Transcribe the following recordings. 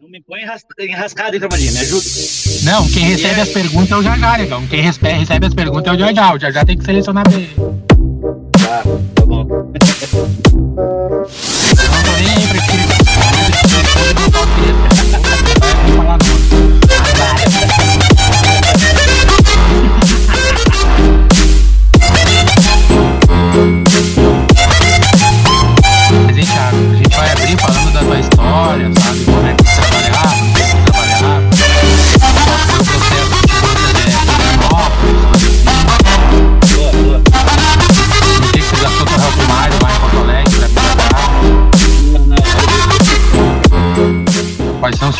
Não me põe enrascado, hein, Tramadinho, me ajuda. Não, quem recebe as perguntas é o Jajá, negão. Quem recebe as perguntas é o Jajá. O Jajá tem que selecionar bem. Tá,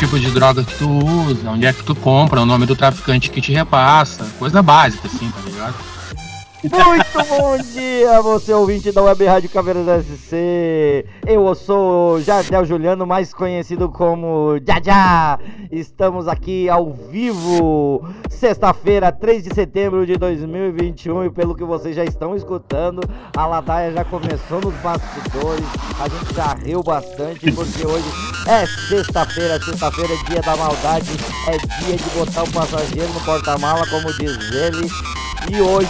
tipos de drogas que tu usa, onde é que tu compra, o nome do traficante que te repassa, coisa básica, assim? Muito bom dia, você ouvinte da Web Rádio Caveiras SC. Eu sou Jardel Juliano, mais conhecido como Jajá. Estamos aqui ao vivo, sexta-feira, 3 de setembro de 2021. E pelo que vocês já estão escutando, a ladaia já começou nos bastidores. A gente já riu bastante, porque hoje é sexta-feira. Sexta-feira é dia da maldade, é dia de botar o passageiro no porta-mala, como diz ele. E hoje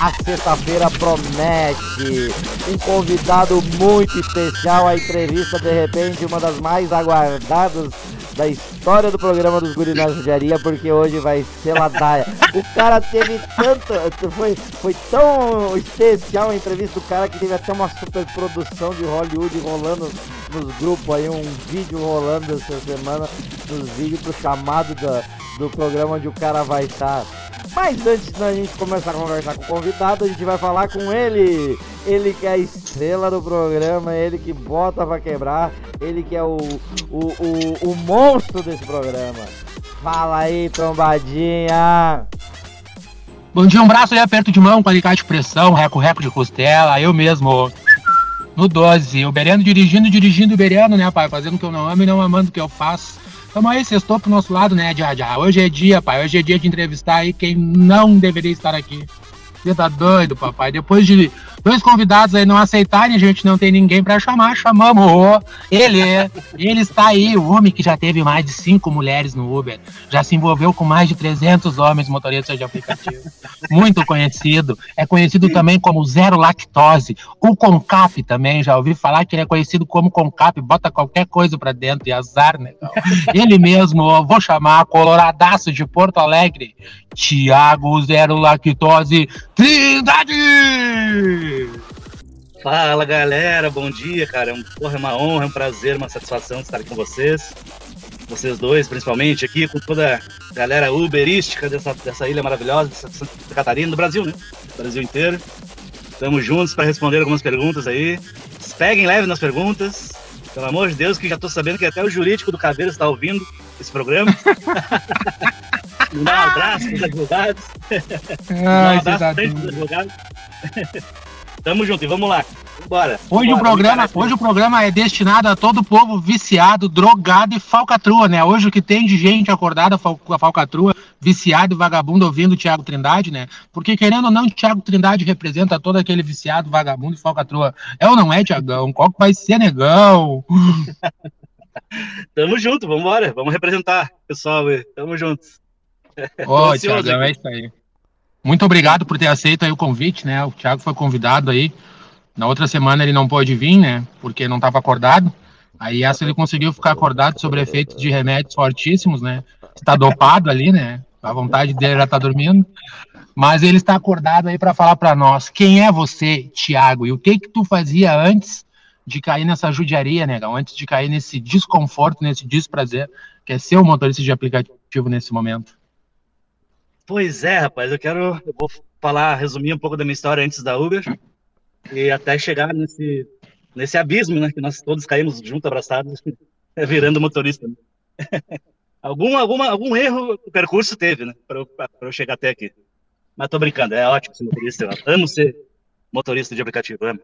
a sexta-feira promete um convidado muito especial. A entrevista, de repente, uma das mais aguardadas da história do programa dos Guris na Judiaria, porque hoje vai ser ladaia. O cara teve tanto. Foi, foi tão especial a entrevista do cara que teve até uma super produção de Hollywood rolando nos grupos aí, um vídeo rolando essa semana, nos vídeos pro chamado da, do programa onde o cara vai estar. Mas antes da gente começar a conversar com o convidado, a gente vai falar com ele. Ele que é a estrela do programa, ele que bota pra quebrar, ele que é o, o, o, o monstro desse programa. Fala aí, trombadinha. Bom dia, um braço aí aperto de mão com alicate de pressão, reco-reco de costela, eu mesmo. No 12, o Beriano dirigindo, dirigindo o Beriano, né, pai? Fazendo o que eu não amo e não amando o que eu faço. Tamo aí, sextou pro nosso lado, né, já, já. Hoje é dia, pai. Hoje é dia de entrevistar aí quem não deveria estar aqui. Você tá doido, papai? Depois de dois convidados aí não aceitarem, a gente não tem ninguém pra chamar, chamamos ele. Ele está aí, o homem que já teve mais de cinco mulheres no Uber, já se envolveu com mais de 300 homens motoristas de aplicativo. Muito conhecido. É conhecido também como Zero Lactose. O Concap também, já ouvi falar que ele é conhecido como Concap, bota qualquer coisa pra dentro e azar, né? Ele mesmo, vou chamar, coloradaço de Porto Alegre, Tiago Zero Lactose Trindade! Fala galera, bom dia, cara. É um, porra, é uma honra, é um prazer, uma satisfação estar aqui com vocês. Vocês dois, principalmente, aqui com toda a galera uberística dessa, dessa ilha maravilhosa, dessa Santa Catarina, do Brasil, né? Brasil inteiro. Estamos juntos para responder algumas perguntas aí. Peguem leve nas perguntas. Pelo amor de Deus, que já tô sabendo que até o jurídico do Caveiro está ouvindo esse programa. Mandar um abraço para os advogados. Ai, Um abraço pra doido. advogados. Tamo junto e vamos lá. Bora. Hoje o, programa, hoje o programa é destinado a todo o povo viciado, drogado e falcatrua, né? Hoje o que tem de gente acordada fal- com a falcatrua, viciado e vagabundo ouvindo o Thiago Trindade, né? Porque querendo ou não, o Thiago Trindade representa todo aquele viciado, vagabundo e falcatrua. É ou não é, Tiagão? Qual que vai ser, negão? Tamo junto, vamos embora. Vamos representar, pessoal. Tamo juntos. Ô, Tiagão, aqui. é isso aí. Muito obrigado por ter aceito aí o convite, né? O Thiago foi convidado aí. Na outra semana ele não pôde vir, né? Porque não estava acordado. Aí essa ele conseguiu ficar acordado sobre efeitos de remédios fortíssimos, né? Está dopado ali, né? A vontade dele já tá dormindo. Mas ele está acordado aí para falar para nós quem é você, Thiago, e o que que tu fazia antes de cair nessa judiaria, negão, antes de cair nesse desconforto, nesse desprazer, que é ser um motorista de aplicativo nesse momento. Pois é, rapaz, eu quero. Eu vou falar, resumir um pouco da minha história antes da Uber e até chegar nesse, nesse abismo, né? Que nós todos caímos junto, abraçados, virando motorista. né? algum, alguma, algum erro o percurso teve, né? Para eu, eu chegar até aqui. Mas tô brincando, é ótimo ser motorista. Eu amo ser motorista de aplicativo, amo.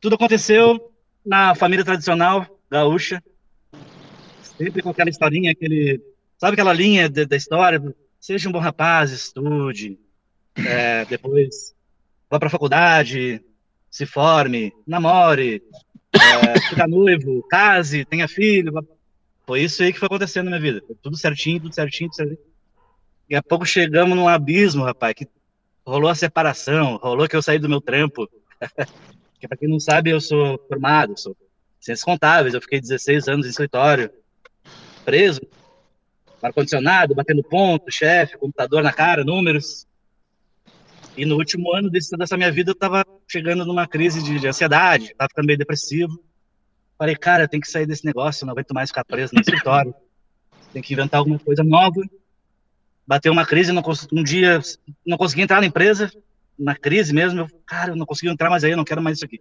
Tudo aconteceu na família tradicional gaúcha, sempre com aquela historinha, aquele. Sabe aquela linha de- da história? Seja um bom rapaz, estude, é, depois vá para a faculdade, se forme, namore, é, fica noivo, case, tenha filho, Foi isso aí que foi acontecendo na minha vida. Tudo certinho, tudo certinho, tudo certinho. E a pouco chegamos num abismo, rapaz, que rolou a separação, rolou que eu saí do meu trampo. que para quem não sabe, eu sou formado, sou ciências contábeis, eu fiquei 16 anos em escritório, preso, ar-condicionado, batendo ponto, chefe, computador na cara, números. E no último ano desse, dessa minha vida, eu estava chegando numa crise de, de ansiedade, estava ficando meio depressivo. Falei, cara, eu tenho que sair desse negócio, não aguento mais ficar preso no escritório. Tem que inventar alguma coisa nova. Bateu uma crise, não um dia não consegui entrar na empresa, na crise mesmo. Eu, cara, eu não consegui entrar mais aí, eu não quero mais isso aqui.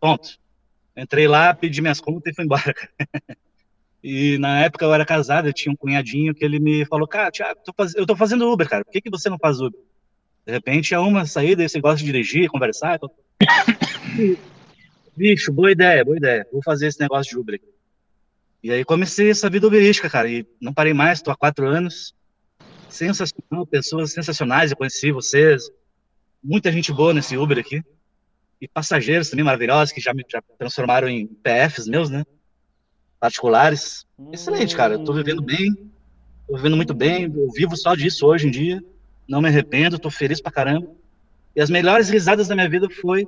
Ponto. Entrei lá, pedi minhas contas e fui embora. e na época eu era casado, eu tinha um cunhadinho que ele me falou, cara, Thiago, eu tô fazendo Uber, cara, por que, que você não faz Uber? De repente é uma saída e você gosta de dirigir, conversar. Bicho, boa ideia, boa ideia. Vou fazer esse negócio de Uber. E aí comecei essa vida uberística, cara, e não parei mais, tô há quatro anos. Sensacional, pessoas sensacionais, eu conheci vocês. Muita gente boa nesse Uber aqui e passageiros também maravilhosos que já me já transformaram em PFs meus, né? Particulares. Excelente, cara. Eu tô vivendo bem, tô vivendo muito bem. Eu vivo só disso hoje em dia. Não me arrependo, tô feliz pra caramba. E as melhores risadas da minha vida foi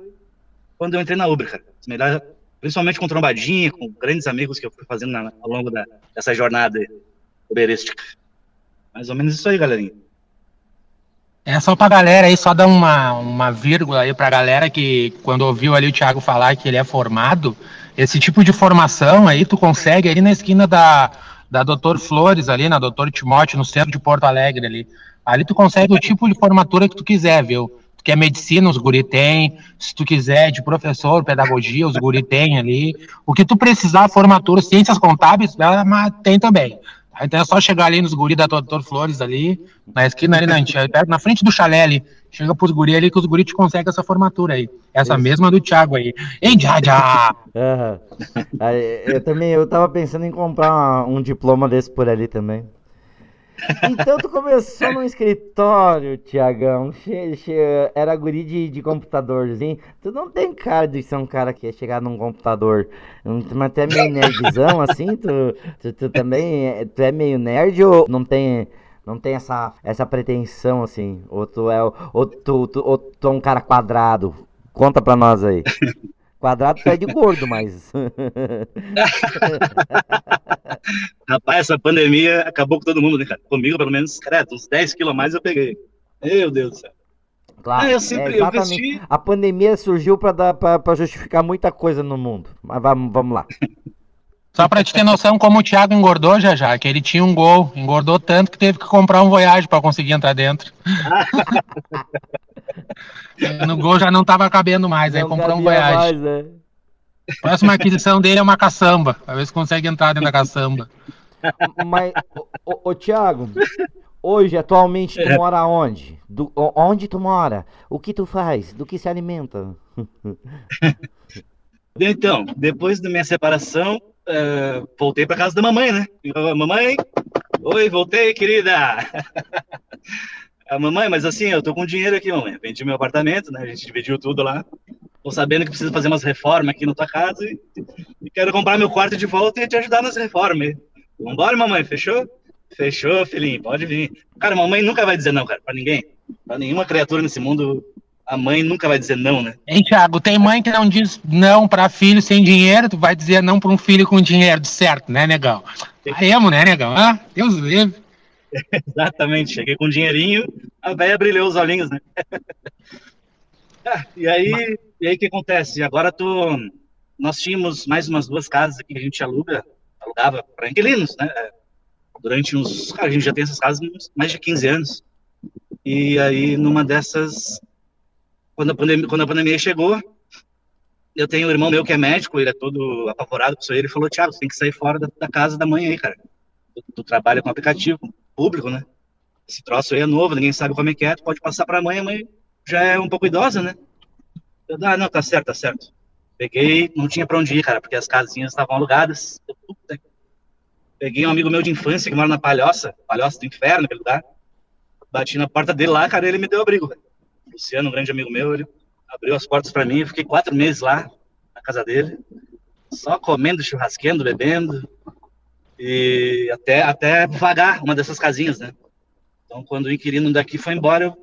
quando eu entrei na Uber, cara. As melhores, principalmente com trombadinha, com grandes amigos que eu fui fazendo na, ao longo da, dessa jornada uberística. Mais ou menos isso aí, galerinha. É só pra galera aí, só dar uma, uma vírgula aí pra galera que quando ouviu ali o Thiago falar que ele é formado, esse tipo de formação aí tu consegue ali na esquina da, da Doutor Flores ali, na Doutor Timóteo, no centro de Porto Alegre ali. Ali tu consegue o tipo de formatura que tu quiser, viu? Tu quer medicina, os guri tem. Se tu quiser de professor, pedagogia, os guri tem ali. O que tu precisar, formatura, ciências contábeis, ela tem também. Então é só chegar ali nos guri da Doutor Flores ali, na esquina ali, na, na frente do chalé ali. Chega pros guri ali que os guri te conseguem essa formatura aí. Essa Isso. mesma do Thiago aí. Hein, já. Uhum. Eu também, eu tava pensando em comprar um diploma desse por ali também. Então tu começou no escritório, Tiagão. Era guri de, de computadorzinho. Tu não tem cara de ser um cara que ia chegar num computador. Mas tu é meio nerdzão assim? Tu, tu, tu também é, tu é meio nerd ou não tem. Não tem essa, essa pretensão assim? Ou tu é, ou tu, tu, ou tu é um cara quadrado? Conta pra nós aí. Quadrado pé de gordo, mas. Rapaz, essa pandemia acabou com todo mundo, né, cara? Comigo, pelo menos, cara, uns 10 quilos a mais eu peguei. Meu Deus do céu. Claro, ah, eu sempre, é eu vesti... A pandemia surgiu para justificar muita coisa no mundo. Mas vamos, vamos lá. Só para te ter noção como o Thiago engordou já já, que ele tinha um gol, engordou tanto que teve que comprar um Voyage para conseguir entrar dentro. no gol já não tava cabendo mais, não aí comprou um Voyage. Mais, né? Próxima aquisição dele é uma caçamba, pra ver se consegue entrar dentro da caçamba. Mas, ô, ô, Thiago, hoje, atualmente, tu é. mora onde? Do, onde tu mora? O que tu faz? Do que se alimenta? Então, depois da minha separação, uh, voltei para casa da mamãe, né? Mamãe, oi, voltei, querida. A mamãe, mas assim, eu tô com dinheiro aqui, mamãe. Vendi meu apartamento, né? A gente dividiu tudo lá. Tô sabendo que preciso fazer umas reformas aqui na tua casa e, e quero comprar meu quarto de volta e te ajudar nas reformas. Vambora, mamãe, fechou? Fechou, filhinho, pode vir. Cara, mamãe nunca vai dizer não, cara, pra ninguém. Pra nenhuma criatura nesse mundo, a mãe nunca vai dizer não, né? Hein, Thiago, tem mãe que não diz não pra filho sem dinheiro, tu vai dizer não pra um filho com dinheiro, certo, né, negão? Aí amo, né, negão? Ah, Deus livre. Exatamente, cheguei com um dinheirinho, a velha brilhou os olhinhos, né? ah, e aí, e aí o que acontece? Agora tô, nós tínhamos mais umas duas casas que a gente aluga, alugava para inquilinos, né? Durante uns, cara, a gente já tem essas casas mais de 15 anos. E aí, numa dessas, quando a pandemia, quando a pandemia chegou, eu tenho um irmão meu que é médico, ele é todo apavorado com isso aí, ele falou, Thiago, você tem que sair fora da, da casa da mãe aí, cara. Tu, tu trabalha com aplicativo, público, né? Esse troço aí é novo, ninguém sabe como é que é, tu pode passar para a mãe, a mãe já é um pouco idosa, né? Eu, ah, não, tá certo, tá certo. Peguei, não tinha para onde ir, cara, porque as casinhas estavam alugadas. Peguei um amigo meu de infância que mora na Palhoça, Palhoça do Inferno, aquele lugar. Bati na porta dele lá, cara, ele me deu abrigo, velho. Luciano, um grande amigo meu, ele abriu as portas para mim, fiquei quatro meses lá, na casa dele, só comendo, churrasqueando, bebendo, e até, até vagar uma dessas casinhas, né? Então, quando o inquilino daqui foi embora, eu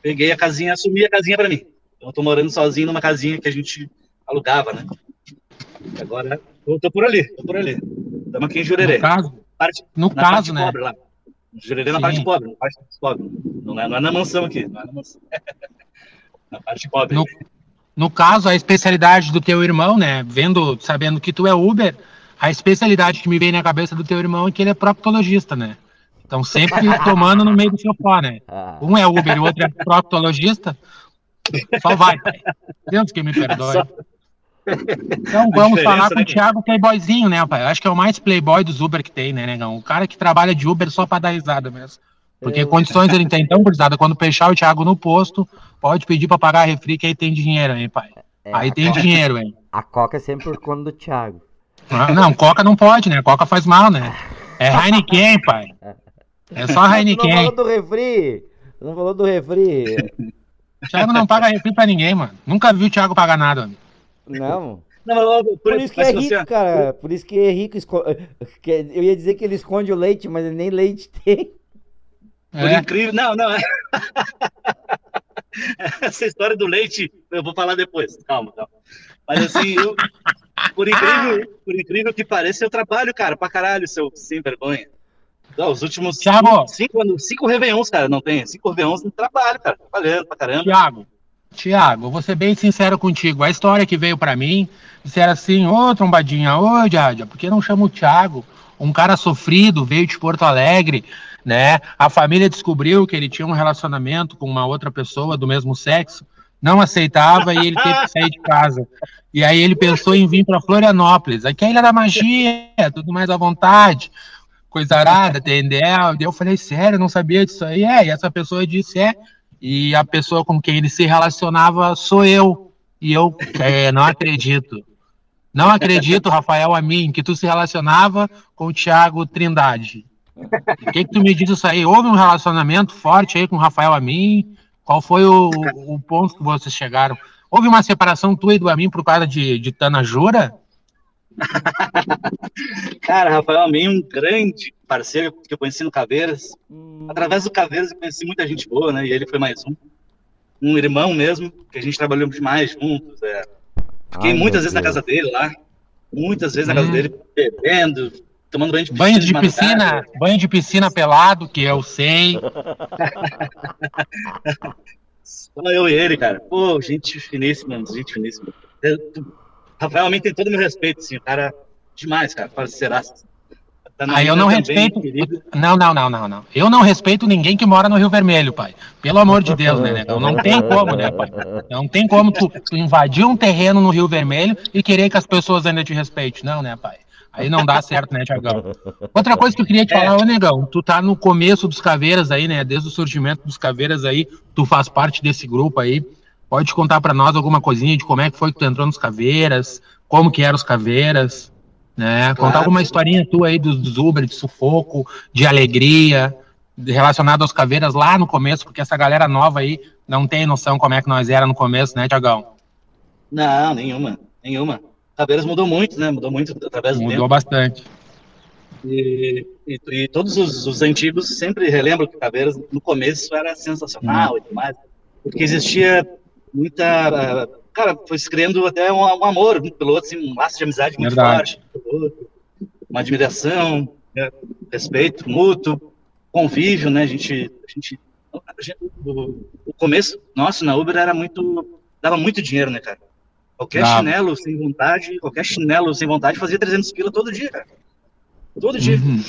peguei a casinha, assumi a casinha para mim. Então, eu tô morando sozinho numa casinha que a gente alugava, né? Agora, eu tô por ali, tô por ali. Estamos aqui em Jurerê. No caso, parte, no caso né? pobre. Jurerê na Sim. parte pobre, na parte pobre. Não é, não é na mansão aqui, não é na mansão. na parte pobre. No, no caso, a especialidade do teu irmão, né? Vendo, sabendo que tu é Uber, a especialidade que me vem na cabeça do teu irmão é que ele é proctologista, né? Então sempre tomando no meio do sofá, né? Ah, Um é Uber e o outro é proctologista. Só vai, pai. Deus que me perdoe. Só- Então vamos falar com né, o Thiago Playboyzinho, né, pai? Eu acho que é o mais playboy dos Uber que tem, né, negão? O cara que trabalha de Uber só pra dar risada mesmo. Porque Eu- condições ele tem tão gurizada. Quando fechar o Thiago no posto, pode pedir pra pagar a refri que aí tem dinheiro, hein, pai? é, Aí tem Coca- dinheiro, hein? A Coca é sempre por conta do Thiago. Ah, Não, Coca não pode, né? Coca faz mal, né? É Heineken, pai. É só Tu não Heineken. falou do refri? Não falou do refri? O Thiago não paga refri pra ninguém, mano. Nunca vi o Thiago pagar nada, mano. Não. Não, mas, ó, Por isso que é você- rico, cara. Por isso que é rico. esco- que- Eu ia dizer que ele esconde o leite, mas ele nem leite tem. Por É. incrível. Não, não. é- Essa história do leite, eu vou falar depois. Calma, calma. Mas assim, eu, por, incrível, por incrível que pareça, eu trabalho, cara, pra caralho, seu sem vergonha. Não, os últimos Thiago. cinco, cinco anos, cinco Réveillons, cara, não tem? Cinco Réveillons no trabalho, cara, trabalhando pra caramba. Tiago, Tiago, vou ser bem sincero contigo. A história que veio pra mim, disseram assim, ô trombadinha, ô Jádia, por que não chama o Tiago? Um cara sofrido, veio de Porto Alegre, né? A família descobriu que ele tinha um relacionamento com uma outra pessoa do mesmo sexo, não aceitava e ele teve que sair de casa. E aí ele pensou em vir para Florianópolis. Aqui é a Ilha da Magia, tudo mais à vontade. Coisa arada? Daí eu falei, sério, não sabia disso aí. É, e essa pessoa disse, é, e a pessoa com quem ele se relacionava sou eu. E eu é, não acredito. Não acredito, Rafael, a mim, que tu se relacionava com o Thiago Trindade. O que, que tu me diz isso aí? Houve um relacionamento forte aí com o Rafael Amin? Qual foi o, o ponto que vocês chegaram? Houve uma separação tua e do Amin por causa de, de Tana Jura? Cara, Rafael Amin, um grande parceiro que eu conheci no Caveiras. Hum, Através do Caveiras eu conheci muita gente boa, né? E ele foi mais um. Um irmão mesmo, que a gente trabalhou demais juntos. É. Fiquei ai, muitas vezes na Deus. casa dele lá. Muitas vezes na casa Hum. dele, bebendo, tomando banho de piscina. Banho de madrugada. piscina, banho de piscina pelado, que eu sei. Só eu e ele, cara. Pô, gente finíssima, gente finíssima. Eu- Rafael Amin tem todo o meu respeito, assim. O cara, demais, cara. Parceiraço. Tá Aí eu mina não também, respeito. querido. Não, não, não, não, não. Eu não respeito ninguém que mora no Rio Vermelho, pai. Pelo amor de Deus, né, negão? Não tem como, né, pai? Não tem como tu, tu invadir um terreno no Rio Vermelho e querer que as pessoas ainda te respeitem. Não, né, pai? Aí não dá certo, né, Tiagão? Outra coisa que eu queria te falar, ô negão, tu tá no começo dos caveiras aí, né? Desde o surgimento dos caveiras aí, tu faz parte desse grupo aí. Pode contar pra nós alguma coisinha de como é que foi que tu entrou nos caveiras, como que eram os caveiras, né? Contar Claro. alguma historinha tua aí dos, dos Uber, de sufoco, de alegria, relacionado aos caveiras lá no começo, porque essa galera nova aí não tem noção como é que nós era no começo, né, Tiagão? Não, nenhuma, nenhuma. Caveiras mudou muito, né? Mudou muito através do Mudou bastante. E, e- e todos os, os antigos sempre relembram que Caveiras, no começo, era sensacional e tudo mais. Porque existia muita. Cara, foi se criando até um, um amor pelo outro, assim, um laço de amizade muito Verdade. forte uma admiração, né, respeito mútuo, convívio, né? A gente. A gente, a gente- o, o começo nosso na Uber era muito. dava muito dinheiro, né, cara? Qualquer chinelo sem vontade, qualquer chinelo sem vontade fazia 300 pila todo dia, cara. Todo dia. Uhum.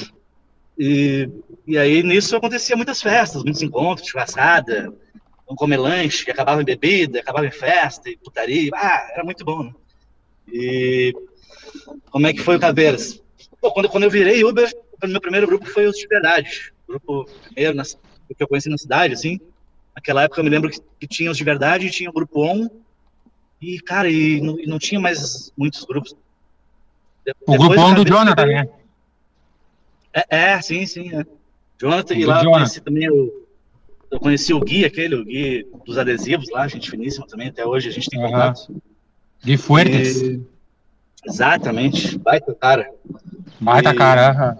E, e aí nisso acontecia muitas festas, muitos encontros, churrascada, vamos comer lanche, acabava em bebida, acabava em festa e putaria. Ah, era muito bom, né? E como é que foi o Caveiras? Pô, quando, quando eu virei Uber, o meu primeiro grupo foi os de verdade. O grupo primeiro na, que eu conheci na cidade, assim. Naquela época eu me lembro que, que tinha os de verdade, tinha o grupo ON. E, cara, e não, e não tinha mais muitos grupos. De- O grupo do Caveiras Jonathan, né? é, é, sim, sim. É. Jonathan, O e do lá eu Jonathan. conheci também o. Eu conheci o Gui, aquele, o Gui dos adesivos lá, gente finíssima também, até hoje a gente tem contato. De Fuertes. E- Exatamente, baita cara. Baita E- cara. aham.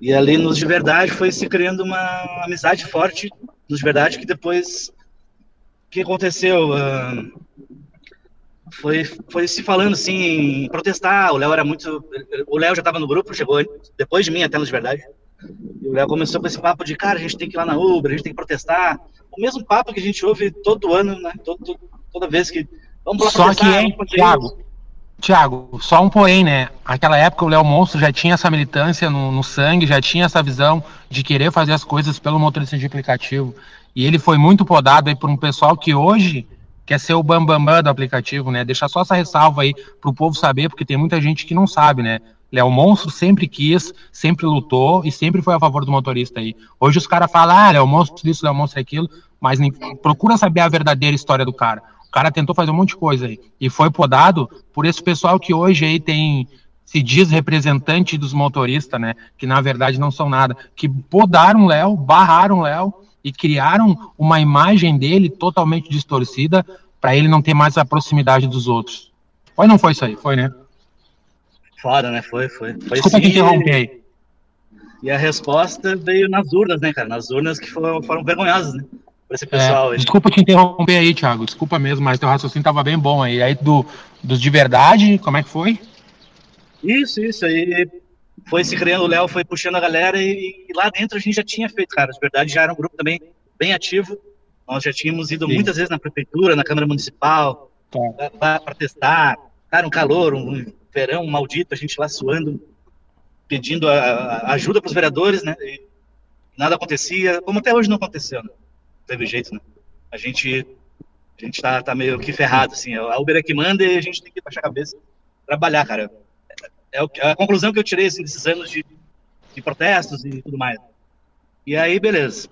E ali nos de verdade foi se criando uma amizade forte nos de verdade que depois o que aconteceu Ah, foi foi se falando assim em protestar o Léo era muito o Léo já estava no grupo chegou depois de mim até nos de verdade e o Léo começou com esse papo de cara a gente tem que ir lá na Uber a gente tem que protestar o mesmo papo que a gente ouve todo ano né todo, toda vez que vamos lá Só que, hein, Thiago, isso. Thiago, só um porém, né? Aquela época o Léo Monstro já tinha essa militância no, no sangue, já tinha essa visão de querer fazer as coisas pelo motorista de aplicativo. E ele foi muito podado aí por um pessoal que hoje quer ser o bambambam bam, bam do aplicativo, né? Deixar só essa ressalva aí pro povo saber, porque tem muita gente que não sabe, né? Léo Monstro sempre quis, sempre lutou e sempre foi a favor do motorista aí. Hoje os caras falam, ah, Léo Monstro isso, Léo Monstro aquilo, mas nem- procura saber a verdadeira história do cara. O cara tentou fazer um monte de coisa aí. E foi podado por esse pessoal que hoje aí tem se diz representante dos motoristas, né? Que na verdade não são nada. Que podaram Léo, barraram Léo e criaram uma imagem dele totalmente distorcida para ele não ter mais a proximidade dos outros. Foi não foi isso aí? Foi, né? Foda, né? Foi, foi. foi Desculpa sim, te interromper aí. E a resposta veio nas urnas, né, cara? Nas urnas que foram, foram vergonhosas, né? Pra esse É, pessoal aí. desculpa te interromper aí, Thiago. Desculpa mesmo, mas teu raciocínio tava bem bom aí. Aí do, dos de verdade, como é que foi? Isso, isso. Aí foi se criando, o Léo foi puxando a galera e, e lá dentro a gente já tinha feito, cara. De verdade, já era um grupo também bem ativo. Nós já tínhamos ido Sim. muitas vezes na prefeitura, na Câmara Municipal, Tá. para testar. Cara, um calor, um verão maldito, a gente lá suando, pedindo a, a ajuda para os vereadores, né? E nada acontecia, como até hoje não aconteceu, né? Não teve jeito, né? A gente, a gente tá, tá meio que ferrado, assim. A Uber é que manda e a gente tem que baixar a cabeça, trabalhar, cara. É, o que- a conclusão que eu tirei assim, desses anos de, de protestos e tudo mais. E aí, beleza.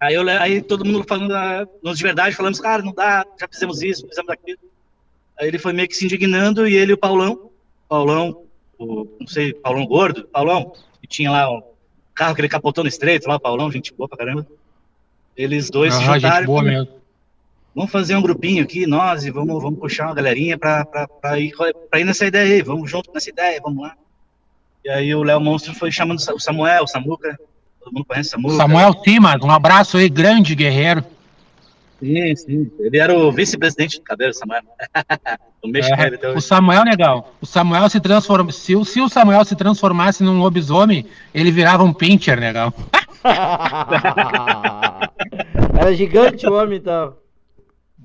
Aí, eu, aí todo mundo falando, ah, nós de verdade falamos, cara, não dá, já fizemos isso, fizemos aquilo. Aí ele foi meio que se indignando e ele o Paulão, Paulão, o, não sei, Paulão gordo, Paulão, que tinha lá o carro que ele capotou no estreito, lá o Paulão, gente boa pra caramba. Eles dois se Aham, juntaram. boa mesmo. Vamos fazer um grupinho aqui, nós, e vamos, vamos puxar uma galerinha pra, pra, pra, ir, pra ir nessa ideia aí, vamos junto nessa ideia, vamos lá. E aí o Léo Monstro foi chamando o Samuel, o Samuca, todo mundo conhece o Samuca. Samuel Simas, um abraço aí, grande guerreiro. Sim, sim. Ele era o vice-presidente do Cabelo, Samuel. o É, então. o Samuel, legal. O Samuel se transforma. Se, o- se o Samuel se transformasse num lobisomem, ele virava um pincher, legal. Era gigante o homem, então.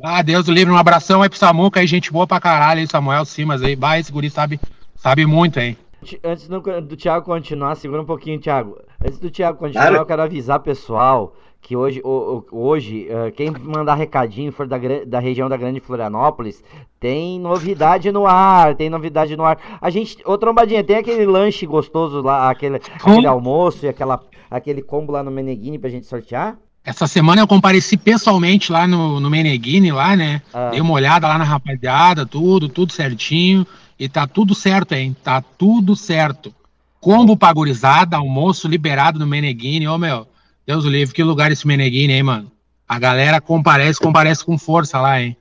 Ah, Deus o livre, um abração aí pro Samuca aí, gente boa pra caralho aí, Samuel Simas aí. Bah, esse guri sabe, sabe muito, hein? Antes do, do Thiago continuar, segura um pouquinho, Thiago. Antes do Thiago continuar, Claro. eu quero avisar pessoal que hoje, hoje eh, quem mandar recadinho for da, da região da Grande Florianópolis, tem novidade no ar, tem novidade no ar. A gente, ô Trombadinha, tem aquele lanche gostoso lá, aquele, aquele almoço e aquela, aquele combo lá no Meneghini pra gente sortear? Essa semana eu compareci pessoalmente lá no, no Meneghini, lá, né? Ah. Dei uma olhada lá na rapaziada, tudo, tudo certinho. E tá tudo certo, hein? Tá tudo certo. Combo pagurizada, almoço liberado no Meneghini. Ô, meu, Deus o livre, que lugar esse Meneghini, hein, mano? A galera comparece, comparece com força lá, hein?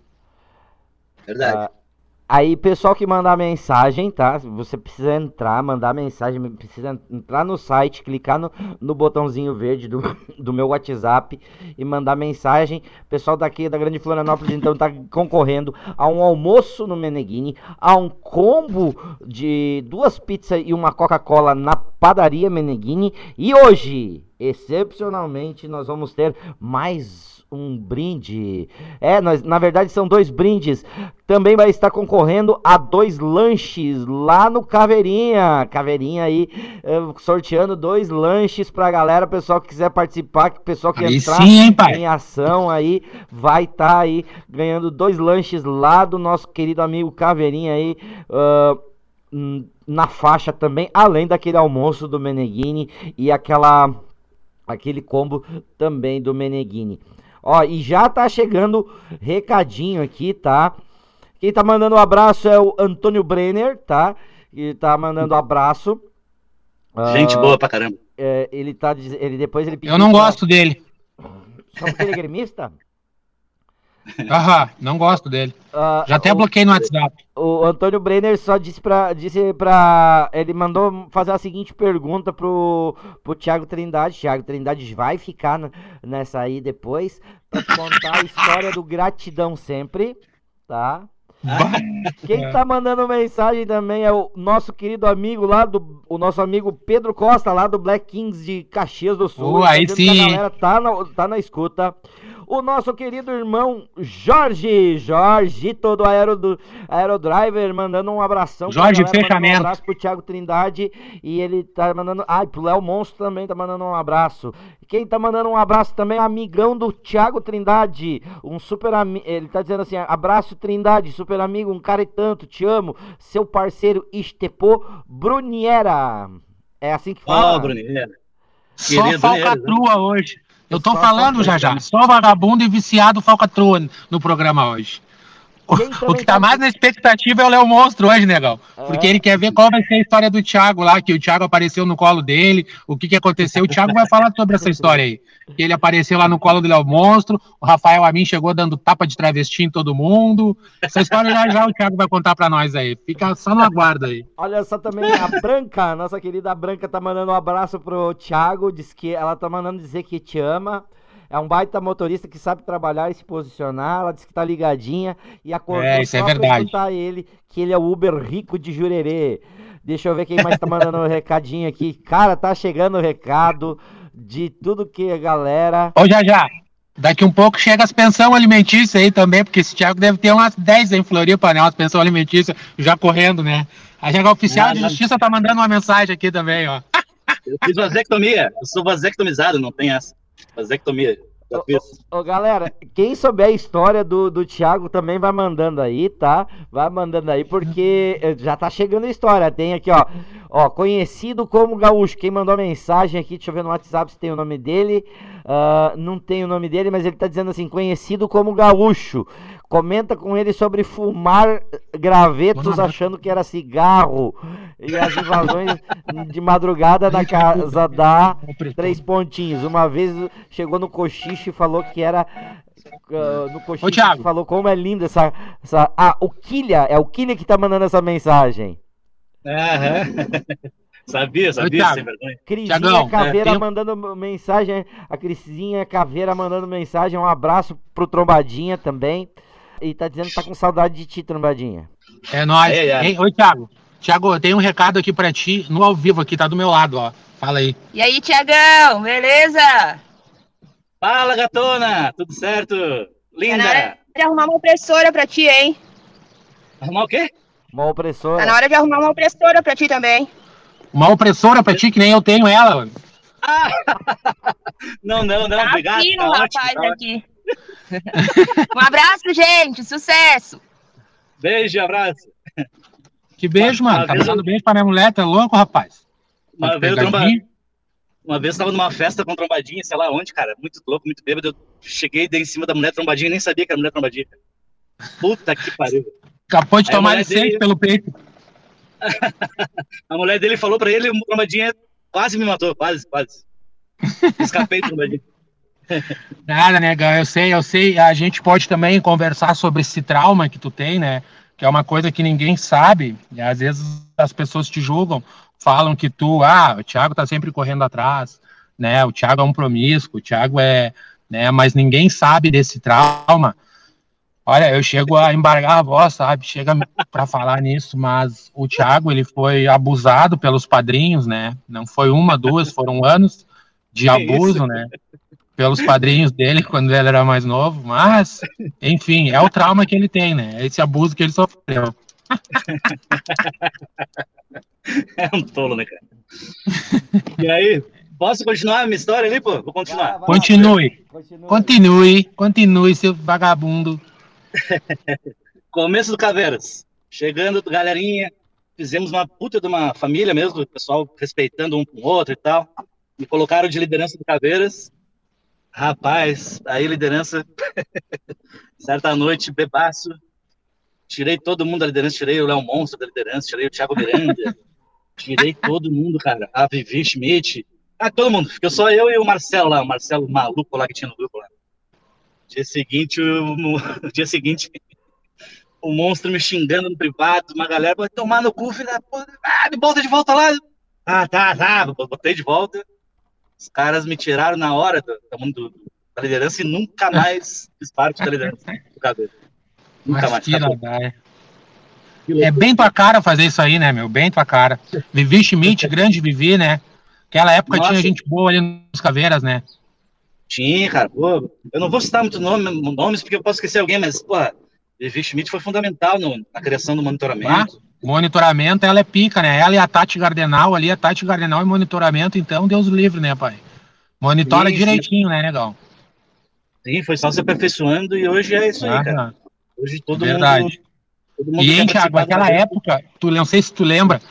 Verdade. Ah, Aí, pessoal que mandar mensagem, tá? Você precisa entrar, mandar mensagem, precisa entrar no site, clicar no, no botãozinho verde do, do meu WhatsApp e mandar mensagem. Pessoal daqui da Grande Florianópolis, então, tá concorrendo a um almoço no Meneghini, a um combo de duas pizzas e uma Coca-Cola na padaria Meneghini. E hoje, excepcionalmente, nós vamos ter mais um brinde. É, nós, na verdade são dois brindes. Também vai estar concorrendo a dois lanches lá no Caveirinha. Caveirinha aí, eh, sorteando dois lanches pra galera. Pessoal que quiser participar, que pessoal que Aí entrar sim, hein, em ação aí, vai estar aí ganhando dois lanches lá do nosso querido amigo Caveirinha aí. hum, na faixa também, além daquele almoço do Meneghini e aquela aquele combo também do Meneghini. Ó, e já tá chegando recadinho aqui, tá? Quem tá mandando um abraço é o Antônio Brenner, tá? E tá mandando um abraço. Gente Ah, boa pra caramba. é, ele tá ele depois ele Eu não pra- gosto dele. Só porque ele é gremista? Aham, não gosto dele. Ah, Já até o- bloqueei no WhatsApp. O Antônio Brenner só disse pra, disse pra. Ele mandou fazer a seguinte pergunta pro, pro Thiago Trindade. Thiago Trindade vai ficar nessa aí depois pra contar a história do gratidão sempre, tá? Quem tá mandando mensagem também é o nosso querido amigo lá do. O nosso amigo Pedro Costa, lá do Black Kings de Caxias do Sul. Tá aí sim. A galera tá na, tá na escuta. O nosso querido irmão Jorge, Jorge, todo aero do Aerodriver, mandando um abração. Jorge, galera, mandando fechamento. Um abraço pro Thiago Trindade. E ele tá mandando. Ai, pro Léo Monstro também tá mandando um abraço. Quem tá mandando um abraço também é amigão do Thiago Trindade. Um super amigo. Ele tá dizendo assim: abraço Trindade, super amigo, um cara e tanto, te amo. Seu parceiro Estepô Bruniera. É assim que fala. Ó, Bruninho. Só Querido, falcatrua hoje. Eu tô falando já já. Só vagabundo e viciado falcatrua no programa hoje. O, que tá mais na expectativa é o Léo Monstro hoje, negão. É. Porque ele quer ver qual vai ser a história do Thiago lá, que o Thiago apareceu no colo dele, o que que aconteceu. O Thiago vai falar sobre essa história aí. Que ele apareceu lá no colo do Léo Monstro, o Rafael Amin chegou dando tapa de travesti em todo mundo. Essa história já já o Thiago vai contar pra nós aí. Fica só no aguardo aí. Olha só também a Branca, nossa querida Branca tá mandando um abraço pro Thiago, diz que ela tá mandando dizer que te ama. É um baita motorista que sabe trabalhar e se posicionar. Ela disse que tá ligadinha e acordou É, isso é só pra verdade. escutar ele, que ele é o Uber rico de Jurerê. Deixa eu ver quem mais tá mandando um recadinho aqui. Cara, tá chegando o recado de tudo que a galera. Ô, já já. Daqui um pouco chega as pensão alimentícia aí também, porque esse Thiago deve ter umas 10 em Floripa, né? Umas pensão alimentícia já correndo, né? A Jaga Oficial Não, de não. Justiça tá mandando uma mensagem aqui também, ó. Eu fiz vasectomia. Eu sou vasectomizado, não tem essa. Vasectomia. Já fiz. Ô, galera, quem souber a história do, do Thiago também vai mandando aí, tá? Vai mandando aí, porque eh, já tá chegando a história. Tem aqui, ó. Ó, conhecido como Gaúcho. Quem mandou a mensagem aqui, deixa eu ver no WhatsApp se tem o nome dele. Ah, não tem o nome dele, mas ele tá dizendo assim: conhecido como Gaúcho. Comenta com ele sobre fumar gravetos achando que era cigarro. E as invasões de madrugada na casa da. Três pontinhos. Uma vez chegou no cochicho e falou que era. ah, no cochicho Ô, Thiago. falou como é linda essa, essa. Ah, o Kilha. É o Kilha que tá mandando essa mensagem. Aham. sabia, sabia, sem vergonha. Crisinha Tiagão, Caveira é, tem- mandando mensagem. A Crisinha Caveira mandando mensagem. Um abraço pro Trombadinha também. E tá dizendo que tá com saudade de ti, Trombadinha. É nóis. É, é. Hein? Oi, Thiago. Thiago, eu tenho um recado aqui pra ti, no ao vivo aqui, tá do meu lado, ó. Fala aí. E aí, Tiagão, beleza? Fala, gatona! Tudo certo? Tá na hora Linda! de arrumar uma impressora pra ti, hein? Arrumar o quê? Uma opressora. Tá na hora de arrumar uma impressora pra ti também. Uma opressora pra ti, que nem eu tenho ela. mano. Não, não, não, Tá obrigado. fino, Tá ótimo, rapaz, tá ótimo. aqui. Um abraço, gente. Sucesso. Beijo, abraço. Que beijo, Uma- mano. uma Tá mandando eu- beijo pra minha mulher, tá louco, rapaz? Uma vez, eu tromba... Uma vez eu tava numa festa com trombadinha, sei lá onde, cara. Muito louco, muito bêbado. Eu cheguei dei em cima da mulher trombadinha e nem sabia que era mulher trombadinha. Puta que pariu. Acabou de Aí tomar licença dele- pelo peito. A mulher dele falou pra ele, o trombadinha quase me matou, quase, quase. Escapei do trombadinha. Nada, negão, eu sei, eu sei. A gente pode também conversar sobre esse trauma que tu tem, né? Que é uma coisa que ninguém sabe. E às vezes as pessoas te julgam, falam que tu, ah, o Thiago tá sempre correndo atrás, né? O Thiago é um promíscuo, o Thiago é, né? Mas ninguém sabe desse trauma. Olha, eu chego a embargar a voz, sabe? Chega para falar nisso, mas o Thiago, ele foi abusado pelos padrinhos, né? Não foi uma, duas, foram anos de abuso, né? Pelos padrinhos dele quando ele era mais novo, mas, enfim, é o trauma que ele tem, né? Esse abuso que ele sofreu. É um tolo, né, cara? E aí, posso continuar a minha história ali, pô? Vou continuar. Continue, Continua. continue, continue, seu vagabundo. Começo do Caveiras. Chegando, galerinha, fizemos uma puta de uma família mesmo, o pessoal respeitando um com o outro e tal. Me colocaram de liderança do Caveiras. Rapaz, aí liderança, certa noite, bebaço. Tirei todo mundo da liderança, tirei o Léo Monstro da liderança, tirei o Thiago Miranda, tirei todo mundo, cara. A Vivi Schmidt. Ah, todo mundo. Ficou só eu e o Marcelo lá, o Marcelo maluco lá que tinha no grupo lá. Dia seguinte, o, dia seguinte, o monstro me xingando no privado, uma galera, vai tomar no cu, filho da puta, ah, me bota de volta lá. Ah, tá, tá, botei de volta. Os caras me tiraram na hora do, do, da liderança e nunca mais fiz parte da liderança do cabelo. Nunca Mas mais. Que acabou. É bem tua cara fazer isso aí, né, meu? Bem tua cara. Vivi Schmidt, grande Vivi, né? Aquela época Nossa. tinha gente boa ali nos caveiras, né? Tinha, cara. Pô, eu não vou citar muito nome, nomes porque eu posso esquecer alguém, mas, pô, Vivi Schmidt foi fundamental no, na criação do monitoramento. Ah, monitoramento, ela é pica, né? Ela e a Tati Gardenal ali, a Tati Gardenal e monitoramento, então, Deus livre, né, pai? Monitora sim, direitinho, né, legal? Sim, foi só se aperfeiçoando e hoje é isso aí, ah, cara. Hoje todo verdade. mundo. Todo mundo e, Thiago, naquela época, tu, não sei se tu lembra,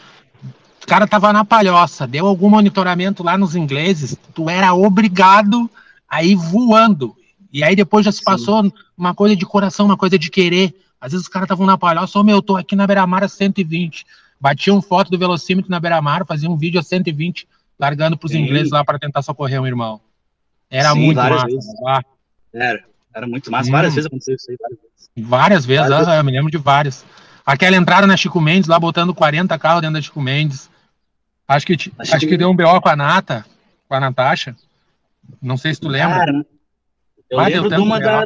o cara tava na palhoça, deu algum monitoramento lá nos ingleses, tu era obrigado a ir voando. E aí depois já se passou Sim. uma coisa de coração, uma coisa de querer. Às vezes os caras estavam na palhoça, ô meu, eu tô aqui na Beira-Mar a 120. Batiam foto do velocímetro na Beira-Mar, faziam um vídeo a 120, largando pros Sim. ingleses lá para tentar socorrer um irmão. Era Sim, muito massa. Era, era muito massa. Hum. Várias vezes aconteceu isso aí, várias vezes. Várias vezes, várias vezes. eu me lembro de várias. Aquela entrada na Chico Mendes, lá botando 40 carros dentro da Chico Mendes. Acho que, acho, acho que deu um BO com a Nata, com a Natasha. Não sei se tu lembra. Cara, eu ah, lembro de uma da,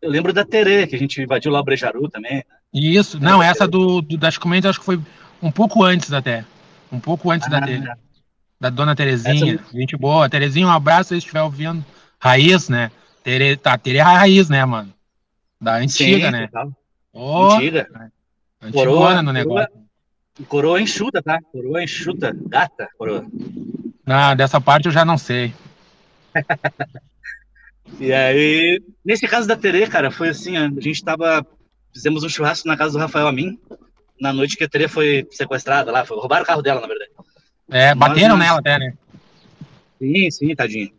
Eu lembro da Tere, que a gente invadiu lá o Brejaru também. Isso, não, essa do, do das Chico Mendes acho que foi um pouco antes até. Um pouco antes ah, da Tere. Da dona Terezinha. Essa... Gente boa. Terezinha, um abraço se estiver ouvindo. Raiz, né? Tere, tá, Tere é a raiz, né, mano? Da antiga, Sim, né? Oh, antiga. Coroa no negócio. Coroa, coroa enxuta, tá? Coroa enxuta. Gata, coroa. Ah, dessa parte eu já não sei. e aí, nesse caso da Tere, cara, foi assim, a gente tava. Fizemos um churrasco na casa do Rafael Amin, na noite que a Tere foi sequestrada lá, foi, roubaram o carro dela, na verdade. É, bateram nós, nela até, né? Sim, sim, tadinho.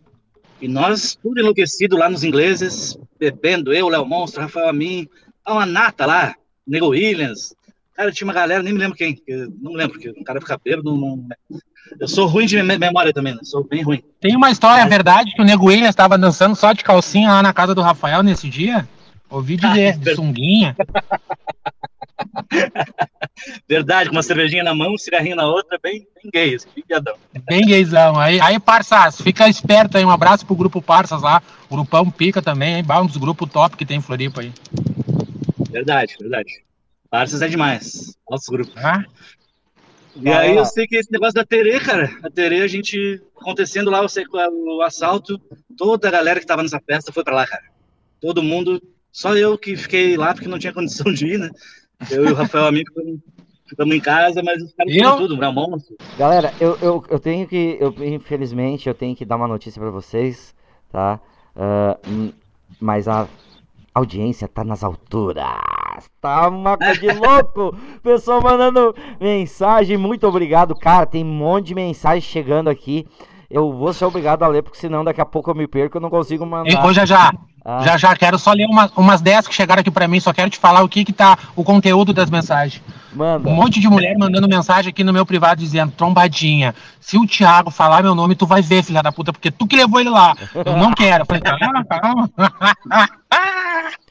E nós, tudo enlouquecido lá nos ingleses, bebendo, eu, Léo Monstro, Rafael Amin, uma nata lá, Nego Williams. Cara, tinha uma galera, nem me lembro quem, não me lembro, porque o cara fica bêbado, não, eu sou ruim de memória também, né? sou bem ruim. Tem uma história, Mas... verdade, que o Nego Williams estava dançando só de calcinha lá na casa do Rafael nesse dia? Ouvi dizer, de sunguinha. Verdade, com uma cervejinha na mão, um cigarrinho na outra, bem, bem gay, assim, bem viadão. Bem gaysão. Aí, aí, Parsas, fica esperto aí, um abraço pro grupo Parsas lá, o grupão pica também, hein? um dos grupos top que tem em Floripa aí. Verdade, verdade. Parsas é demais, nossos grupos. Ah? E aí eu sei que esse negócio da Tere, cara, a Tere, a gente, acontecendo lá o, o assalto, toda a galera que tava nessa festa foi pra lá, cara. Todo mundo, só eu que fiquei lá porque não tinha condição de ir, né? Eu e o Rafael Amigo ficamos em casa, mas os caras eu... tudo, monstro. Galera, eu, eu, eu tenho que, eu, infelizmente, eu tenho que dar uma notícia para vocês, tá? Uh, mas a audiência tá nas alturas. Tá uma coisa de louco. Pessoal mandando mensagem, muito obrigado, cara. Tem um monte de mensagem chegando aqui. Eu vou ser obrigado a ler, porque senão daqui a pouco eu me perco, eu não consigo mandar. E, já já, ah. já já, quero só ler uma, umas 10 que chegaram aqui para mim, só quero te falar o que que tá o conteúdo das mensagens. Manda. Um monte de mulher mandando mensagem aqui no meu privado dizendo, trombadinha, se o Thiago falar meu nome, tu vai ver, filha da puta, porque tu que levou ele lá. Eu não quero. Eu falei, calma, calma.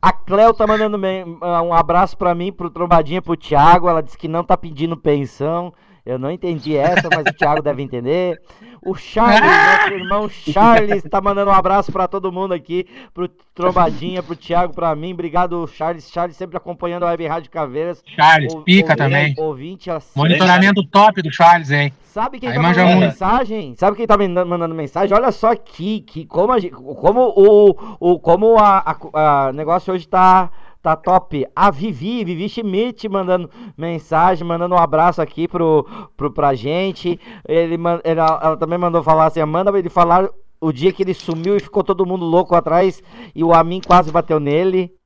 A Cleo tá mandando um abraço para mim, pro Trombadinha, pro Thiago. Ela disse que não tá pedindo pensão. Eu não entendi essa, mas o Thiago deve entender. O Charles, nosso irmão Charles, tá mandando um abraço para todo mundo aqui, pro Trombadinha, pro Thiago, para mim. Obrigado, Charles. Charles sempre acompanhando a Web Rádio Caveiras. Charles, o, pica o, também. Ouvinte, Monitoramento top do Charles, hein? Sabe quem Aí tá mandando mensagem? Sabe quem tá mandando mensagem? Olha só aqui, que como, a, como o, o como a, a, a negócio hoje tá Tá top. A Vivi, Vivi Schmidt mandando mensagem, mandando um abraço aqui pro, pro, pra gente. Ele, ela, ela também mandou falar assim, manda ele falar o dia que ele sumiu e ficou todo mundo louco atrás e o Amin quase bateu nele.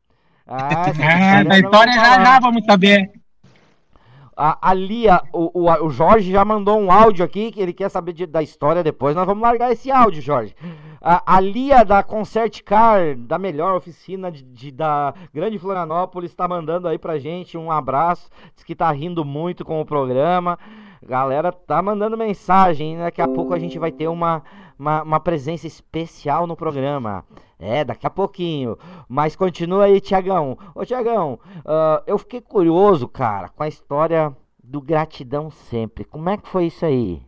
Ah, é, da história já já vamos saber. A, a Lia, o, o, o, Jorge já mandou um áudio aqui que ele quer saber de, da história depois. Nós vamos largar esse áudio, Jorge. A, a Lia da Concert Car, da melhor oficina de, de da Grande Florianópolis, está mandando aí pra gente um abraço. Diz que tá rindo muito com o programa. Galera tá mandando mensagem. Daqui a pouco a gente vai ter uma uma, uma presença especial no programa. É, daqui a pouquinho. Mas continua aí, Tiagão. Ô, Tiagão, uh, eu fiquei curioso, cara, com a história do Gratidão Sempre. Como é que foi isso aí?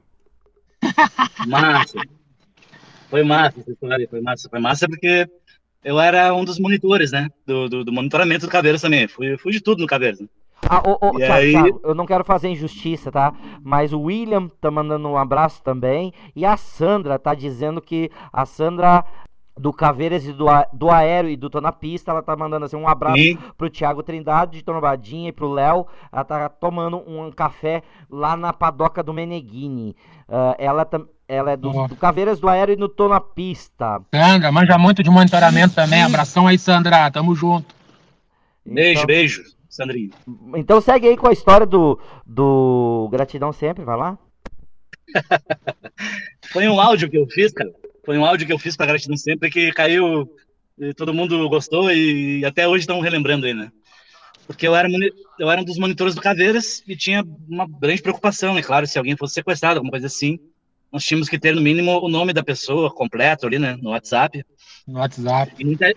Massa. Foi massa essa história, foi massa. Foi massa porque eu era um dos monitores, né? Do, do, do monitoramento do Caveiras também. Fui, fui de tudo no Caveiras. Né? Ah, ô, Thiago, aí... Thiago, eu não quero fazer injustiça, tá? Mas o William tá mandando um abraço também. E a Sandra tá dizendo que a Sandra do Caveiras e do, do Aéreo e do Tô na Pista, ela tá mandando assim um abraço Sim. pro Thiago Trindade de Tombadinha e pro Léo. Ela tá tomando um café lá na padoca do Meneghini. Uh, ela, ela é do, oh. do, Caveiras do Aéreo e do Tô na Pista. Sandra, manja muito de monitoramento também. Abração aí, Sandra. Tamo junto. Beijo, então, beijo, Sandrinho. Então segue aí com a história do, do Gratidão Sempre, vai lá. Foi um áudio que eu fiz, cara foi um áudio que eu fiz para Gratidão Sempre que caiu, todo mundo gostou e até hoje estão relembrando aí, né? Porque eu era, eu era um dos monitores do Caveiras e tinha uma grande preocupação, né? Claro, se alguém fosse sequestrado, alguma coisa assim, nós tínhamos que ter no mínimo o nome da pessoa completo ali, né? No WhatsApp. No WhatsApp. E muita,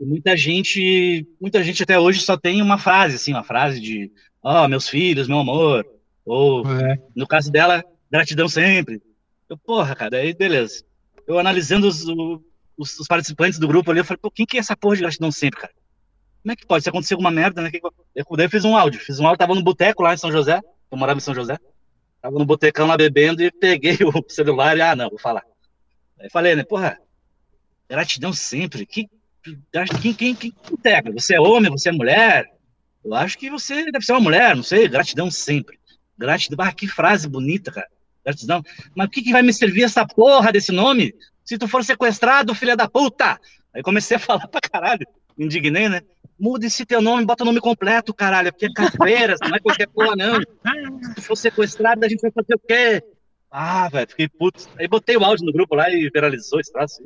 muita gente, muita gente até hoje só tem uma frase, assim, uma frase de, ó, oh, meus filhos, meu amor, ou é. no caso dela, gratidão sempre. Eu, porra, cara, aí beleza eu analisando os, os, os, participantes do grupo ali, eu falei, pô, quem que é essa porra de gratidão sempre, cara? Como é que pode? Se acontecer alguma merda, né? Eu, daí eu fiz um áudio, fiz um áudio, tava no boteco lá em São José, eu morava em São José, tava no botecão lá bebendo e peguei o celular e, ah, não, vou falar. Aí falei, né, porra, gratidão sempre, que, quem, quem, quem integra? Você é homem, você é mulher? Eu acho que você deve ser uma mulher, não sei, gratidão sempre. Gratidão, ah, que frase bonita, cara. Gratidão. Mas o que, que vai me servir essa porra desse nome? Se tu for sequestrado, filha da puta! Aí comecei a falar pra caralho. Me indignei, né? Muda esse teu nome, bota o nome completo, caralho. Porque é Caveiras, não é qualquer porra, não. Se tu for sequestrado, a gente vai fazer o quê? Ah, velho, fiquei puto. Aí botei o áudio no grupo lá e viralizou esse troço.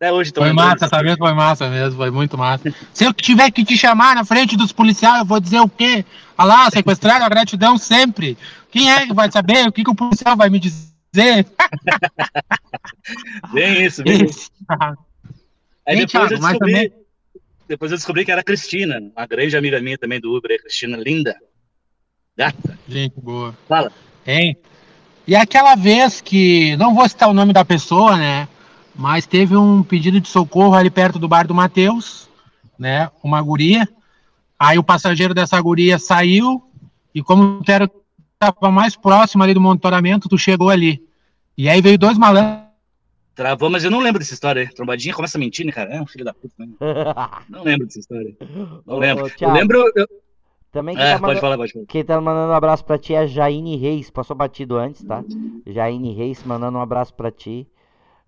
Até hoje Foi massa, tá vendo? Foi massa mesmo, foi muito massa. Se eu tiver que te chamar na frente dos policiais, eu vou dizer o quê? Olha lá, sequestrar a gratidão sempre. Quem é que vai saber? O que, que o policial vai me dizer? bem isso, bem isso. Aí depois, Thiago, eu descobri, também... depois eu descobri que era a Cristina, uma grande amiga minha também do Uber, Cristina linda. Gata. Gente boa. Fala. Hein? E aquela vez que, não vou citar o nome da pessoa, né? Mas teve um pedido de socorro ali perto do bar do Matheus, né? Uma guria. Aí o passageiro dessa guria saiu e como tu era estava mais próximo ali do monitoramento, tu chegou ali. E aí veio dois malandros. Travou, mas eu não lembro dessa história. Trombadinha começa a mentir, né, cara? É um filho da puta. Né? não lembro dessa história. Não Ô, lembro. eu lembro. Eu... Também que é, tá pode falar, pode falar. Quem tá mandando um abraço pra ti é a Jaine Reis. Passou batido antes, tá? Jaine Reis mandando um abraço pra ti.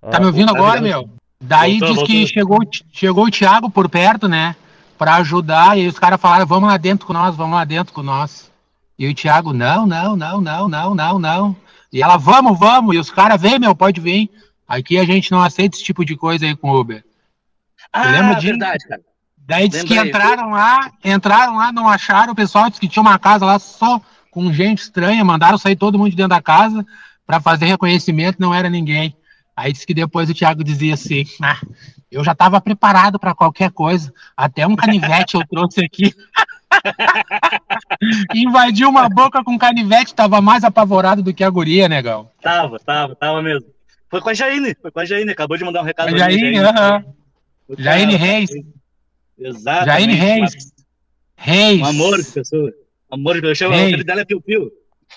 Tá me ouvindo agora, meu? Daí voltou, diz que chegou, chegou o Thiago por perto, né? Pra ajudar, e os caras falaram, vamos lá dentro com nós, vamos lá dentro com nós. E o Thiago, não, não, não, não, não, não, não. E ela, vamos, vamos, e os caras, vem, meu, pode vir. Aqui a gente não aceita esse tipo de coisa aí com o Uber. Ah, lembra de... verdade, cara. Daí diz que entraram lá, entraram lá, não acharam, o pessoal disse que tinha uma casa lá só com gente estranha, mandaram sair todo mundo de dentro da casa para fazer reconhecimento, não era ninguém. Aí disse que depois o Thiago dizia assim: ah, eu já estava preparado para qualquer coisa, até um canivete eu trouxe aqui. Invadiu uma boca com canivete, tava mais apavorado do que a guria, negão. Tava, tava, tava mesmo. Foi com a Jaine, foi com a Jaine, acabou de mandar um recado. Jaine, aham. Uh -huh. Jaine Reis. Exato. Jaine Reis. Reis. Um amor de pessoa. Um amor de pessoa. O nome dela é Piu Piu.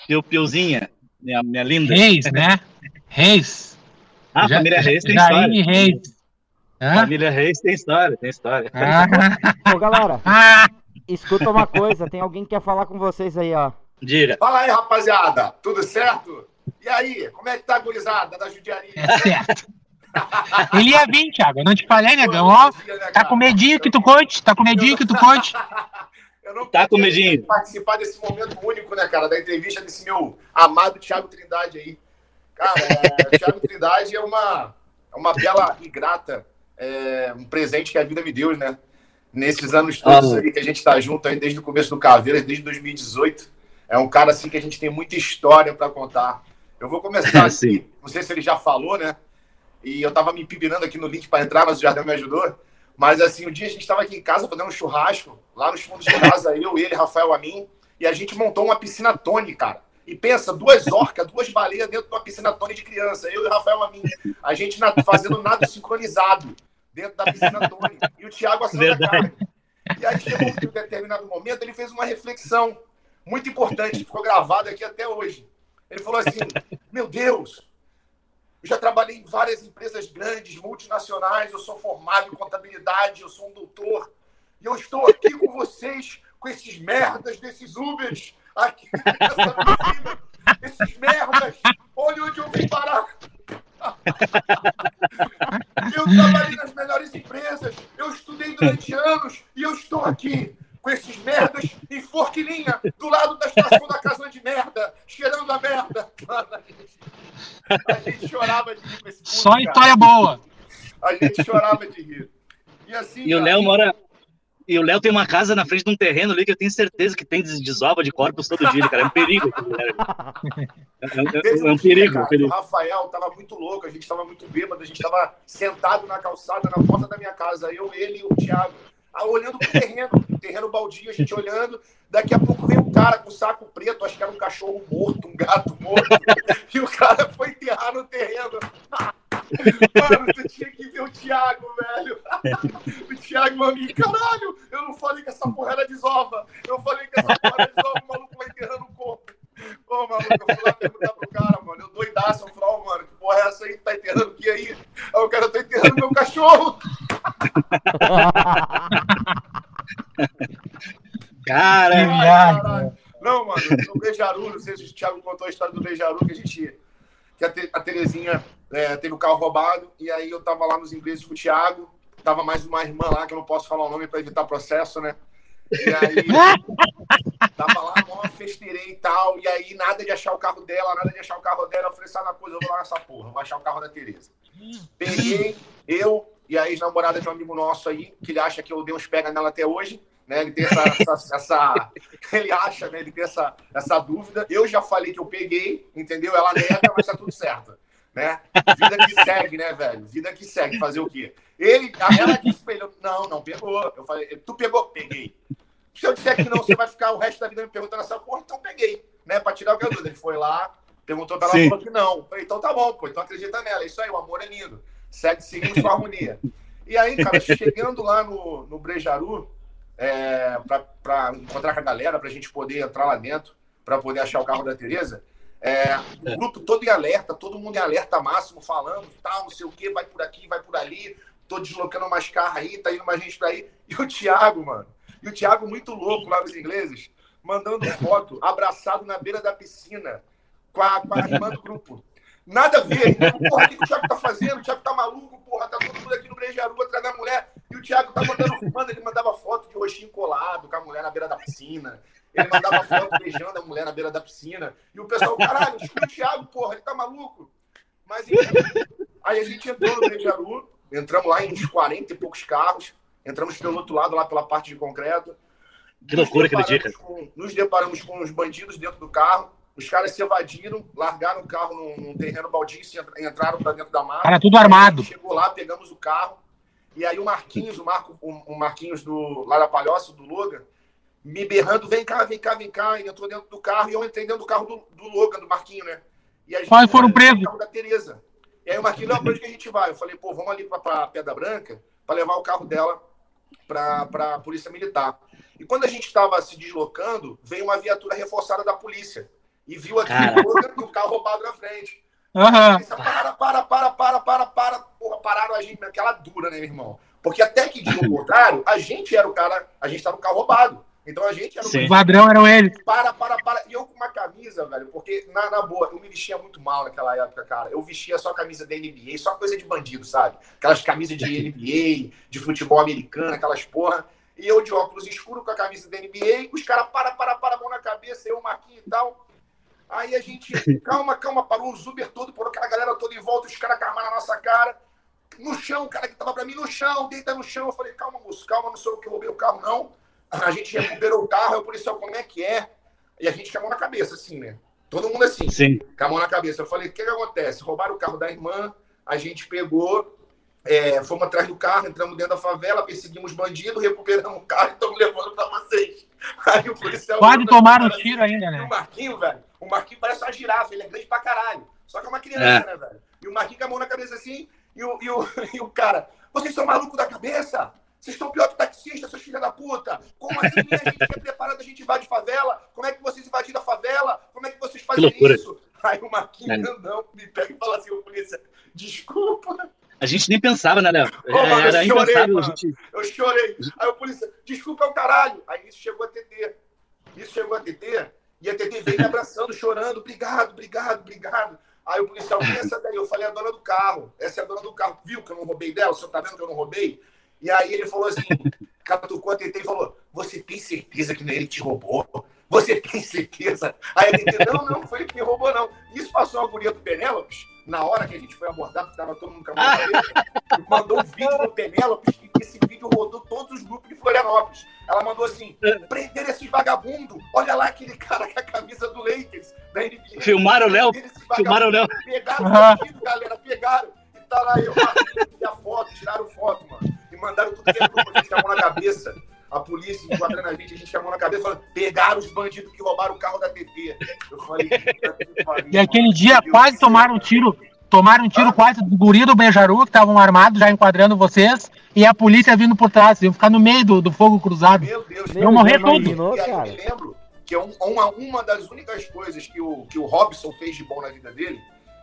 Piu Piuzinha, minha, minha linda. Reis, né? Reis. Ah, Já, família Reis tem Jaine história. Reis. Hã? Família Reis tem história, tem história. Ah. Ô, galera, ah. escuta uma coisa, tem alguém que quer falar com vocês aí, ó. Diga. Fala aí, rapaziada, tudo certo? E aí, como é que tá a gurizada da judiaria? É certo. Ele ia vir, Thiago, eu não te falei, negão, ó. Tá com medinho que tu conte, tá com medinho que tu conte. Eu não tá com medinho. participar desse momento único, né, cara, da entrevista desse meu amado Thiago Trindade aí. Cara, é, Thiago Trindade é uma, é uma bela e grata, é, um presente que a vida me deu, né? Nesses anos todos ah, aí que a gente está junto aí desde o começo do Caveiras, desde 2018. É um cara assim que a gente tem muita história para contar. Eu vou começar assim, não sei se ele já falou, né? E eu tava me pipinando aqui no link para entrar, mas o Jardel me ajudou. Mas assim, um dia a gente estava aqui em casa fazendo um churrasco, lá nos fundos de casa, eu, ele, Rafael, a mim, e a gente montou uma piscina Tony, cara. E pensa, duas orcas, duas baleias dentro de uma piscina Tony de criança. Eu e o Rafael a mim. A gente fazendo nada sincronizado dentro da piscina Tony. E o Thiago assando a. E aí chegou um determinado momento, ele fez uma reflexão muito importante, que ficou gravada aqui até hoje. Ele falou assim: Meu Deus, eu já trabalhei em várias empresas grandes, multinacionais, eu sou formado em contabilidade, eu sou um doutor, e eu estou aqui com vocês, com esses merdas desses Ubers, aqui nessa piscina, esses merdas, olha onde eu vim parar. Eu trabalhei nas melhores empresas, eu estudei durante anos e eu estou aqui com esses merdas em Forquilinha, do lado da estação da casa de merda, cheirando a merda. a, gente, a gente chorava de rir com esse público, Só história boa. A gente chorava de rir. E, assim, e o Léo mora. E o Léo tem uma casa na frente de um terreno ali que eu tenho certeza que tem desova de corpos todo dia, cara. É um perigo. É, um, é um perigo, cara, um perigo. O Rafael tava muito louco, a gente tava muito bêbado, a gente tava sentado na calçada, na porta da minha casa. Eu, ele e o Thiago olhando pro terreno, terreno baldio, a gente olhando. Daqui a pouco vem um cara com um saco preto, acho que era um cachorro morto, um gato morto. e o cara foi enterrar no terreno. Mano, tu tinha que ver o Thiago, velho. o Thiago, mano, caralho, eu não falei que essa porra era desova. Eu falei que essa porra era desova, o maluco vai enterrando o corpo. Ô, maluco, eu fui lá perguntar pro cara, mano. Eu doidaço, eu falei, ó, oh, mano, que porra é essa aí tá enterrando o que aí? Aí o cara tá enterrando meu cachorro. Cara, Não, mano, no Beijaru, não sei se o Thiago contou a história do Beijaru, que a gente. Que a, Terezinha é, teve o carro roubado, e aí eu tava lá nos ingleses com o Thiago, tava mais uma irmã lá, que eu não posso falar o nome para evitar processo, né? E aí, tava lá, mó festeirei e tal. E aí, nada de achar o carro dela, nada de achar o carro dela. Eu falei, sabe uma coisa, eu vou lá nessa porra, vou achar o carro da Tereza. Peguei, eu e a ex-namorada de um amigo nosso aí, que ele acha que eu dei uns pega nela até hoje. Né? Ele tem essa, essa, essa, Ele acha, né? Ele tem essa, essa dúvida. Eu já falei que eu peguei, entendeu? Ela nega, mas tá tudo certo. Né? Vida que segue, né, velho? Vida que segue. Fazer o quê? Ele, ela disse pra ele, não, não pegou. Eu falei, tu pegou? Peguei. Se eu disser que não, você vai ficar o resto da vida me perguntando essa porra, então peguei, né? Pra tirar o que dúvida. Ele foi lá, perguntou pra ela, falou que não. Eu falei, então tá bom, pô, então acredita nela. É isso aí, o amor é lindo. Segue, seguimos com harmonia. E aí, cara, chegando lá no, no Brejaru, é, pra, pra encontrar com a galera, pra gente poder entrar lá dentro, pra poder achar o carro da Tereza, é, o grupo todo em alerta, todo mundo em alerta máximo, falando, tal, não sei o que, vai por aqui, vai por ali, tô deslocando mais carro aí, tá indo mais gente pra aí. E o Thiago, mano, e o Thiago, muito louco lá nos ingleses, mandando foto, abraçado na beira da piscina, com a, com a irmã do grupo. Nada a ver. Porra, o que o Thiago tá fazendo? O Thiago tá maluco, porra, tá todo mundo aqui no Brejaru atrás da mulher. E o Thiago tá mandando, mano, ele mandava foto de roxinho colado com a mulher na beira da piscina. Ele mandava foto beijando a mulher na beira da piscina. E o pessoal, caralho, o Thiago, porra, ele tá maluco. Mas enfim, aí a gente entrou no Brejaru, entramos lá em uns 40 e poucos carros. Entramos pelo outro lado, lá pela parte de concreto. Que loucura aquele dia, com, Nos deparamos com os bandidos dentro do carro. Os caras se evadiram, largaram o carro num, num terreno baldio e entraram para dentro da mata. Era tudo armado. Chegou lá, pegamos o carro. E aí o Marquinhos, o, Marco, o, Marquinhos do, lá da Palhoça, do Logan, me berrando, vem cá, vem cá, vem cá. E entrou dentro do carro e eu entrei dentro do carro do, do Logan, do Marquinho, né? E a gente Quais foram presos? carro da Tereza. E aí o Marquinhos, não, pra onde que a gente vai? Eu falei, pô, vamos ali para Pedra Branca para levar o carro dela para a Polícia Militar. E quando a gente estava se deslocando, veio uma viatura reforçada da polícia e viu aqui o carro roubado na frente. Uhum. Disse, para, para, para, para, para, para. Porra, pararam a gente naquela dura, né, meu irmão? Porque até que, de contrário, a gente era o cara, a gente estava no carro roubado. Então a gente era o. padrão eram eles. Para, para, para. E eu com uma camisa, velho, porque, na, na boa, eu me vestia muito mal naquela época, cara. Eu vestia só camisa da NBA, só coisa de bandido, sabe? Aquelas camisas de NBA, de futebol americano, aquelas porra. E eu de óculos escuros com a camisa da NBA, os caras para, para, para, mão na cabeça, eu, Marquinhos e tal. Aí a gente, calma, calma, parou o Uber todo, por aquela galera toda em volta, os caras armaram na nossa cara. No chão, o cara que tava pra mim no chão, deita no chão. Eu falei, calma, moço, calma, não sou eu que roubei o carro, não a gente recuperou o carro, aí o policial, como é que é? E a gente com a mão na cabeça, assim, né? Todo mundo assim, Sim. com a mão na cabeça. Eu falei, o que, que acontece? Roubaram o carro da irmã, a gente pegou, é, fomos atrás do carro, entramos dentro da favela, perseguimos bandidos, recuperamos o carro e estamos levando para vocês. Aí o policial. Quase tomaram um tiro assim, ainda, né? o Marquinho, velho, o Marquinho parece uma girafa, ele é grande pra caralho. Só que é uma criança, é. né, velho? E o Marquinho com a mão na cabeça assim, e o, e o, e o cara, vocês são malucos da cabeça? Vocês estão pior que taxista, seus filhos da puta. Como assim a gente é preparado, a gente invade favela? Como é que vocês invadiram a favela? Como é que vocês fazem isso? Aí o Marquinhos é. me pega e fala assim, ô polícia, desculpa. A gente nem pensava, né, Léo? Era eu chorei, mano. Gente... Eu chorei. Aí o polícia, desculpa é o caralho. Aí isso chegou a TT. Isso chegou a TT e a TT veio me abraçando, chorando. Obrigado, obrigado, obrigado. Aí o policial, quem é essa daí? Eu falei, a dona do carro. Essa é a dona do carro. Viu que eu não roubei dela? O senhor tá vendo que eu não roubei? E aí ele falou assim, catucou a TT e falou, você tem certeza que não é ele que te roubou? Você tem certeza? Aí a TT, não, não, foi ele que me roubou, não. Isso passou a guria do Penélopes, na hora que a gente foi abordar, porque estava todo mundo com a mão mandou um vídeo pro Penélopes, e esse vídeo rodou todos os grupos de Florianópolis. Ela mandou assim, prender esses vagabundos, olha lá aquele cara com a camisa do Lakers, da NBA. Filmaram o Léo, filmaram o Léo. Pegaram o vídeo, galera, pegaram. E tá lá eu, e a foto, tiraram foto, mano mandaram tudo que é grupo, a gente chamou na cabeça. A polícia enquadrando a gente, a gente chamou na cabeça falando, pegaram os bandidos que roubaram o carro da TT. Eu falei, E aquele dia quase tomaram um tiro, tomaram um tiro ah? quase do guri do Beijaru, que estavam armados já enquadrando vocês, e a polícia vindo por trás, iam ficar no meio do, do fogo cruzado. Meu Deus, eu morrer tudo. E aí eu me lembro que é uma, uma das únicas coisas que o, que o Robson fez de bom na vida dele,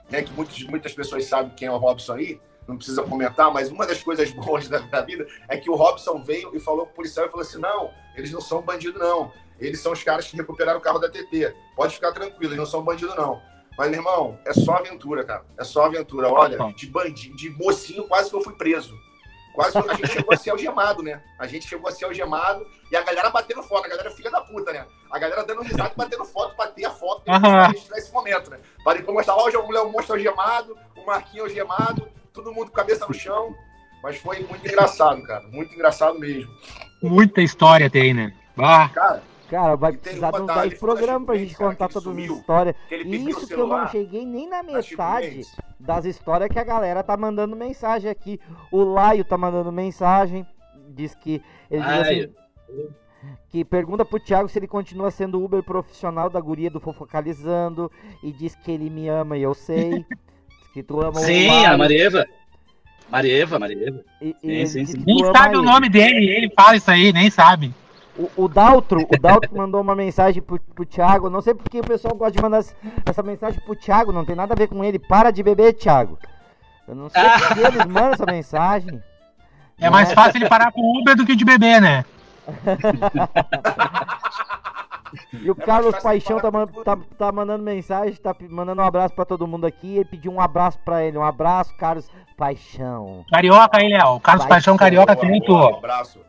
né, que muitos, muitas pessoas sabem quem é o Robson aí, não precisa comentar, mas uma das coisas boas da, da, vida é que o Robson veio e falou com o policial e falou assim: não, eles não são bandido, não. Eles são os caras que recuperaram o carro da TT. Pode ficar tranquilo, eles não são bandido, não. Mas, meu irmão, é só aventura, cara. É só aventura. Olha, de bandido, de mocinho, quase que eu fui preso. Quase a gente chegou a ser algemado, né? A gente chegou a ser algemado e a galera batendo foto, a galera é filha da puta, né? A galera dando risada batendo foto pra ter a foto pra registrar esse momento, né? Para depois mostrar, ó, o Léo Monstro algemado, o Marquinhos algemado, todo mundo com a cabeça no chão. Mas foi muito engraçado, cara. Muito engraçado mesmo. Muita história tem, né? Ah. Cara, cara, vai precisar de uns 10 programas pra gente contar toda a história. E isso que eu não cheguei nem na metade das histórias que a galera tá mandando mensagem aqui. O Laio tá mandando mensagem. Diz que ele diz assim, que pergunta pro Thiago se ele continua sendo Uber profissional da guria do Fofocalizando e diz que ele me ama e eu sei. Que tu ama sim, o a Marieva. Marieva, Marieva. E, e sim, sim, sim. Nem sabe o nome dele, ele fala isso aí, nem sabe. O, o Daltro, o Daltro mandou uma mensagem pro, pro Thiago. Não sei porque o pessoal gosta de mandar essa mensagem pro Thiago, não tem nada a ver com ele. Para de beber, Thiago. Eu não sei por que eles mandam essa mensagem. É mais fácil ele parar com o Uber do que de beber, né? E o é Carlos Paixão tá, tá, tá, mandando mensagem, tá mandando um abraço pra todo mundo aqui. Ele pediu um abraço pra ele. Um abraço, Carlos Paixão. Carioca aí, Léo. Carlos Paixão, Paixão Carioca que nem tu. Um abraço.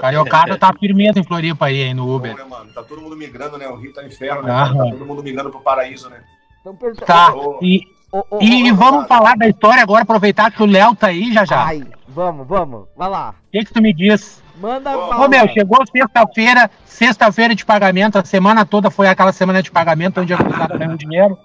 Cariocado tá firmeza em Floripa aí, aí no Uber. Bom, né, mano? Tá todo mundo migrando, né? O Rio tá inferno, né? Ah, tá todo mundo migrando pro paraíso, né? Então, tá. Oh, e, oh, oh, e vamos falar da história agora, aproveitar que o Léo tá aí já já. Ai, vamos, vamos. Vai lá. O que, que tu me diz? Manda Ô, meu, chegou sexta-feira, sexta-feira de pagamento, a semana toda foi aquela semana de pagamento onde eu estava ganhando dinheiro.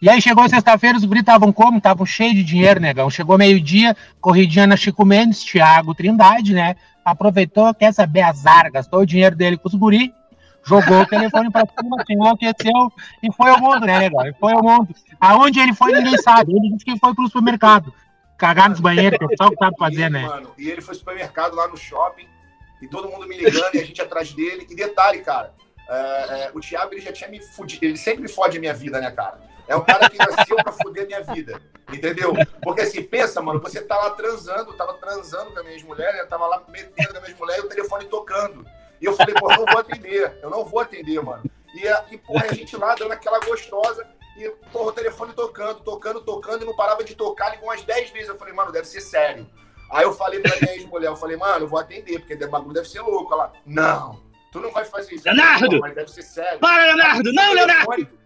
E aí chegou sexta-feira, os guris estavam como? Estavam cheios de dinheiro, negão. Chegou meio-dia, corridinha na Chico Mendes, Thiago Trindade, né? Aproveitou, quer saber azar, gastou o dinheiro dele com os guris, jogou o telefone pra cima, se enlouqueceu e foi ao mundo, né, negão? E foi ao mundo. Aonde ele foi, ninguém sabe. Ele disse que foi pro supermercado. Cagar nos banheiros, que o que sabe fazer, né? Mano, e ele foi pro supermercado lá no shopping e todo mundo me ligando e a gente atrás dele. E detalhe, cara, é, é, o Thiago ele já tinha me fudido, ele sempre fode a minha vida, né, cara? É um cara que nasceu pra fuder a minha vida, entendeu? Porque assim, pensa, mano, você tá lá transando, tava transando com a minha mulher, né? Tava lá metendo com a minha mulher e o telefone tocando. E eu falei, pô, eu não vou atender, eu não vou atender, mano. E, e porra, a gente lá dando aquela gostosa e, porra, o telefone tocando, tocando, tocando, e não parava de tocar, ligou umas 10 vezes. Eu falei, mano, deve ser sério. Aí eu falei pra minha ex-mulher, eu falei, mano, eu vou atender, porque o bagulho deve ser louco. Ela, não, tu não vai fazer isso. Leonardo! mas deve ser sério. Para, Leonardo! Não, Leonardo!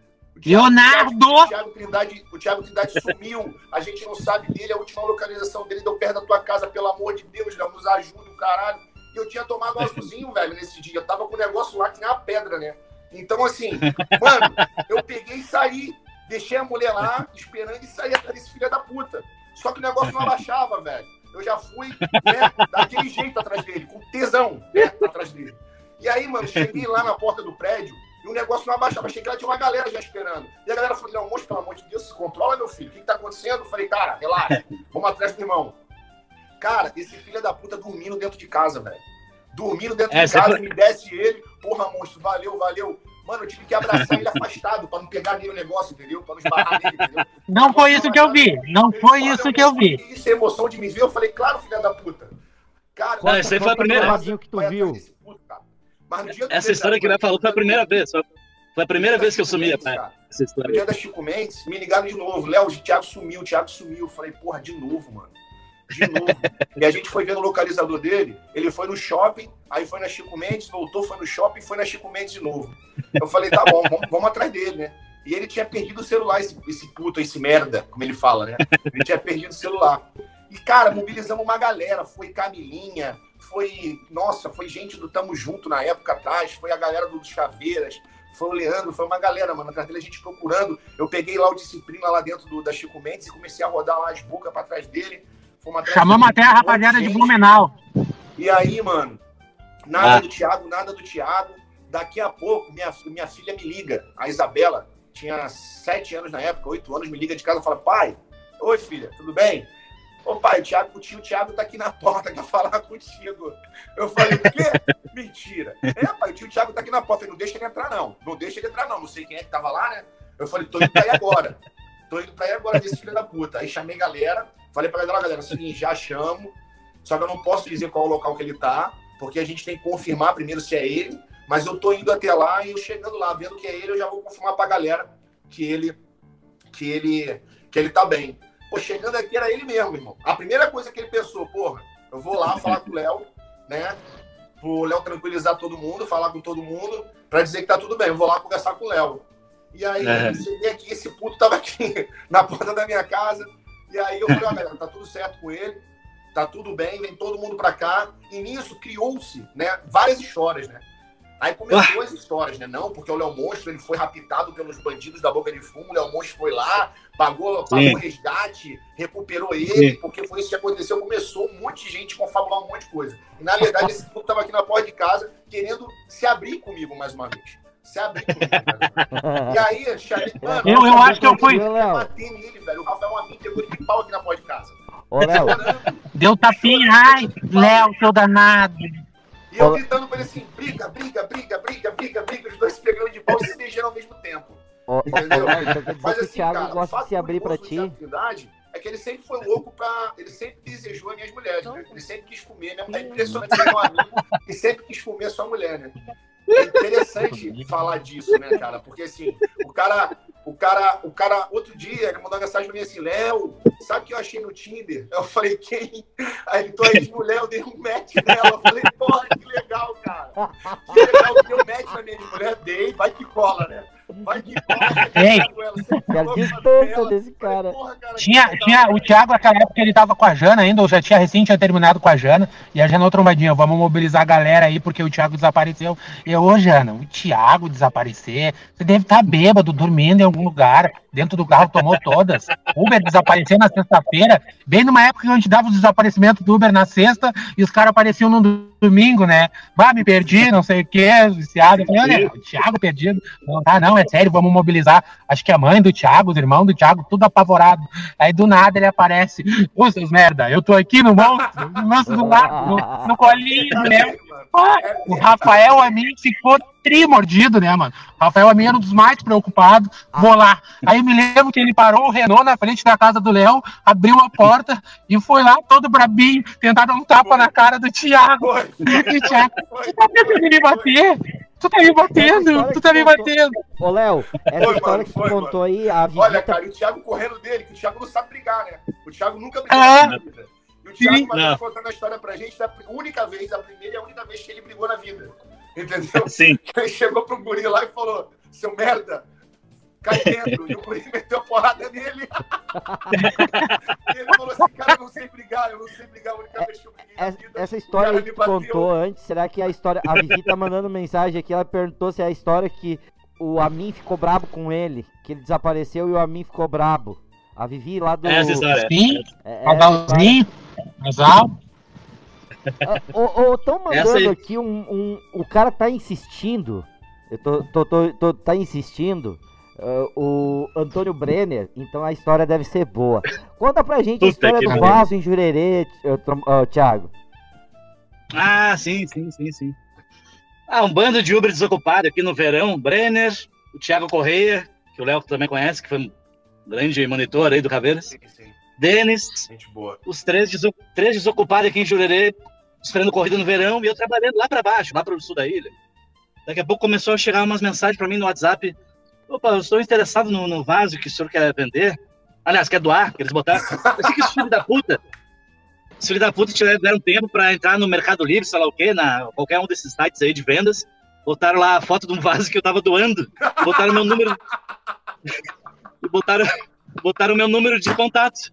Leonardo! O Thiago, Trindade, o Thiago Trindade sumiu, a gente não sabe dele, a última localização dele deu perto da tua casa, pelo amor de Deus, Léo, nos ajuda o caralho. E eu tinha tomado um azulzinho, velho, nesse dia. Eu tava com um negócio lá que nem uma pedra, né? Então, assim, mano, eu peguei e saí, deixei a mulher lá, esperando e saí atrás desse filho da puta. Só negócio não abaixava, velho. Eu já fui né, daquele jeito atrás dele, com tesão né, atrás dele. E aí, mano, cheguei lá na porta do prédio e o negócio não abaixava. Cheguei lá, tinha uma galera já esperando. E a galera falou: Leão, moço, pelo amor de Deus, se controla, meu filho. O que, que tá acontecendo? Eu falei: cara, relaxa, vamos atrás do irmão. Cara, esse filho da puta dormindo dentro de casa, velho. Dormindo dentro É, de casa, foi- me desce ele. Porra, monstro, valeu, valeu. Mano, eu tive que abraçar ele afastado pra não pegar nele o negócio, entendeu? Pra não esbarrar nele, entendeu? Não foi isso que eu vi. Não foi isso que eu vi. "Que Isso é emoção de me ver. Eu falei, claro, filha da puta. Cara, Não, essa aí foi a primeira. Que tu viu. Essa história que ele falou foi a primeira vez. Foi a primeira vez que eu sumia, pai. cara. Essa No dia da Chico Mendes, me ligaram de novo. Léo, o Thiago sumiu, o Thiago sumiu. Eu falei, porra, de novo, mano. De novo. e a gente foi vendo o localizador dele. Ele foi no shopping, aí foi na Chico Mendes, voltou, foi no shopping, foi na Chico Mendes de novo. Eu falei, tá bom, vamos, vamos atrás dele, né? E ele tinha perdido o celular, esse, esse puto, esse merda, como ele fala, né? Ele tinha perdido o celular. E, cara, mobilizamos uma galera. Foi Camilinha, foi. Nossa, foi gente do Tamo Junto na época atrás, foi a galera do dos Caveiras, foi o Leandro, foi uma galera, mano. Atrás dele a gente procurando. Eu peguei lá o disciplina lá dentro do, da Chico Mendes e comecei a rodar lá as bocas pra trás dele. Chamamos até a rapaziada de. Blumenau. E aí, mano, nada Ah. do Thiago, nada do Thiago. Daqui a pouco, minha, minha filha me liga, a Isabela, tinha sete anos na época, oito anos, me liga de casa e fala: pai, oi filha, tudo bem? Ô pai, o, Thiago, o tio Thiago tá aqui na porta, quer falar contigo. Eu falei, o quê? Mentira. É, pai, o tio Thiago tá aqui na porta. Eu falei, não deixa ele entrar, não. Não deixa ele entrar, não. Não sei quem é que tava lá, né? Eu falei, tô indo pra aí agora. Tô indo pra aí agora ver esse filho da puta. Aí chamei galera, falei pra galera, galera, é seguinte, já chamo. Só que eu não posso dizer qual é o local que ele tá, porque a gente tem que confirmar primeiro se é ele. Mas eu tô indo até lá e eu chegando lá, vendo que é ele, eu já vou confirmar pra galera que ele, que ele, que ele tá bem. Pô, chegando aqui era ele mesmo, irmão. A primeira coisa que ele pensou, porra, eu vou lá falar com o Léo, né? Pro Léo tranquilizar todo mundo, falar com todo mundo, pra dizer que tá tudo bem. Eu vou lá conversar com o Léo. E aí, É. eu cheguei aqui, esse puto tava aqui na porta da minha casa. E aí eu falei, ó, galera, tá tudo certo com ele, tá tudo bem, vem todo mundo pra cá. E nisso criou-se, né, várias histórias, né? Aí começou as histórias, né? Não, porque o Léo Monstro ele foi raptado pelos bandidos da Boca de Fumo, o Léo Monstro foi lá, pagou, pagou Sim. o resgate, recuperou ele, porque foi isso que aconteceu. Começou um monte de gente confabular um monte de coisa. E na verdade, esse puto tava aqui na porta de casa querendo se abrir comigo mais uma vez. Se abrir comigo. mais uma vez. E aí, chamei, mano, Eu- eu acho que eu fui- eu bater nele, velho. O Rafael Amin pegou ele de pau aqui na porta de casa. Ô, Léo. Deu tapinha. Ai, Léo, seu danado. E eu gritando pra ele assim: briga, briga, briga, briga, briga, briga, os dois se pegando de pau e se beijando ao mesmo tempo. Entendeu? Então Mas assim, Thiago cara, o gosta de se abrir do ti. É que ele sempre foi louco pra. Ele sempre desejou as minhas mulheres, né? Ele sempre quis comer. Né? É impressionante ser um amigo que sempre quis comer a sua mulher, né? É interessante falar disso, né, cara? Porque assim, o cara. O cara, o cara, outro dia, ele mandou uma mensagem pra mim assim, Léo, sabe o que eu achei no Tinder? Eu falei, quem? Aí ele, tua ex-mulher, eu dei um match nela. Eu falei, porra, que legal, cara. Que legal, deu match na minha ex-mulher, dei, vai que cola, né? Vai que cola. Ei. Quero distância desse cara. Tinha, tinha o Thiago, naquela época, ele tava com a Jana ainda, ou já tinha recém tinha terminado com a Jana, e a Jana, ô trombadinha, vamos mobilizar a galera aí, porque o Thiago desapareceu. E eu, ô Jana, o Thiago desaparecer, você deve estar bêbado, dormindo em algum lugar, dentro do carro, tomou todas. Uber desapareceu na sexta-feira, bem numa época que a gente dava os desaparecimentos do Uber na sexta, e os caras apareciam no do- domingo, né? Bah, me perdi, não sei o que, viciado. Eu falei, olha, o Thiago perdido. Não, ah, não, é sério, vamos mobilizar. Acho que a mãe do Thiago, os irmãos do Thiago, tudo apavorado. Aí do nada ele aparece. Ô, seus merda, eu tô aqui no monstro, no monstro do lado, no, no colinho, né? Ah, o Rafael a mim ficou trimordido, né, mano? Rafael a mim era um dos mais preocupados. Vou lá. Aí me lembro que ele parou o Renault na frente da casa do Léo, abriu a porta e foi lá todo brabinho, tentar dar um tapa na cara do Thiago. Foi, E o Thiago, tu tá tentando me bater? Tu tá me batendo, tu tá me batendo. Ô, Léo, essa Foi, história mano, que tu foi, contou aí, a Olha, visita. cara, e o Thiago correndo dele, que o Thiago não sabe brigar, né? O Thiago nunca brigou É. na vida. E o Thiago, uma vez contando a história pra gente, da única vez, a primeira e a única vez que ele brigou na vida. Entendeu? Sim. Ele chegou pro guri lá e falou: seu merda, cai dentro. E o guri meteu a porrada nele. e ele falou assim: cara, eu não sei brigar, eu não sei brigar, a única vez que eu briguei na Essa, vida. essa história que tu contou antes, será que é a história. A Vivi tá mandando mensagem aqui, ela perguntou se é a história que o Amin ficou brabo com ele, que ele desapareceu e o Amin ficou brabo. A Vivi lá do. Essa história. Sim, É, é, casalzinho, casal. Estão mandando aqui um, um- O cara tá insistindo. Eu tô, tô, tô, tô- tá insistindo. ah, o Antônio Brenner, então a história deve ser boa. Conta pra gente a história do vaso em Jurerê, ah, Thiago. Ah, sim, sim, sim, sim. Ah, um bando de Uber desocupado aqui no verão. Brenner, o Thiago Correia, que o Léo também conhece, que foi um grande monitor aí do Caveiras. Sim, sim. Denis, Gente boa. os três desocupados aqui em Jurerê, esperando corrida no verão, e eu trabalhando lá para baixo, lá para o sul da ilha. Daqui a pouco começou a chegar umas mensagens para mim no WhatsApp. Opa, eu estou interessado no, no vaso que o senhor quer vender. Aliás, quer doar, que eles botaram. Eu sei que os filhos da puta. Os filhos da puta tiveram tempo para entrar no Mercado Livre, sei lá o quê, na qualquer um desses sites aí de vendas. Botaram lá a foto de um vaso que eu tava doando. Botaram meu número. e botaram, botaram meu número de contato.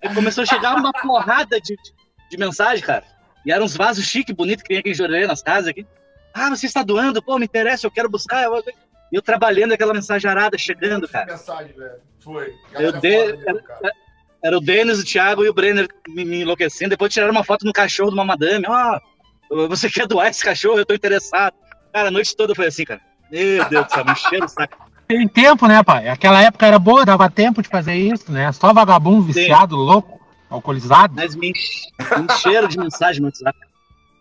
Aí começou a chegar uma porrada de, de, de mensagem, cara. E eram uns vasos chique, bonito, que tem aqui em nas casas aqui. Ah, você está doando? Pô, me interessa, eu quero buscar. Eu, eu trabalhando aquela mensagem arada, chegando, cara. Mensagem, velho. Foi. Eu mesmo, cara. Era o Denis, o Thiago e o Brenner me, me enlouquecendo. Depois tiraram uma foto no cachorro de uma madame. Ó, você quer doar esse cachorro? Eu tô interessado. Cara, a noite toda foi assim, cara. Meu Deus do céu, me encheram o saco. Tem tempo, né, pai? Aquela época era boa, dava tempo de fazer isso, né? Só vagabundo, viciado, louco, alcoolizado. Mas me enche- me encheram de mensagem no WhatsApp.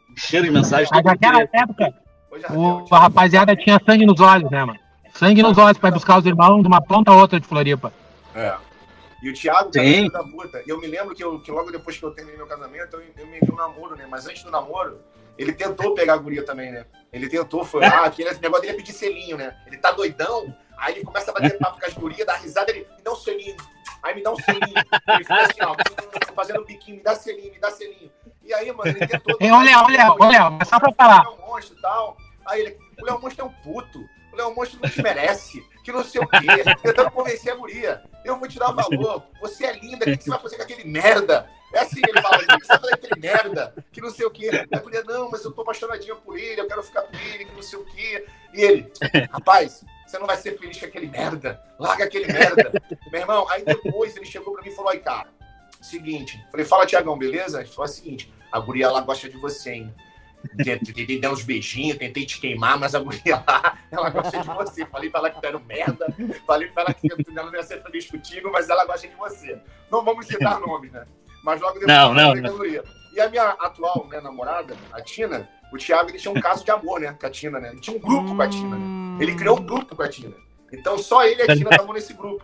Me Encheram de mensagem. Mas naquela época, Hoje o, a rapaziada tinha sangue nos olhos, né, mano? Sangue nos olhos pra ir buscar os irmãos de uma ponta a outra de Floripa. É. E o Thiago, Sim. filho da puta. E eu me lembro que, eu, que logo depois que eu terminei meu casamento, eu, eu me dei um namoro, né? Mas antes do namoro, ele tentou pegar a guria também, né? Ele tentou, foi lá, aquele negócio dele é pedir selinho, né? Ele tá doidão, aí ele começa a bater papo com as gurias, dá risada, ele me dá um selinho. Aí me dá um selinho. Ele fica assim, ó, fazendo um biquinho, me dá selinho, me dá selinho. E aí, mano, ele tentou. Ei, olha, olha, olha, mas só pra falar. O Léo Monstro e tal. Aí ele, o Léo Monstro é um puto. O Léo Monstro não te merece. Que não sei o quê. Tentando convencer a guria. Eu vou te dar valor. Você é linda. O que que você vai fazer com aquele merda? É assim que ele fala. O que você vai fazer com aquele merda? Que não sei o quê. A guria, não, mas eu tô apaixonadinha por ele. Eu quero ficar com ele. Que não sei o quê. E ele, rapaz, você não vai ser feliz com aquele merda. Larga aquele merda. Meu irmão, aí depois ele chegou pra mim e falou, aí, cara, seguinte. Falei, fala, Tiagão, beleza? Ele falou o seguinte, a guria, ela gosta de você, hein? Tentei dar uns beijinhos, tentei te queimar, mas a guria lá, ela gosta de você. Falei pra ela que tu era um merda, falei pra ela que ela não ia ser feliz contigo, mas ela gosta de você. Não vamos citar nomes, né? Mas logo depois Não, eu não, falei com a guria. E a minha atual né, namorada, a Tina, o Thiago, ele tinha um caso de amor, né, com a Tina, né? Ele tinha um grupo com a Tina, né? Ele criou um grupo com a Tina. Então só ele e a Tina estavam nesse grupo.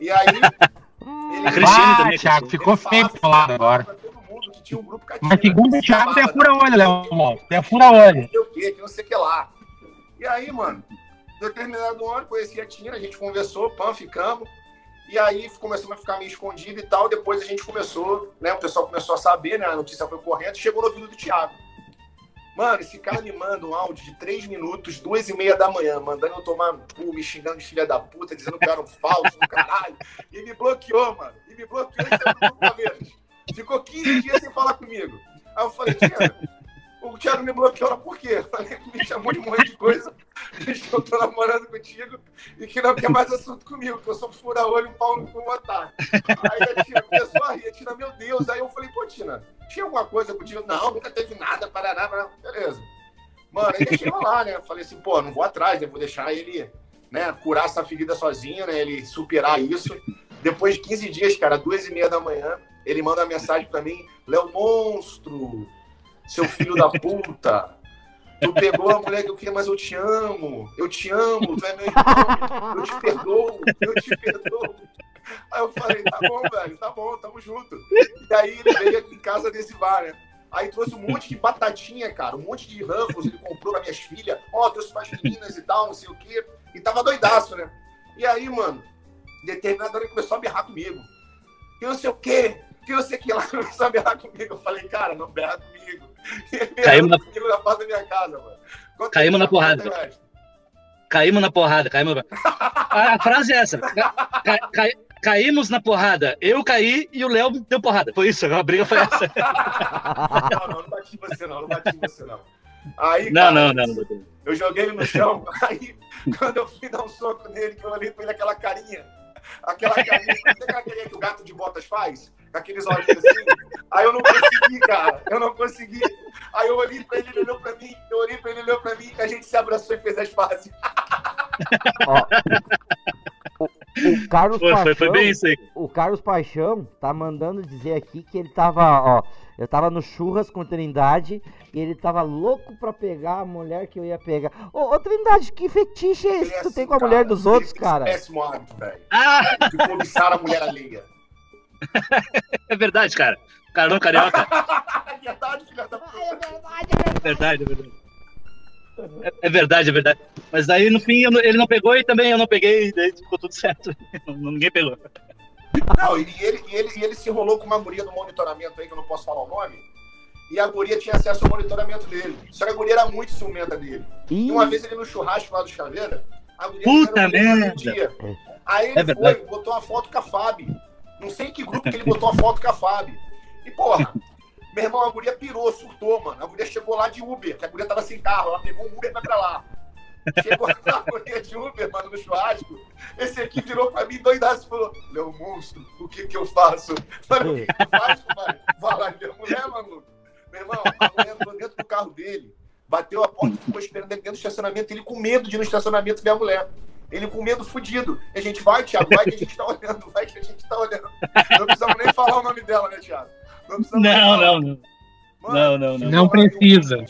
E aí, ele A Cristine Ah, também, Thiago, ficou feio falava pro lado pra agora. todo mundo que tinha um grupo com a Tina. Mas segundo o Thiago, é Chamava, fura-olho, Léo, Monstro. É fura-olho. não sei o quê, que não sei o que lá. E aí, mano, determinado ano, conheci a Tina, a gente conversou, pã, ficamos. E aí começamos a ficar meio escondido e tal. Depois a gente começou, né? O pessoal começou a saber, né? A notícia foi correndo, chegou no ouvido do Thiago. Mano, esse cara me manda um áudio de três minutos, duas e meia da manhã, mandando eu tomar no cu, me xingando de filha da puta, dizendo que eu era um falso do caralho. E me bloqueou, mano. E me bloqueou e saiu do. Ficou 15 dias sem falar comigo. Aí eu falei, Thiago, o Thiago me bloqueou por quê? Me chamou de um monte de coisa, que eu tô namorando contigo e que não quer mais assunto comigo, que eu sou fura-olho, um pau no cu, um. Aí a Tina começou a rir, a Tina, meu Deus. Aí eu falei, pô, Tina, tinha alguma coisa contigo? Não, nunca teve nada, parará, parará. Beleza. Mano, aí deixei lá, né? Falei assim, pô, não vou atrás, né? Vou deixar ele, né, curar essa ferida sozinho, né? Ele superar isso. Depois de 15 dias, cara, duas e meia da manhã, ele manda uma mensagem pra mim, Léo Monstro, seu filho da puta. Tu pegou a mulher que eu queria, mas eu te amo. Eu te amo, tu é meu irmão. Eu te perdoo, eu te perdoo. Aí eu falei, tá bom, velho, tá bom, tamo junto. E aí ele veio aqui em casa desse bar, né? Aí trouxe um monte de batatinha, cara, um monte de Ruffles, ele comprou pra minhas filhas. Ó, trouxe pras meninas e tal, não sei o quê. E tava doidaço, né? E aí, mano, determinada hora ele começou a berrar comigo. Que não sei o quê, que não sei o que lá, começou a berrar comigo. Eu falei, cara, não berra comigo. Caímos comigo na porta da minha casa, mano. Quanto Caímos na porrada. Caímos na porrada, caímos. A, a frase é essa. Ca- ca- caímos na porrada. Eu caí e o Léo deu porrada. Foi isso, a briga foi essa. Não, não, não bati você, não, não bati você, não. Aí, Não, cara, não, não. não. Eu joguei ele no chão, aí quando eu fui dar um soco nele, que eu olhei pra ele aquela carinha, Aquela carinha, aquela que o gato de botas faz? Com aqueles olhinhos assim. Aí eu não consegui, cara. Eu não consegui. Aí eu olhei pra ele, ele olhou pra mim, eu olhei pra ele, ele olhou pra mim, a gente se abraçou e fez as pazes. Ó, o, Carlos Paixão, foi, bem isso aí. o Carlos Paixão tá mandando dizer aqui que ele tava, ó, eu tava no churras com o Trindade e ele tava louco pra pegar a mulher que eu ia pegar. Ô, ô Trindade, que fetiche é esse que tu tem com a mulher dos outros, cara? Péssimo hábito, velho. Ah, De cobiçar a mulher alheia. é verdade, cara. Carlão carioca. É verdade, da puta. É verdade, é verdade. É, é verdade, é verdade. Mas daí, no fim, ele não pegou e também eu não peguei, e daí ficou tudo certo. Ninguém pegou. Não, e ele, e ele, e ele se enrolou com uma guria do monitoramento aí, que eu não posso falar o nome. E a guria tinha acesso ao monitoramento dele. Só que a guria era muito ciumenta dele. Ih, E uma vez ele no churrasco lá dos Caveira, a guria Puta merda. do dia. Aí ele É foi, botou uma foto com a Fábio. Não sei em que grupo que ele botou a foto com a Fábio. E, porra, meu irmão, a guria pirou, surtou, mano. A guria chegou lá de Uber, que a guria tava sem carro. Ela pegou um Uber pra pra lá. Chegou lá, a guria de Uber, mano, no churrasco. Esse aqui virou pra mim doidaço e falou: Meu monstro, o que que eu faço? Falei, o que que faz, pai? Vai lá ver a mulher, mano. Meu irmão, a mulher entrou dentro do carro dele, bateu a porta e ficou esperando dentro do estacionamento. Ele com medo de ir no estacionamento ver a mulher. Ele com medo fudido. E a gente vai, Thiago, vai que a gente tá olhando, vai que a gente tá olhando. Não precisamos nem falar o nome dela, né, Thiago? Não, Não, não, não. Mano, Não, não, não. Não precisa.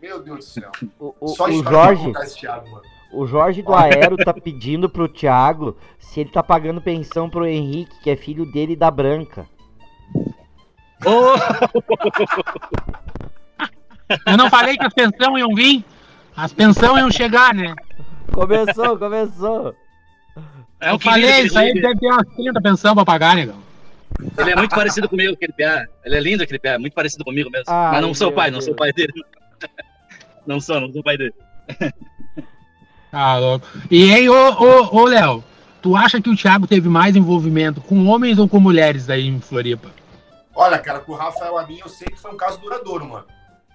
Meu Deus do céu. o, o- Só o Jorge, Thiago, mano. o Jorge do Aero tá pedindo pro Thiago se ele tá pagando pensão pro Henrique, que é filho dele e da Branca. Ô, Eu não falei que as pensões iam vir? As pensões iam chegar, né? Começou, começou. o Eu que falei, isso aí ele, deve ter umas 30 pensão pra pagar, negão. Ele é muito parecido comigo, aquele piá. Ele é lindo, aquele piá. Muito parecido comigo mesmo. Ai, Mas não sou pai, não Deus. sou pai dele. Não sou, não sou pai dele. Tá louco. E aí, ô, ô, ô Léo, tu acha que o Thiago teve mais envolvimento com homens ou com mulheres aí em Floripa? Olha, cara, com o Rafael Amin eu sei que foi um caso duradouro, mano.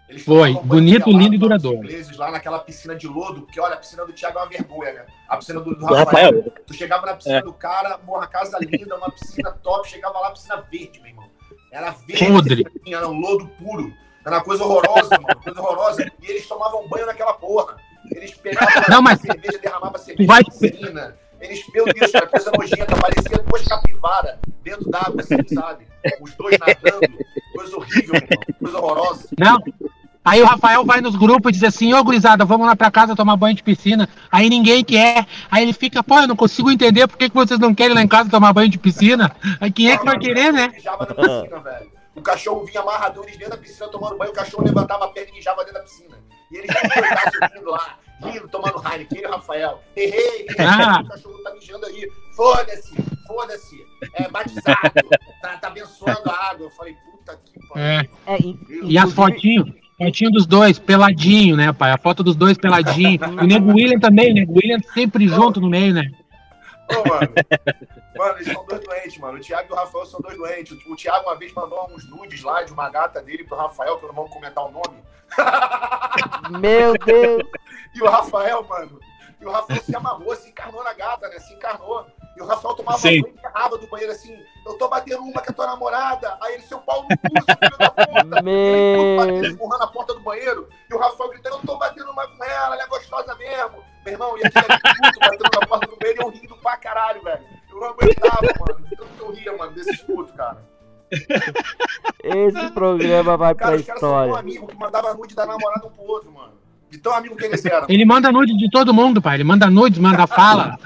Eles Foi, bonito, lindo e duradouro. ingleses lá naquela piscina de lodo, porque olha, a piscina do Thiago é uma vergonha, né? A piscina do, do Rafael. Rafael. Tu chegava na piscina É. do cara, porra, casa linda, uma piscina top, chegava lá, piscina verde, meu irmão. Era verde, Podre. era um lodo puro. Era uma coisa horrorosa, mano, coisa horrorosa. E eles tomavam banho naquela porra. Eles pegavam Não, mas- cerveja, derramavam cerveja vai- na piscina. Eles, meu Deus, cara, coisa nojenta, parecia duas capivaras dentro d'água, assim, sabe? Os dois nadando, coisa horrível, meu irmão, coisa horrorosa. Não. Aí o Rafael vai nos grupos e diz assim, ô gurizada, vamos lá pra casa tomar banho de piscina. Aí ninguém quer. Aí ele fica, pô, eu não consigo entender por que, que vocês não querem lá em casa tomar banho de piscina. Aí quem é que vai querer, né? Mijava na piscina, velho. O cachorro vinha amarradão, eles dentro da piscina tomando banho, o cachorro levantava a perna e mijava dentro da piscina. E eles rindo lá, rindo, tomando Heineken, ele e o Rafael. Errei, errei, Ah. o cachorro tá mijando aí. Foda-se, foda-se. É batizado, tá, tá abençoando a água. Eu falei, puta que É. pariu. É, in- E as inclusive- fotinhos, fotinho dos dois, peladinho, né, pai? A foto dos dois peladinho. E o Nego William também, o Nego William sempre junto no meio, né? Ô, mano. Mano, eles são dois doentes, mano. O Thiago e o Rafael são dois doentes. O Thiago uma vez mandou uns nudes lá de uma gata dele pro Rafael, que eu não vou comentar o nome. Meu Deus. E o Rafael, mano. E o Rafael se amarrou, se encarnou na gata, né? Se encarnou. E o Rafael tomava Sim. banho e encarrava do banheiro assim. Eu tô batendo uma com a tua namorada. Aí ele, seu pau no cu, seu filho da puta. Meu. empurrando a porta do banheiro. E o Rafael gritando, eu tô batendo uma com ela, ela é gostosa mesmo. Meu irmão, e aquele puto batendo na porta do banheiro e eu rindo pra caralho, velho. Eu não aguentava, mano. Tanto que eu ria, mano, desses putos, cara. Esse programa vai pra Cara, os caras história. amigos que mandava nude da namorada um pro outro, mano. De tão amigo que eles eram. Ele manda nude de todo mundo, pai. Ele manda nudes, manda fala.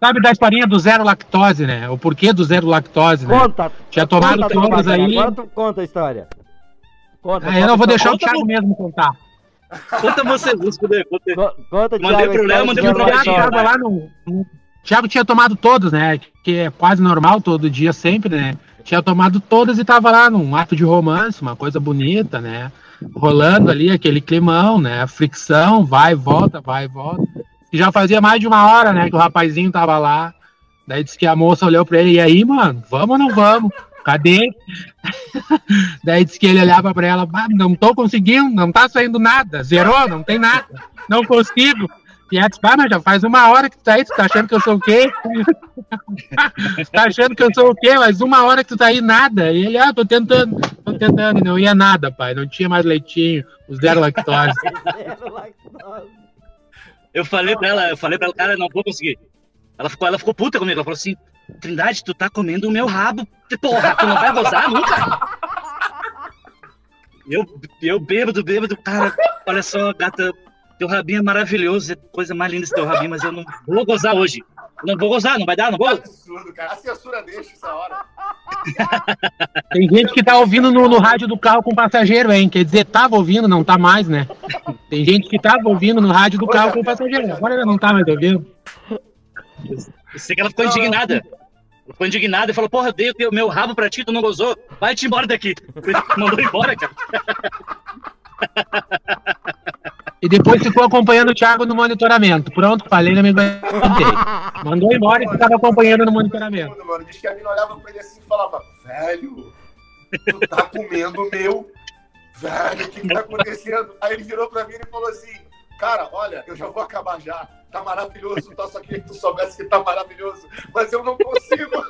Sabe da historinha do zero lactose, né? O porquê do zero lactose, né? Conta. Tinha tomado conta, todas aí. Tu conta a história. Conta, Ah, eu não vou conta, deixar o conta, Thiago conta. mesmo contar. Conta você, escolher. Conta. co- Conta, Mandei Thiago, a pro Léo, mandei pro Thiago tava lá no, no- O Thiago tinha tomado todas, né? Que é quase normal todo dia, sempre, né? Tinha tomado todas e tava lá num ato de romance, uma coisa bonita, né? Rolando ali aquele climão, né? Fricção, vai e volta, vai e volta. E já fazia mais de uma hora, né? Que o rapazinho tava lá. Daí disse que a moça olhou pra ele, e aí, mano, vamos ou não vamos? Cadê? Daí disse que ele olhava pra ela, "Ah, não tô conseguindo, não tá saindo nada, zerou, não tem nada, não consigo. Pietz, ah, mas já faz uma hora que tu tá aí, tu tá achando que eu sou o quê? tá achando que eu sou o quê? Mas uma hora que tu tá aí, nada. E ele, ah, tô tentando, tô tentando. E não ia nada, pai. Não tinha mais leitinho, os zero lactose. Zero lactose. Eu falei pra ela, eu falei pra ela, cara, não vou conseguir. Ela ficou, ela ficou puta comigo. Ela falou assim: Trindade, tu tá comendo o meu rabo. Porra, tu não vai gozar nunca? Eu, eu bêbado, bêbado, cara, olha só, gata, teu rabinho é maravilhoso, é coisa mais linda esse teu rabinho, mas eu não vou gozar hoje. Não vou gozar, não vai dar, não vou. Absurdo, cara. A censura deixa essa hora. Tem gente que tá ouvindo no, no rádio do carro com passageiro, hein? Quer dizer, tava ouvindo, não tá mais, né? Tem gente que tava ouvindo no rádio do carro com passageiro. Agora ela não tá mais ouvindo. Eu sei que ela ficou indignada. Ela ficou indignada e falou, porra, eu dei o meu rabo pra ti, tu não gozou. Vai-te embora daqui. Mandou embora, cara. E depois ficou acompanhando o Thiago no monitoramento. Pronto, falei, não me aguentei. Mandou embora e ficava acompanhando no monitoramento. Mano, diz que a mina olhava pra ele assim e falava, velho, tu tá comendo meu. Velho, o que, tá acontecendo? Aí ele virou pra mim e falou assim, cara, olha, eu já vou acabar já. Tá maravilhoso, eu só que tu soubesse que tá maravilhoso, mas eu não consigo.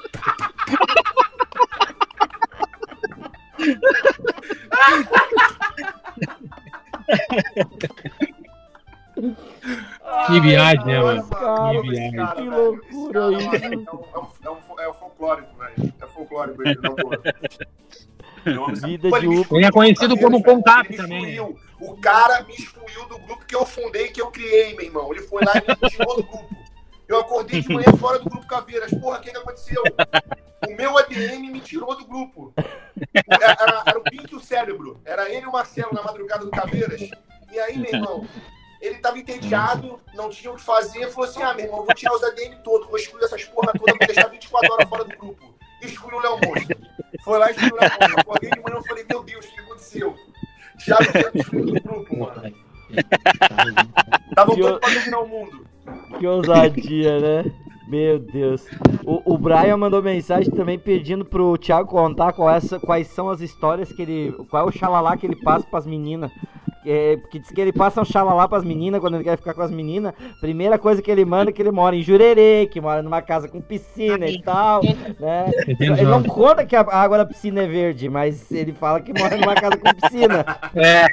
Que viagem, né, mano? Que viagem. cara, Que loucura Esse cara, isso. É, um, é, um, é, um, é um folclórico, velho. É folclórico ele, não, Vida Pô, de Uber. Ele é conhecido como Ele me também, né? excluiu. O cara me excluiu do grupo que eu fundei, que eu criei, meu irmão. Ele foi lá e me tirou do grupo. Eu acordei de manhã fora do grupo Caveiras. Porra, o que, que aconteceu? O meu ADM me tirou do grupo. Era, era- era o Pink e o Cérebro. Era ele e o Marcelo na madrugada do Caveiras. E aí, meu irmão, ele tava entediado, não tinha o que fazer. Falou assim: ah, meu irmão, vou tirar os ADM todos, vou excluir essas porra toda, vou deixar 24 horas fora do grupo. Excluiu o Léo Monstro. Foi lá e excluiu o Léo Monstro. Acordei de manhã e falei: meu Deus, o que aconteceu? Thiago foi excluído do grupo, mano. Tava Que eu- todo pra dominar o mundo. Que ousadia, né? Meu Deus. O, o Brian mandou mensagem também pedindo pro Thiago contar qual essa- quais são as histórias que ele. Qual é o xalalá que ele passa pras meninas. É, porque diz que ele passa um xalalá pras meninas quando ele quer ficar com as meninas. Primeira coisa que ele manda é que ele mora em Jurerê, que mora numa casa com piscina e tal, né? Ele não conta que a água da piscina é verde, mas ele fala que mora numa casa com piscina. É.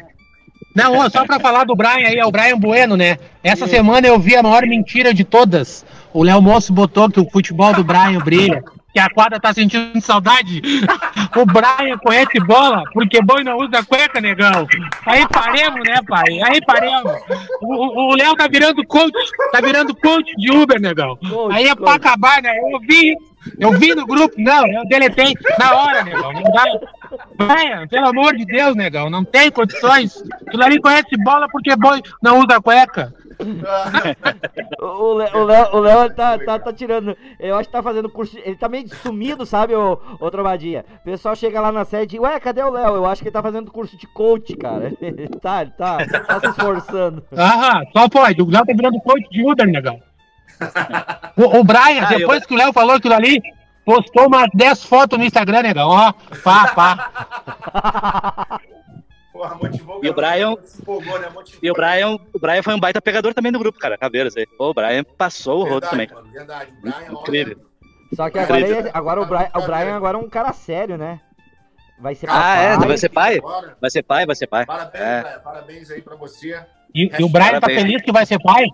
Não, ó, só pra falar do Brian aí, é o Brian Bueno, né? Essa semana eu vi a maior mentira de todas. O Léo Moço botou que o futebol do Brian brilha, que a quadra tá sentindo saudade. O Brian conhece bola, porque boi não usa cueca, negão. Aí paremos, né, pai? Aí paremos. O- Léo tá virando coach, tá virando coach de Uber, negão. Coach, Aí é pra coach. acabar, né? Eu vi, eu vi no grupo, não, eu deletei na hora, negão. Não dá. Brian, pelo amor de Deus, negão, não tem condições. Aquilo ali conhece bola porque boi não usa cueca. O Léo, o Léo, tá, tá, tá tirando. Eu acho que tá fazendo curso. Ele tá meio sumido, sabe, ô, ô Trombadinha? O pessoal chega lá na sede e, ué, cadê o Léo? Eu acho que ele tá fazendo curso de coach, cara. Tá, ele tá, tá se esforçando. Ah, só pode. O Léo tá virando coach de Uber, negão. O, o Brian, Ah, eu- depois que o Léo falou aquilo ali, postou umas 10 fotos no Instagram, negão. Ó, pá, pá. Porra, motivou E o Brian- empolgou, né? Motivou. E o Brian, o Brian foi um baita pegador também do grupo, cara. Caveiras aí. Pô, o Brian passou o rodo Verdade, também. mano, verdade. O Brian, olha, Incrível. Só que agora, Incrível. ele- agora o, Brian, o Brian agora é um cara sério, né? Vai ser Ah, é, papai. vai ser pai? Agora, Vai ser pai, vai ser pai. Parabéns, É. Brian, parabéns aí pra você. E, e o Brian tá Parabéns. feliz que vai ser pai?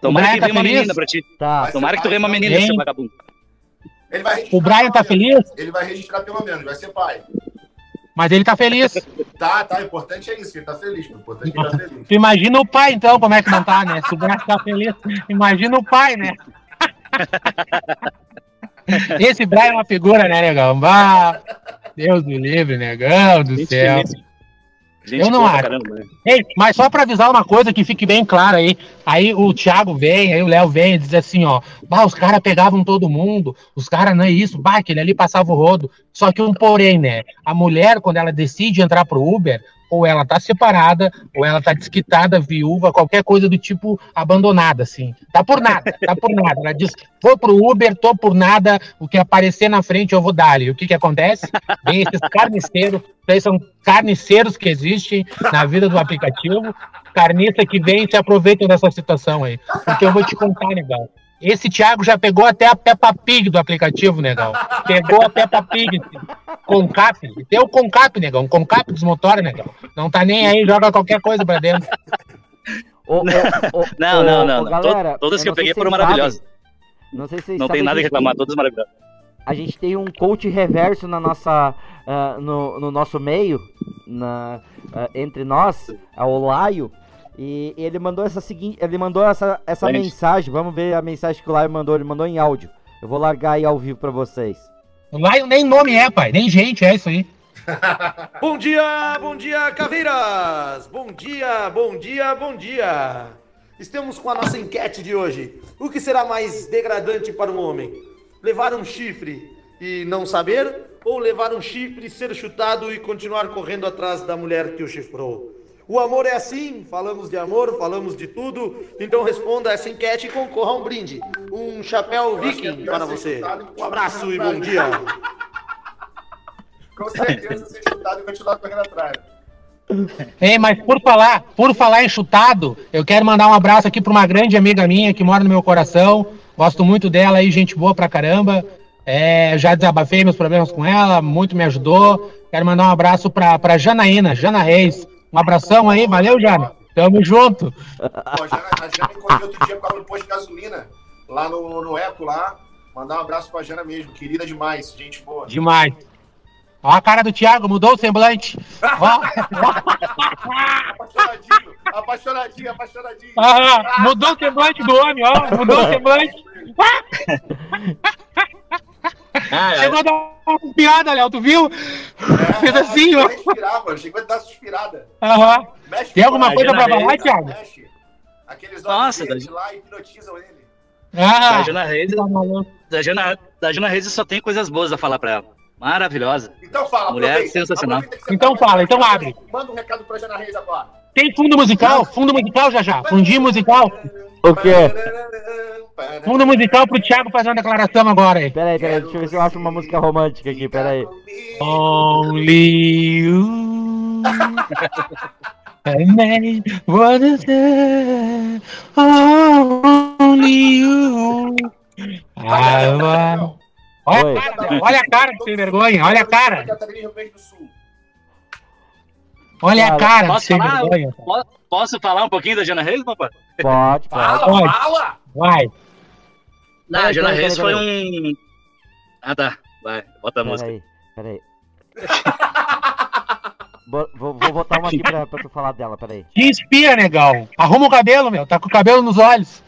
Tomara que tá venha uma feliz? menina pra ti. Tá. Tomara que tu venha uma menina, Hein? seu vagabundo. Ele vai registrar O Brian tá feliz? Ele vai registrar pelo menos, vai ser pai. Mas ele tá feliz. Tá, tá, o importante é isso, que ele tá feliz. O importante é que ele tá feliz. Tu imagina o pai, então, como é que não tá, né? Se o Brian tá feliz, imagina o pai, né? Esse Brian é uma figura, né, negão? Bah, Deus do livre, negão do céu. finíssima. Gente Eu não acho. caramba, né? Ei, mas só pra avisar uma coisa que fique bem claro aí. Aí o Thiago vem, aí o Léo vem e diz assim, ó. Bah, os caras pegavam todo mundo, os caras não é isso, bah, aquele ali passava o rodo. Só que um porém, né? A mulher, quando ela decide entrar pro Uber, ou ela tá separada, ou ela tá desquitada, viúva, qualquer coisa do tipo abandonada, assim. Tá por nada, tá por nada. Ela diz, vou pro Uber, tô por nada, o que aparecer na frente eu vou dar. E o que que acontece? Vem esses carniceiros, esses são carniceiros que existem na vida do aplicativo, carniça que vem e se aproveitam dessa situação aí. Porque eu vou te contar, negão. Esse Thiago já pegou até a Peppa Pig do aplicativo, negão. Pegou a Peppa Pig. Concap. Tem o Concap, negão. Concap dos motores, negão. Não tá nem aí, joga qualquer coisa pra dentro. Ô, ô, ô, Não, ô, não, ô, não. não. galera, Todas que eu peguei foram maravilhosas. sabem, Não sei se vocês Não tem nada a reclamar, todas maravilhosas. A gente tem um coach reverso na nossa, ah, no, no nosso meio, na, ah, entre nós, é o Laio. E ele mandou essa seguinte, ele mandou essa, essa Gente. mensagem. Vamos ver a mensagem que o Laio mandou. Ele mandou em áudio. Eu vou largar aí ao vivo pra vocês. O Lion nem nome é, pai. Nem gente, é isso aí. Bom dia, bom dia, caveiras! Bom dia, bom dia, bom dia! Estamos com a nossa enquete de hoje. O que será mais degradante para um homem? Levar um chifre e não saber? Ou levar um chifre, ser chutado e continuar correndo atrás da mulher que o chifrou? O amor é assim, falamos de amor, falamos de tudo. Então responda essa enquete e concorra a um brinde. Um chapéu é viking para você. Um abraço e bom dia. Com certeza ser chutado e continuar correndo atrás. Ei, mas por falar, por falar em chutado, eu quero mandar um abraço aqui para uma grande amiga minha que mora no meu coração. Gosto muito dela aí, gente boa pra caramba. É, já desabafei meus problemas com ela, muito me ajudou. Quero mandar um abraço pra, pra Janaína, Jana Reis. Um abração aí, valeu, Jana. Tamo junto. Pô, a Jana, a encontrei outro dia com ela no posto de gasolina, lá no, no Eco, lá. Mandar um abraço pra Jana mesmo, querida demais, gente boa. Demais. Ó a cara do Thiago, mudou o semblante. Apaixonadinho, apaixonadinho, apaixonadinho. ah, mudou o semblante do homem, ó. Mudou o semblante. Ah, é. Chegou a dar uma piada, Léo, tu viu? Fez assim, ó. Chegou a dar suspirada. Aham. Mexe Tem alguma coisa pra falar, Thiago? Mexe. Aqueles Nossa, olhos da- lá hipnotizam ele. Ah, Da Jana Reis, tá maluco. da Jana, da Jana Reis só tem coisas boas a falar pra ela. Maravilhosa. Então fala, Mulher aproveita. sensacional. Aproveita Então tá- fala, então abre. Manda um recado pra Jana Reis agora. Tem fundo musical? Fundo musical já já. Fundinho musical. O quê? Fundo musical pro Thiago fazer uma declaração agora aí. Pera aí, pera aí. Deixa eu ver se eu acho uma música romântica aqui. Pera aí. Only you. I wanna say only you. I want... Olha a cara, olha a cara que sem vergonha, olha a cara. Olha a cara que Posso falar? vergonha. Po- Posso falar um pouquinho da Jana Reis, papai? Pode, pode. Fala, Pode. fala! Vai. Não, a Peraí, Jana peraí, Reis foi peraí, um. Ah, tá. Vai, bota a Pera música. aí, pera aí. Bo- Vou, vou botar uma aqui pra, pra tu falar dela, pera aí. Te inspira, negão. Arruma o cabelo, meu. Tá com o cabelo nos olhos.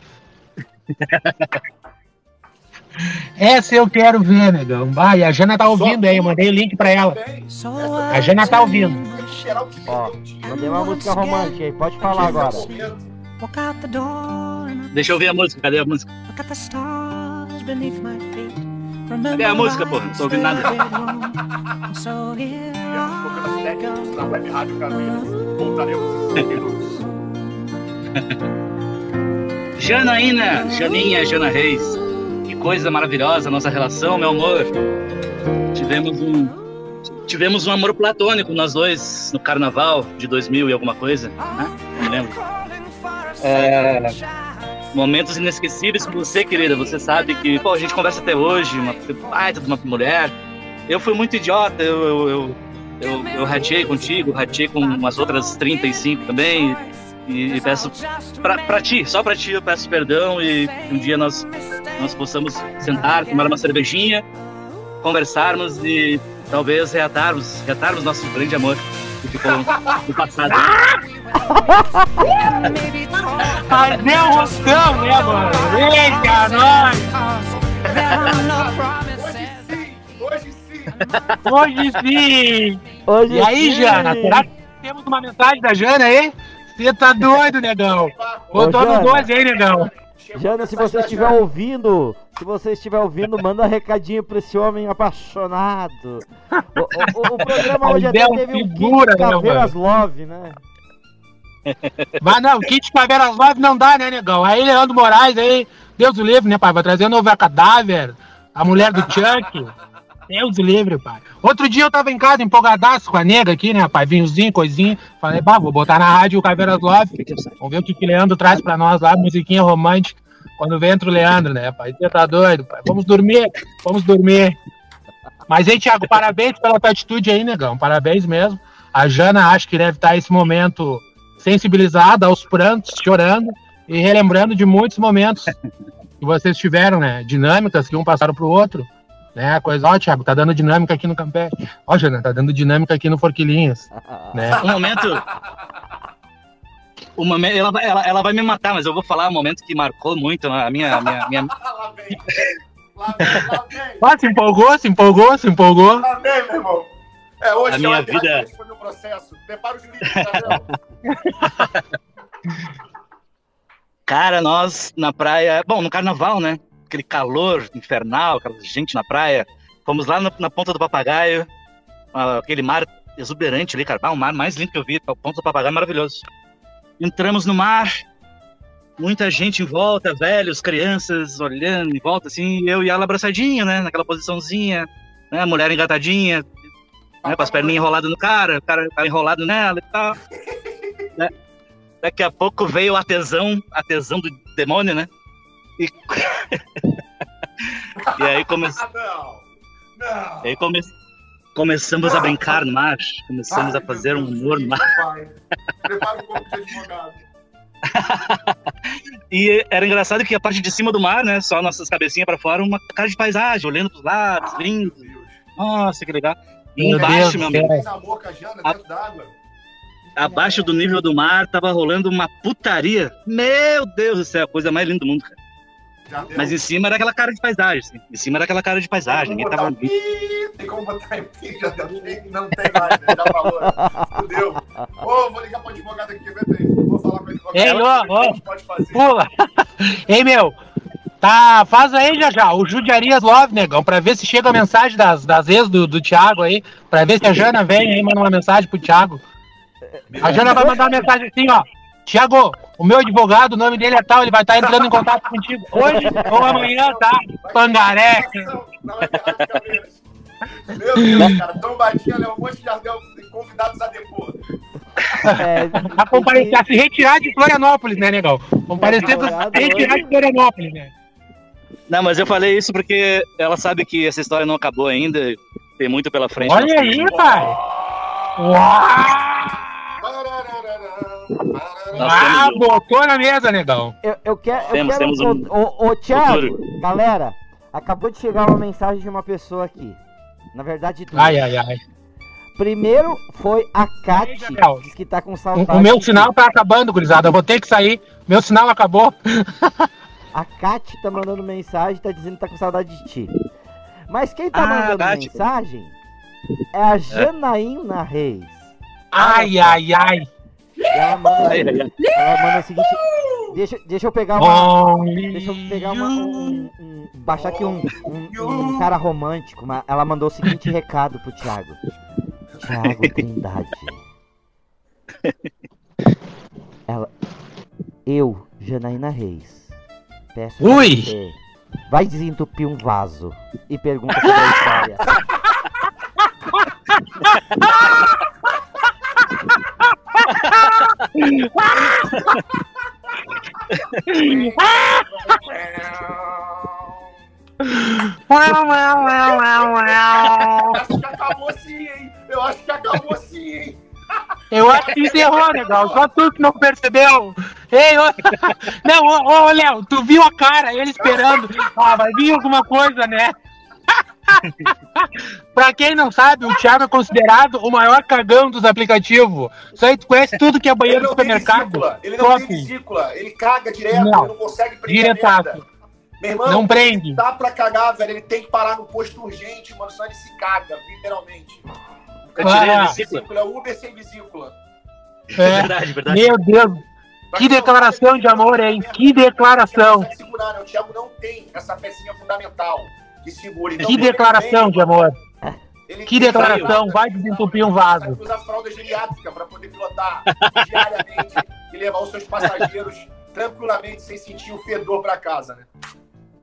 Essa eu quero ver, negão. Vai, a Jana tá ouvindo aí. Eu mandei o link pra ela. A Jana tá ouvindo. Ó, mandei uma música romântica aí, pode falar agora. Deixa eu ver a música. Cadê a música? Cadê a música, porra? Não tô ouvindo nada. na Web Rádio. Voltaremos em minutos. Janaína, Janinha, Jana Reis. Coisa maravilhosa nossa relação, meu amor. Tivemos um. Tivemos um amor platônico, nós dois, no carnaval de 2000 e alguma coisa, né? Não lembro. É, momentos inesquecíveis com você, querida. Você sabe que, pô, a gente conversa até hoje, uma baita de uma mulher. Eu fui muito idiota, eu, eu, eu, eu, eu contigo, rateei com umas outras 35 também. E, e peço pra, pra ti, só pra ti eu peço perdão e um dia nós, nós possamos sentar, tomar uma cervejinha, conversarmos e talvez reatarmos, reatarmos nosso grande amor que ficou no passado. Fazer um rostão, né, mano? Eita, nós! Hoje sim, hoje sim. Hoje sim! Hoje E aí, sim. Jana, será que temos uma mensagem da Jana aí? Você tá doido, negão? Botou no Jana. 12 aí, negão. Jana, se você estiver ouvindo, se você estiver ouvindo, manda um recadinho pra esse homem apaixonado. O, o- o programa hoje até teve um kit figura, né, Caveiras Love, né? Mas não, kit Caveiras Love não dá, né, negão? Aí Leandro Moraes, aí, Deus o livre, né, pai? Vai trazer novo cadáver, a mulher do Chuck. Deus o livre, pai. Outro dia eu tava em casa empolgadaço com a nega aqui, né, pai? Vinhozinho, coisinha. Falei, bah, vou botar na rádio o Caveiras Love. Vamos ver o que, que Leandro traz pra nós lá, musiquinha romântica. Quando vem entra o Leandro, né, pai? Você tá doido, pai? Vamos dormir, vamos dormir. Mas aí, Thiago, parabéns pela tua atitude aí, negão. Parabéns mesmo. A Jana acho que deve estar esse momento sensibilizada aos prantos, chorando e relembrando de muitos momentos que vocês tiveram, né? Dinâmicas que um passaram pro outro. Né? Coisa, ó, Thiago, tá dando dinâmica aqui no Campete. Ó, Jana, tá dando dinâmica aqui no Forquilinhas. Né? Um momento. O momento ela, vai- ela, ela vai me matar, mas eu vou falar um momento que marcou muito a minha. a minha, minha... Lá vem. Lá vem, lá vem. Ah, se empolgou, se empolgou, se empolgou. Lá vem, meu irmão. É, hoje A minha eu vida- processo. Prepara os livros, tá vendo? Cara, nós na praia. Bom, no carnaval, né? Aquele calor infernal, aquela gente na praia. Fomos lá no- na Ponta do Papagaio, ah, aquele mar exuberante ali, cara. Ah, o mar mais lindo que eu vi. A Ponta do Papagaio é maravilhoso. Entramos no mar, muita gente em volta, velhos, crianças olhando em volta, assim, eu e ela abraçadinho, né? Naquela posiçãozinha, né? A mulher engatadinha, né, com as perninhas enroladas no cara, o cara, o cara enrolado nela e tal. né? Daqui a pouco veio a tesão, a tesão do demônio, né? E, e aí. Ah, não. Não. e aí come... começamos a brincar no mar, começamos Ai, a fazer um humor no mar. pai. Prepara o corpo de advogado. E era engraçado que a parte de cima do mar, né? Só nossas cabecinhas pra fora, uma cara de paisagem, olhando pros lados, lindo. Nossa, que legal. E Meu embaixo, Deus meu amigo, com a abaixo do nível do mar, tava rolando uma putaria. Meu Deus do céu, a coisa mais linda do mundo, cara. Mas em cima era aquela cara de paisagem, assim. Em cima era aquela cara de paisagem. Ninguém Tem tava. como botar pi, Tem como botar em pi, já deu. Não tem mais, né? já falou. Fudeu. Ô, vou ligar pro advogado aqui, vem aí. Vou falar com o advogado. Ei, ó, ó. a gente pode fazer? Pula. Ei, meu. Tá, faz aí já já, o Judiarias Love, negão, pra ver se chega a mensagem das, das ex do, do Thiago aí, pra ver se a Jana vem aí, manda uma mensagem pro Thiago. A Jana vai mandar uma mensagem assim, ó. Thiago, o meu advogado, o nome dele é tal, ele vai estar entrando em contato contigo hoje ou amanhã, tá? Pangaré. Meu Deus, cara. Trombadinha, Léo Monte de Jardel, convidados a depor. É, A comparecer, a se retirar de Florianópolis, né, negão? Comparecer pra se retirar de Florianópolis, né? Não, mas eu falei isso porque ela sabe que essa história não acabou ainda. Tem muito pela frente. Olha aí, pai. Uau! Nós Ah, temos- botou na mesa, negão. eu, eu quero. Eu Temos- quero temos um ô, ô, Thiago, galera, acabou de chegar uma mensagem de uma pessoa aqui. Na verdade, duas. Ai, ai, ai. Primeiro foi a Kati, Gabriel. diz que tá com saudade. o meu sinal tá acabando, gurizada. Eu vou ter que sair. Meu sinal acabou. A Kati tá mandando mensagem, tá dizendo que tá com saudade de ti. Mas quem tá Ah, mandando mensagem é a Janaína Reis. Ai, ai, ai. Ela manda, ai. ela manda o seguinte. Deixa, deixa eu pegar uma. Only Deixa eu pegar uma. um- um- baixar aqui um, um, um cara romântico. mas ela mandou o seguinte recado pro Thiago. Thiago Trindade. Ela. Eu, Janaína Reis. Peço pra Ui. você. Vai desentupir um vaso e pergunta sobre a história. Uau, uau, uau, uau, uau. Acho que acabou sim, hein? Eu acho que acabou sim, hein? Eu acho que encerrou, legal. Só tu que não percebeu. Ei, ô... Não, ô, ô, Léo, tu viu a cara, ele esperando. Ah, vai vir alguma coisa, né? Pra quem não sabe, o Thiago é considerado o maior cagão dos aplicativos. Isso aí tu conhece tudo que é banheiro do supermercado. vesícula. Ele não Top. tem vesícula. Ele caga direto, Não. ele não consegue prender. Meu irmão, Não prende. dá pra cagar, velho. Ele tem que parar no posto urgente, mano. Senão ele se caga, literalmente. Eu tirei Ah. a vesícula. Vesícula, Uber sem vesícula. É É. verdade, verdade. Meu Deus. Que declaração de amor, hein? o Que declaração. né? O Thiago não tem essa pecinha fundamental que segura. Então, Que declaração vem, de amor. ele Que declaração, vai desentupir um vaso. Usa fralda geriátrica para poder pilotar diariamente e levar os seus passageiros tranquilamente sem sentir o fedor para casa, né?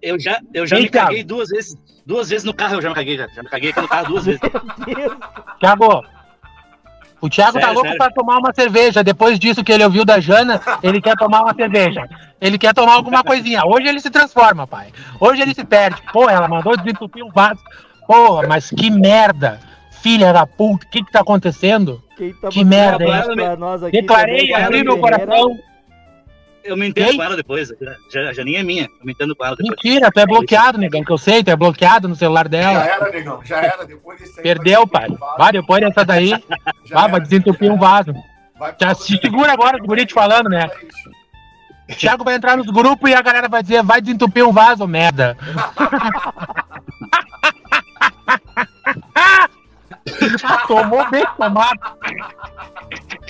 Eu já, eu já Ei, me caguei duas vezes. Duas vezes no carro eu já me caguei, já. Já me caguei aqui no carro duas vezes. Thiago, o Thiago tá Sério, louco sério. pra tomar uma cerveja. Depois disso que ele ouviu da Jana, ele quer tomar uma cerveja. Ele quer tomar alguma coisinha. Hoje ele se transforma, pai. Hoje ele se perde. Pô, ela mandou desentupir um vaso. Porra, mas que merda. Filha da puta, o que que tá acontecendo? Quem tá Que merda, hein? Declarei, abri meu coração. Eu me entendo com ela depois. Já, já nem é minha. Eu me entendo com ela depois. Mentira, tu é bloqueado, negão, que eu sei, tu é bloqueado no celular Já dela. era, negão, já era. Depois desse aí, Perdeu, pai. Vai, depois dessa daí, Já vai, vai desentupir um vaso. Vai Já se segura agora, os guri te falando, né? O Thiago vai entrar nos grupos e a galera vai dizer, vai desentupir um vaso, merda. Tomou bem tomado.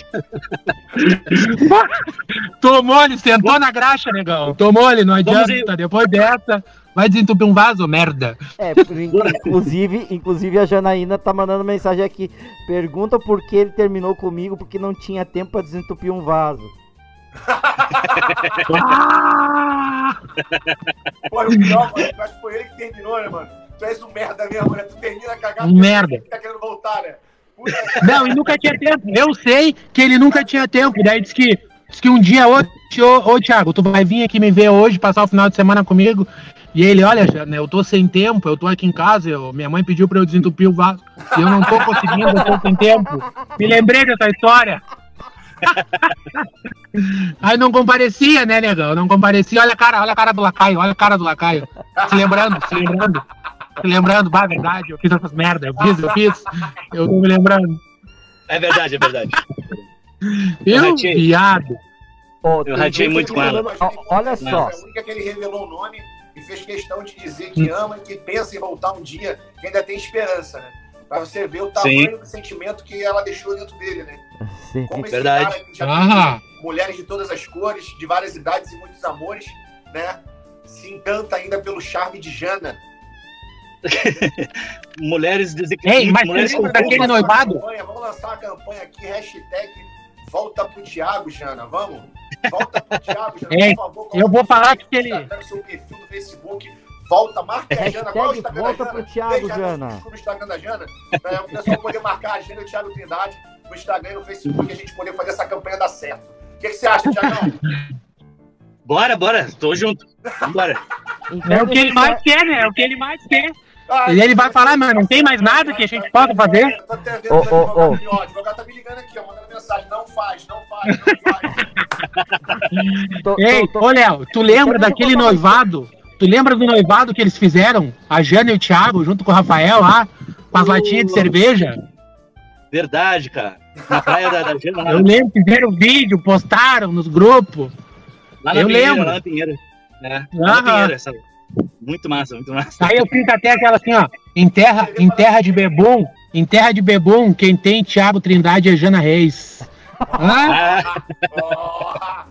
Tomou, ele sentou na graxa, negão. Tomou, ele não adianta. Depois dessa, vai desentupir um vaso, merda. É, inclusive, inclusive a Janaína tá mandando mensagem aqui. Pergunta por que ele terminou comigo porque não tinha tempo pra desentupir um vaso. Ah! Pô, o pior, mano, eu acho que foi ele que terminou, né, mano? Tu és um merda mesmo, né? Tu termina cagado. Merda. Tá querendo voltar, né? Não, e nunca tinha tempo. Eu sei que ele nunca tinha tempo. Daí disse que, disse que um dia, ô, ô, ô Thiago, tu vai vir aqui me ver hoje, passar o final de semana comigo. E ele, olha, eu tô sem tempo, eu tô aqui em casa, eu- minha mãe pediu pra eu desentupir o vaso. E eu não tô conseguindo, eu tô sem tempo. Me lembrei dessa história. Aí não comparecia, né, negão? Não comparecia. Olha a cara, olha a cara do lacaio, olha a cara do lacaio. Se lembrando, se lembrando. Se lembrando, bah, verdade, eu fiz essas merdas, eu fiz, eu fiz. Eu tô me lembrando. É verdade, é verdade. Eu, ratei. viado. Ó, Eu ratei muito com ela. olha só. É a única que ele revelou o nome e fez questão de dizer que ama e que pensa em voltar um dia, que ainda tem esperança, né? Pra você ver o tamanho Sim. do sentimento que ela deixou dentro dele, né? Sim. Como esse Verdade. cara que já Ah, mulheres de todas as cores, de várias idades e muitos amores, né? Se encanta ainda pelo charme de Jana. Mulheres desequilibradas. Ei, mas mulheres com daquele Vamos lançar noivado? uma campanha, Vamos lançar uma campanha aqui, hashtag volta pro Thiago, Jana, vamos? Volta pro Thiago, Jana, Ei, por favor. eu vou falar que ele- seu perfil do Facebook, volta, marca a Jana. Qual é o Instagram volta da pro Jana? Thiago, Ei, Jana, Jana. Desculpa o Instagram da Jana, para o pessoal poder marcar a Jana e o Thiago Trindade no Instagram e no Facebook e a gente poder fazer essa campanha dar certo. O que, que você acha, Thiagão? Bora, bora, tô junto. Então, É o que ele mais quer, né? É o que ele mais quer. Ah, E ele vai falar, mas não tem mais nada que a gente possa fazer? Tô até vendo Ô, o ô, advogado tá me ligando aqui, ó, mandando mensagem. Não faz, não faz, não faz. tô- Ei, tô- ô Léo, tu lembra daquele noivado? Tu lembra do noivado que eles fizeram? A Jana e o Thiago, junto com o Rafael lá, com as latinhas de cerveja? Verdade, cara. Na praia da, da Jana, Eu lembro, fizeram vídeo, postaram nos grupos. lá na eu Pinheira, lembro. lá na Pinheira. É, lá na essa... Muito massa, muito massa. Aí eu fiz até aquela assim, ó, em terra, em terra de bebum, em terra de bebum, quem tem Thiago Trindade é Jana Reis. Hã? Ah, Ó,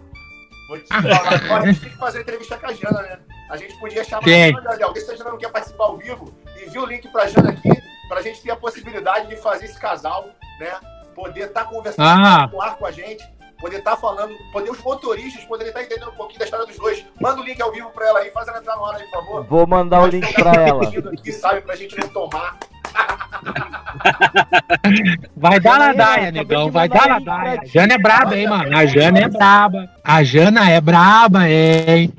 Vou te falar. Agora a gente tem que fazer entrevista com a Jana, né? A gente podia chamar Tem. a Jana. Vê se a Jana não quer participar ao vivo. Envia o link pra Jana aqui, pra gente ter a possibilidade de fazer esse casal, né? Poder estar conversando Ah. com a gente, poder estar falando, poder os motoristas poderem estar entendendo um pouquinho da história dos dois. Manda o link ao vivo pra ela aí, faz ela entrar no ar aí, por favor. Vou mandar o link pra ela. Aqui, sabe, pra gente não tomar. Vai dar ladaia, acabei negão, vai dar ladaia. ti. Jana é braba, hein, mano. A Jana é braba. A Jana é braba, hein.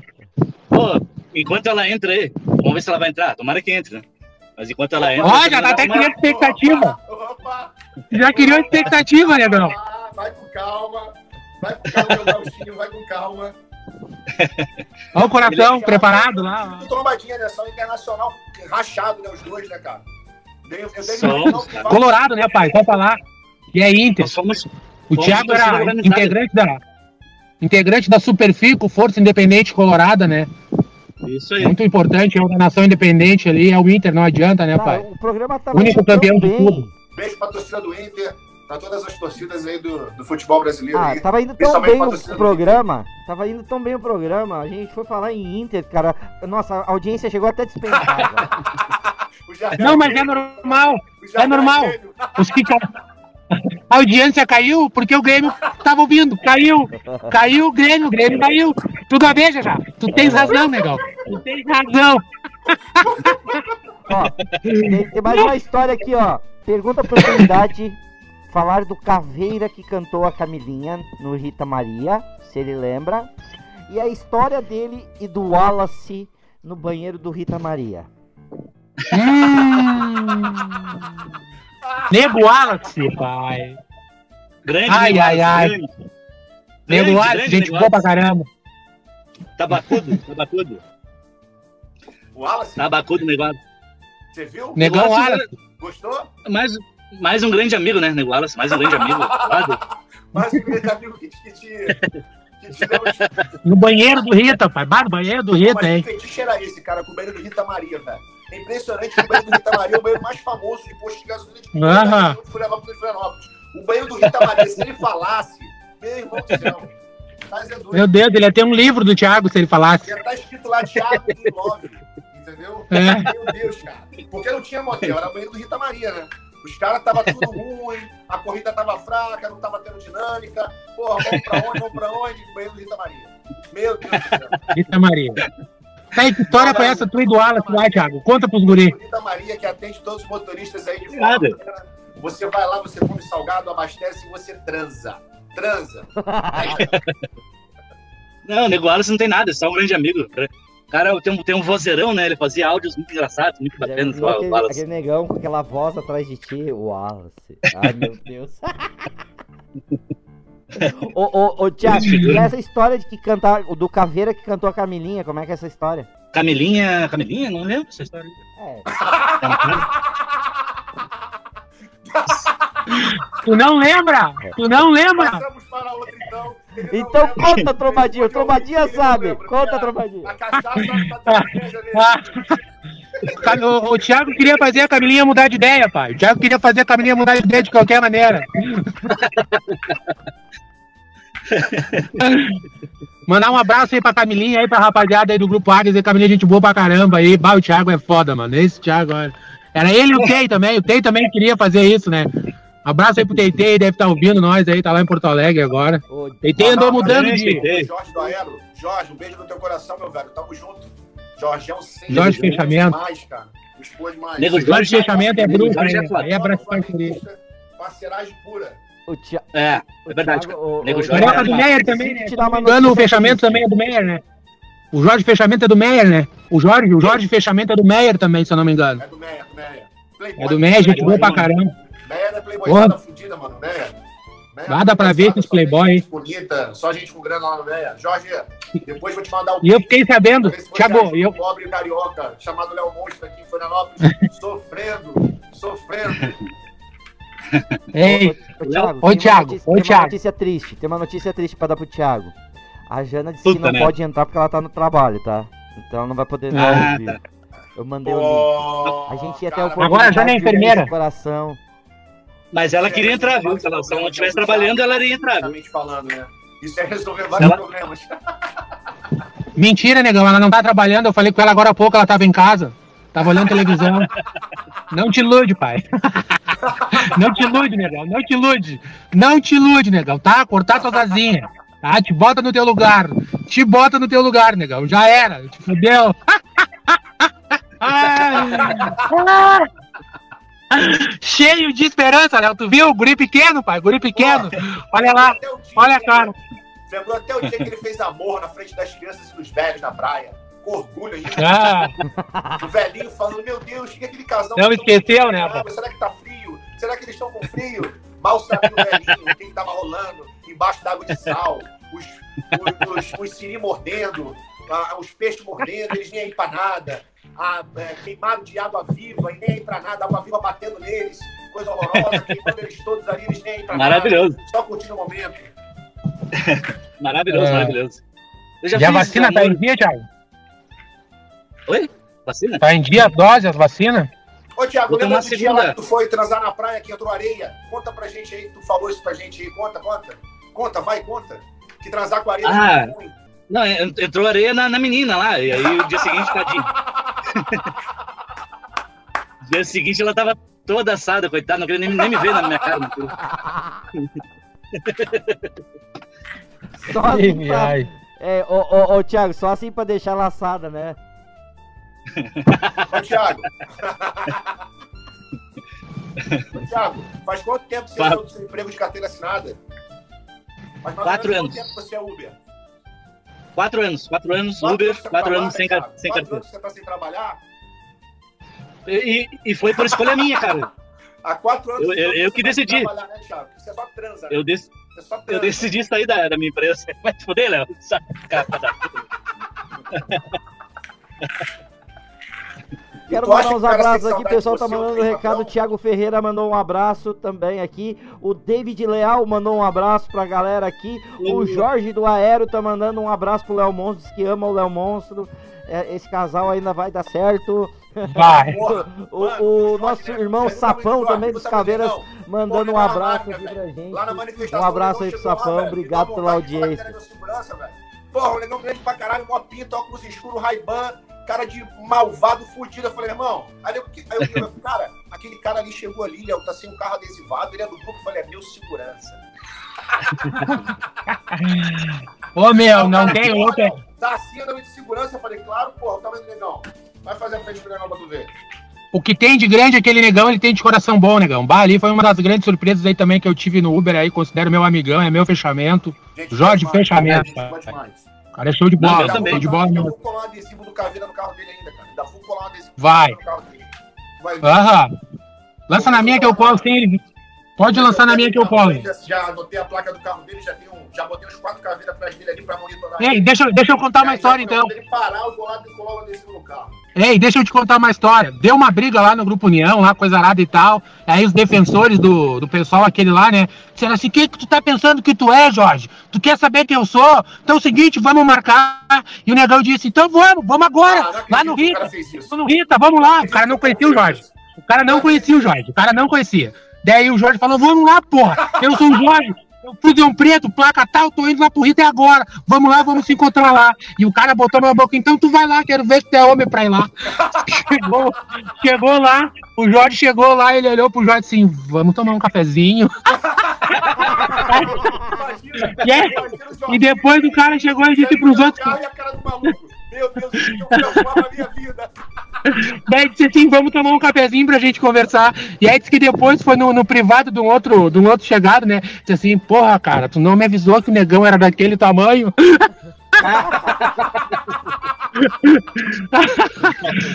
pô, enquanto ela entra aí, vamos ver se ela vai entrar. Tomara que entre, né? Mas enquanto ela entra. Ó, já tá até criando expectativa. Opa, opa. Já criou expectativa, negão. Ah, vai com calma. Vai com calma, meu gauchinho, vai com calma. Ó o coração preparado lá. Tudo trombadinha, né? Só internacional rachado, né? Os dois, né, cara? Dei- eu São- Colorado, né, pai? Só falar. E é Inter. Nós fomos. O Thiago era integrante da integrante da Superfico, Força Independente Colorada, né? Isso aí. Muito importante, é uma nação independente ali, é o Inter, não adianta, né, pai? o programa tá Único campeão de bem. tudo. Beijo pra torcida do Inter. Pra todas as torcidas aí do, do futebol brasileiro Ah, aí. tava indo tão bem o, programa. Tava indo tão bem o programa. A gente foi falar em Inter, cara. Nossa, a audiência chegou até a despencar. cara. O Jardel Não, mas é normal. é normal. Os que ca- A audiência caiu porque o Grêmio tava ouvindo. Caiu. Caiu o Grêmio, o Grêmio caiu. Tudo a ver, já. Tu tens razão, negão. Tu tens razão. ó, tem, mais uma história aqui, ó. Pergunta pra oportunidade falar do Caveira que cantou a Camilinha no Rita Maria, se ele lembra. E a história dele e do Wallace no banheiro do Rita Maria. Hum. Nego Wallace, pai. Grande, Ai, Nego ai, Wallace, ai. grande. Nego Wallace, grande gente boa pra caramba. Tabacudo, tabacudo. O Wallace, Tabacudo, negócio. você viu? Negão Nego Wallace. Gostou? Mais, mais um grande amigo, né, Nego Wallace? Mais um grande amigo. Mas o grande amigo que te, que te, que te deu os No banheiro do Rita, pai. Bar banheiro do Rita, hein? que fetiche era esse, cara, com o banheiro do Rita Maria, velho? É impressionante que o banheiro do Rita Maria é o banheiro mais famoso de posto de gasolina de Aham. de Florianópolis, Florianópolis. O banheiro do Rita Maria, se ele falasse, meu irmão do céu, tá Meu Deus, ele ia ter um livro do Thiago se ele falasse. Já tá escrito lá Thiago do Love, entendeu? É. Meu Deus, cara. Porque não tinha motel, era o banheiro do Rita Maria, né? Os caras tava tudo ruim, a corrida tava fraca, não tava tendo dinâmica. Porra, vamos pra onde, vamos pra onde? Banheiro do Rita Maria. Meu Deus do céu. Rita Maria. Aí, que história foi essa tua e do Wallace lá, Thiago? Conta pros guri. Rita Maria, que atende todos os motoristas aí de fora. Nada. Você vai lá, você come salgado, abastece e você transa. Transa. Não, o Nego Wallace não tem nada, é só um grande amigo. O cara tem um, tem um vozeirão, né? Ele fazia áudios muito engraçados, muito Já bacanas. aquele, Wallace. aquele negão com aquela voz atrás de ti, o Wallace. Ai, meu Deus. ô, ô, ô, Thiago, e essa história de que cantar, o do Caveira que cantou a Camilinha, como é que é essa história? Camilinha, Camilinha? Não lembro dessa história. É, Tu não lembra? Tu não lembra? Passamos para outra, então. Então conta, Trombadinha lembra, sabe. Conta, Trombadinho. A cachaça tá o, o Thiago queria fazer a Camilinha mudar de ideia, pai. O Thiago queria fazer a Camilinha mudar de ideia de qualquer maneira. Mandar um abraço aí pra Camilinha aí, pra rapaziada aí do Grupo Águias aí, Camilinha, gente boa pra caramba aí. Bah, o Thiago é foda, mano. Esse Thiago, olha. Era ele e o Tei também. O Tei também queria fazer isso, né? Abraço aí pro Tei, deve estar ouvindo nós aí, tá lá em Porto Alegre agora. Ô, Tei andou mudando de. Jorge do Aero. Jorge, um beijo no teu coração, meu velho. Tamo junto. Jorgeão sempre. Jorge Fechamento. Demais, cara. Nego Jorge Fechamento é Jorge é foda. Aí abraço pra ele. Parceragem pura. o Thi- É, o é verdade. O- Nego o- Jorge Carioca é do. Meyer também, né? O fechamento também é do Meyer, né? O Jorge Fechamento é do Meyer, né? O Jorge, o Jorge Fechamento é do Meyer também, se eu não me engano. É do Meia, do. Playboy. É do Meyer, gente boa pra caramba. Meia é playboyzada fudida, mano. Meia. Meia Lá dá pra ver esses só playboy, gente bonita, só gente com grana lá no Meia. Jorge, depois vou te mandar o E eu fiquei sabendo, Thiago, e eu, um pobre carioca chamado Léo Monstro aqui em Florianópolis, sofrendo, sofrendo. ei, Ô, Thiago, Ô, tem uma Thiago, tem uma notícia triste, tem uma notícia triste pra dar pro Thiago. A Jana disse Puta que não merda. pode entrar porque ela tá no trabalho, tá? Então ela não vai poder Ah, dar ouvir. tá. Eu mandei o link. A gente ia ter a cara, oportunidade Agora a Jana é enfermeira. Coração. Mas ela queria entrar, viu? Se ela, não estivesse trabalhando, ela iria entrar, viu? Justamente falando, né? Isso é resolver vários Ela- problemas. mentira, negão, ela não tá trabalhando, eu falei com ela agora há pouco, ela tava em casa, tava olhando televisão. Não te ilude, pai. Não te ilude, negão, não te ilude. Não te ilude, negão, tá? Cortar suas asinhas, tá? Te bota no teu lugar, te bota no teu lugar, negão, já era, te fudeu. Ai. Cheio de esperança, Léo. Tu viu? O guri pequeno, pai. Guri pequeno. Olha lá. Olha a cara. Lembrou até o dia que ele fez amor na frente das crianças e dos velhos na praia. Com orgulho ainda. Ah, O velhinho falando, meu Deus, que é aquele casal? Não que esqueceu, né, será que tá frio? Será que eles estão com frio? Mal sabia o velhinho o que, tava rolando embaixo d'água de sal. Os, os, os, os siri mordendo, os peixes mordendo, eles nem aí pra nada. Ah, é, queimado de água viva e nem aí pra nada, água viva batendo neles. Coisa horrorosa, queimando eles todos ali, eles nem aí pra Maravilhoso, nada. Só curtindo o momento. maravilhoso, É. maravilhoso. Eu e a vacina tá amor- em dia, Thiago? Oi? Vacina? Tá em dia a dose, as vacinas? Ô, Thiago, Vou lembra uma do dia lá segunda. que tu foi transar na praia que entrou areia? Conta pra gente aí, tu falou isso pra gente aí. Conta, conta. Conta, vai, conta. Que transar com areia Ah. é ruim. Não, en- entrou areia na, na menina lá. E aí o dia seguinte, tadinho. dia seguinte ela tava toda assada, coitada, não queria nem, nem me ver na minha cara. Só assim pra, ai. é, ô, ô, ô, Thiago, só assim pra deixar laçada, né? Ô, Thiago. Ô, Thiago, faz quanto tempo você Fala. saiu do seu emprego de carteira assinada? Faz mais ou Quatro menos anos. Quanto tempo você é Uber? Quatro anos, quatro anos Quatro Uber, quatro anos sem, car- sem Quatro carteira. anos você tá sem trabalhar? E, e foi por escolha minha, cara. Há quatro anos Eu- eu- eu tá que decidi. né? Você só transa, né? Eu, dec- Você só eu transa. decidi sair da, da minha empresa. Vai te foder, Léo. Saca. Quero mandar uns o abraços aqui, o pessoal tá mandando outro recado. O? Thiago Ferreira mandou um abraço também aqui. O David Leal mandou um abraço pra galera aqui. O Jorge do Aero tá mandando um abraço pro Léo Monstro, diz que ama o Léo Monstro. É, Esse casal ainda vai dar certo. Vai. O, mano, o Jorge, nosso irmão Sapão também dos Caveiras mandando um abraço aqui pra gente. Lá na manifestação, Um abraço o aí pro Sapão, obrigado pela audiência. velho. Porra, o negão grande pra caralho, mó pinta, óculos escuro, Ray-Ban, cara de malvado, fudido. Eu falei, irmão, aí eu, aí eu, cara, aquele cara ali chegou ali, Léo, tá sem um carro adesivado, ele é do grupo, eu falei, é meu segurança. Ô, meu, não Cara, tem outra. Tá acima de segurança, eu falei, claro, porra, o tamanho do negão. Vai fazer a frente pro negão pra tu ver. O que tem de grande aquele negão, ele tem de coração bom, negão. Bah, ali foi uma das grandes surpresas aí também que eu tive no Uber aí, considero meu amigão, é meu fechamento. Gente, Jorge, fechamento, demais. O cara é show de Não, bola, eu também. show de bola mesmo. vou colar um adesivo do Caveira no carro dele ainda, cara. Ainda vou colar um adesivo Vai. No carro dele. Vai. Aham. Lança na minha que eu colo sem ele. Pode lançar na minha que eu colo. Já, já anotei a placa do carro dele, já, tenho, já botei uns quatro caveiras atrás dele ali pra monitorar. Ei, deixa, eu- deixa eu contar uma história já, então. Ele parar, eu vou lá e colar o adesivo no carro. Ei, deixa eu te contar uma história. Deu uma briga lá no Grupo União, lá, coisa arada e tal. Aí os defensores do, do pessoal, aquele lá, né? Disseram assim: quem que tu tá pensando que tu é, Jorge? Tu quer saber quem eu sou? Então é o seguinte, vamos marcar. E o negão disse: então vamos, vamos agora. Ah, lá no que o Rita. No Rita, vamos lá. O cara não conhecia o Jorge. O cara não conhecia o Jorge. O cara não conhecia. Daí o Jorge falou: vamos lá, porra. Eu sou o Jorge. Eu fui de um preto, placa tal, tô indo lá pro Rita agora. Vamos lá, vamos se encontrar lá. E o cara botou na boca, então tu vai lá, quero ver se tu é homem pra ir lá. chegou, chegou lá, o Jorge chegou lá, ele olhou pro Jorge assim, vamos tomar um cafezinho. E Jorge E depois o cara chegou e disse pros outros, a. Meu Deus, o que eu fui arrumar na minha vida? Daí disse assim, vamos tomar um cafezinho pra gente conversar. E aí disse que depois foi no, no privado de um outro, de um outro chegado, né? Disse assim, porra, cara, tu não me avisou que o negão era daquele tamanho.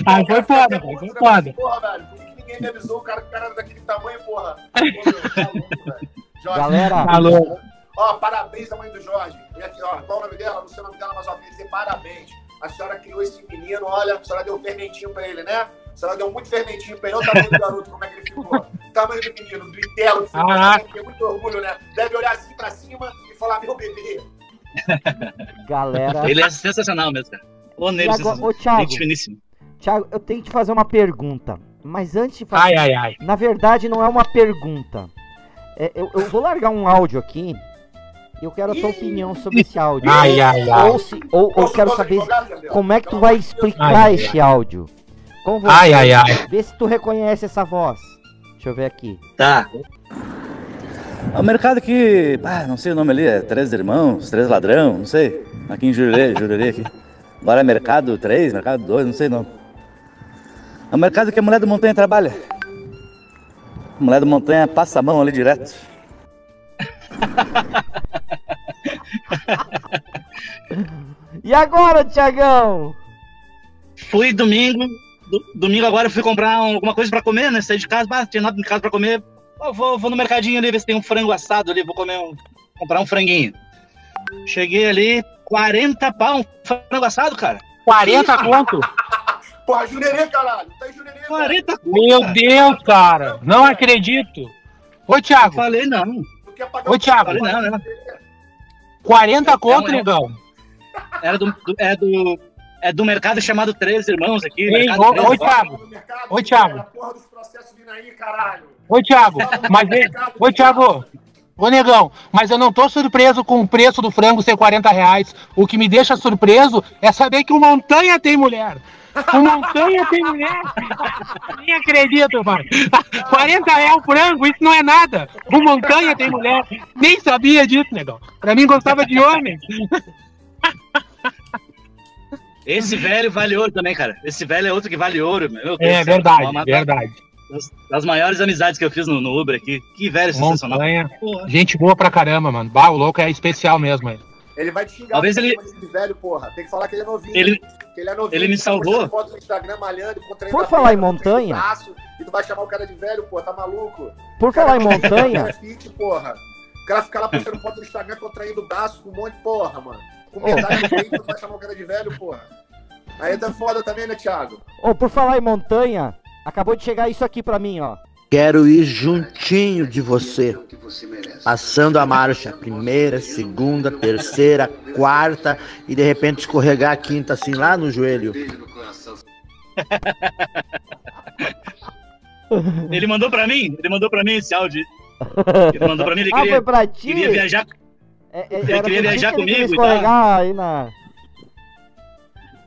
aí foi foda, cara, foi foda. Porra, velho, por que, ninguém me avisou o cara que o cara era daquele tamanho, porra? Pô, meu, tá louco, velho. Jorge, Galera, Falou. Ó, parabéns à mãe do Jorge. E aqui, ó, qual o nome dela? Não sei o nome dela, mas ó, queria dizer parabéns. A senhora criou esse menino, olha, a senhora deu fermentinho pra ele, né? A senhora deu muito fermentinho pra ele. Olha o tamanho do garoto, como é que ele ficou. O tamanho do menino, do Itelo, que ficou, Ah. tem muito orgulho, né? Deve olhar assim pra cima e falar, meu bebê. galera. Ele é sensacional mesmo, cara. Ô, Nele, agora, ô, Thiago. Thiago, eu tenho que te fazer uma pergunta. Mas antes de fazer. Ai, ai, ai. Na verdade, não é uma pergunta. É, eu, eu vou largar um áudio aqui. Eu quero a tua opinião sobre esse áudio. Ai, ai, ai. Ou, se, ou, ou Posso- quero saber como é que tu Pelo vai explicar Ai, esse áudio. Com você. Ai, ai, ai. Vê se tu reconhece essa voz. Deixa eu ver aqui. Tá. É um mercado que, ah, não sei o nome ali, é Três Irmãos, Três Ladrão, não sei. Aqui em Jurerê, Jurerê aqui. Agora é Mercado 3, Mercado 2, não sei não. É um mercado que a mulher do Montanha trabalha. A mulher do Montanha passa a mão ali direto. E agora, Tiagão? Fui domingo. do- domingo agora eu fui comprar um- alguma coisa pra comer, né? Saí de casa, bah, tinha nada em casa pra comer. Eu vou, vou no mercadinho ali ver se tem um frango assado ali, vou comer um. comprar um franguinho. Cheguei ali, 40 pau, um frango assado, cara. 40 conto? Porra, Jurerê, caralho. Tá em Jurerê, velho. 40 conto. Meu cara. Deus, cara. Não acredito. Ô, Eu Thiago, falei, não. Tu quer pagar Ô, o Thiago. Falei, não, não. 40 conto, negão. Era do, do- é do. é do mercado chamado Três Irmãos aqui. Ei, mercado ô, Três Irmãos. Thiago. Oi, Thiago. Oi, Thiago, mas Oi, Thiago. Ô, negão, mas eu não tô surpreso com o preço do frango ser 40 reais. O que me deixa surpreso é saber que o Montanha tem mulher. O Montanha tem mulher. Nem acredito, pai. 40 reais o frango, isso não é nada. O Montanha tem mulher. Nem sabia disso, negão. Pra mim gostava de homem. Esse velho vale ouro também, cara. Esse velho é outro que vale ouro. Meu Deus É céu. verdade, Uma verdade. Das, das maiores amizades que eu fiz no, no Uber aqui. Que velho sensacional. Montanha. Porra. Gente boa pra caramba, mano. Bah, o louco é especial mesmo. aí. Ele vai te xingar. Talvez ele- de velho, porra. Tem que falar que ele é novinho. Ele, que ele é novinho. ele me salvou. Foto no Instagram malhando, contraindo Por falar em montanha. braço, E tu vai chamar o cara de velho, pô, tá maluco? Por falar em fica- montanha, Fit, porra. O cara fica lá postando foto no Instagram, contraindo o braço com um monte de porra, mano. Com Ô. medalha no peito, tu vai chamar o cara de velho, porra. Aí tá foda também, né, Thiago? ô, por falar em montanha, acabou de chegar isso aqui pra mim, ó. Quero ir juntinho de você. Passando a marcha, primeira, segunda, terceira, quarta e de repente escorregar a quinta assim lá no joelho. ele mandou pra mim, ele mandou pra mim esse áudio. Ele mandou pra mim, ele Ah, foi queria, pra ti? queria viajar. É, é, ele queria viajar que ele queria comigo e tal. escorregar aí na...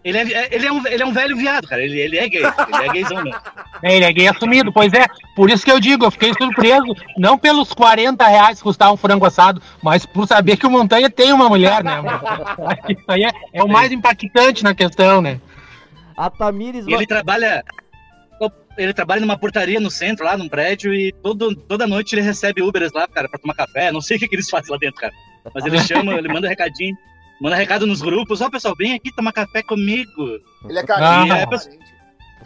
Ele é, ele, é um, ele é um velho viado, cara. Ele, ele é gay. Ele é gaysão mesmo. É, ele é gay assumido, pois é. Por isso que eu digo, eu fiquei surpreso, não pelos 40 reais que custar um frango assado, mas por saber que o Montanha tem uma mulher, né? mano? Acho que Isso aí é, é o mais impactante na questão, né? A Tamires... Ele trabalha. Ele trabalha numa portaria no centro, lá num prédio, e todo, toda noite ele recebe Ubers lá, cara, pra tomar café. Não sei o que, que eles fazem lá dentro, cara. Mas ele chama, ele manda recadinho, manda recado nos grupos, ó, pessoal, vem aqui tomar café comigo. Ele é Ah, carinho, é, né?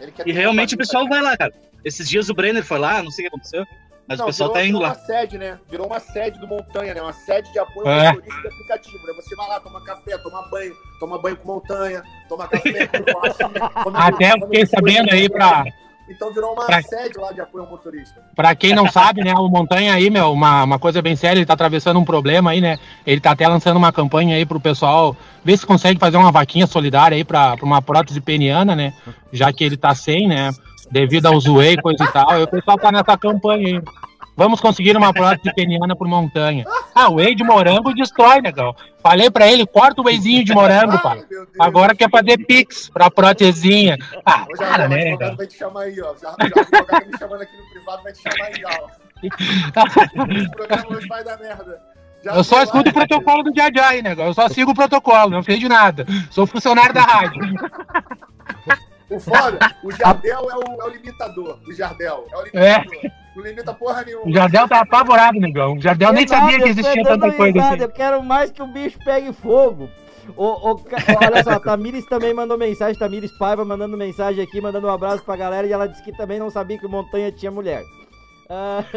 Ele quer E realmente o pessoal vai lá, cara. Esses dias o Brenner foi lá, não sei o que aconteceu, mas Não, o pessoal virou, tá indo virou lá. uma sede, né? Virou uma sede do Montanha, né? Uma sede de apoio É. ao motorista de aplicativo, né? Você vai lá, toma café, toma banho, toma banho com montanha, toma café com come- Até eu fiquei sabendo aí pra, Então virou uma pra- sede lá de apoio ao motorista. pra quem não sabe, né, o Montanha aí, meu, uma, uma coisa bem séria, ele tá atravessando um problema aí, né? Ele tá até lançando uma campanha aí pro pessoal ver se consegue fazer uma vaquinha solidária aí pra, pra uma prótese peniana, né? Já que ele tá sem, né? Devido ao zoei, coisa e tal. E o pessoal tá nessa campanha aí. Vamos conseguir uma prótese peniana por montanha. Ah, o whey de morango destrói, negão. Falei pra ele, corta o wheyzinho de morango, pai. Agora quer fazer pix pra prótesezinha. Ah, para, o né, negão? vai te chamar aí, ó. Já, já o me chamando aqui no privado vai te chamar aí, ó. Esse programa hoje vai dar merda. Já Eu só sei escuto o protocolo do Jajá aí, negão. Eu só sigo o protocolo, não sei de nada. Sou funcionário da rádio. O foda, o Jardel é o, é o limitador. O Jardel é o limitador. Não limita porra nenhuma. O Jardel tá apavorado, negão. O Jardel nem Exato, sabia que existia tanta coisa risada, assim. Eu quero mais que o bicho pegue fogo. Ô, ca- olha só, a Tamires também mandou mensagem, Tamires Paiva mandando mensagem aqui, mandando um abraço pra galera, e ela disse que também não sabia que o Montanha tinha mulher. Ah,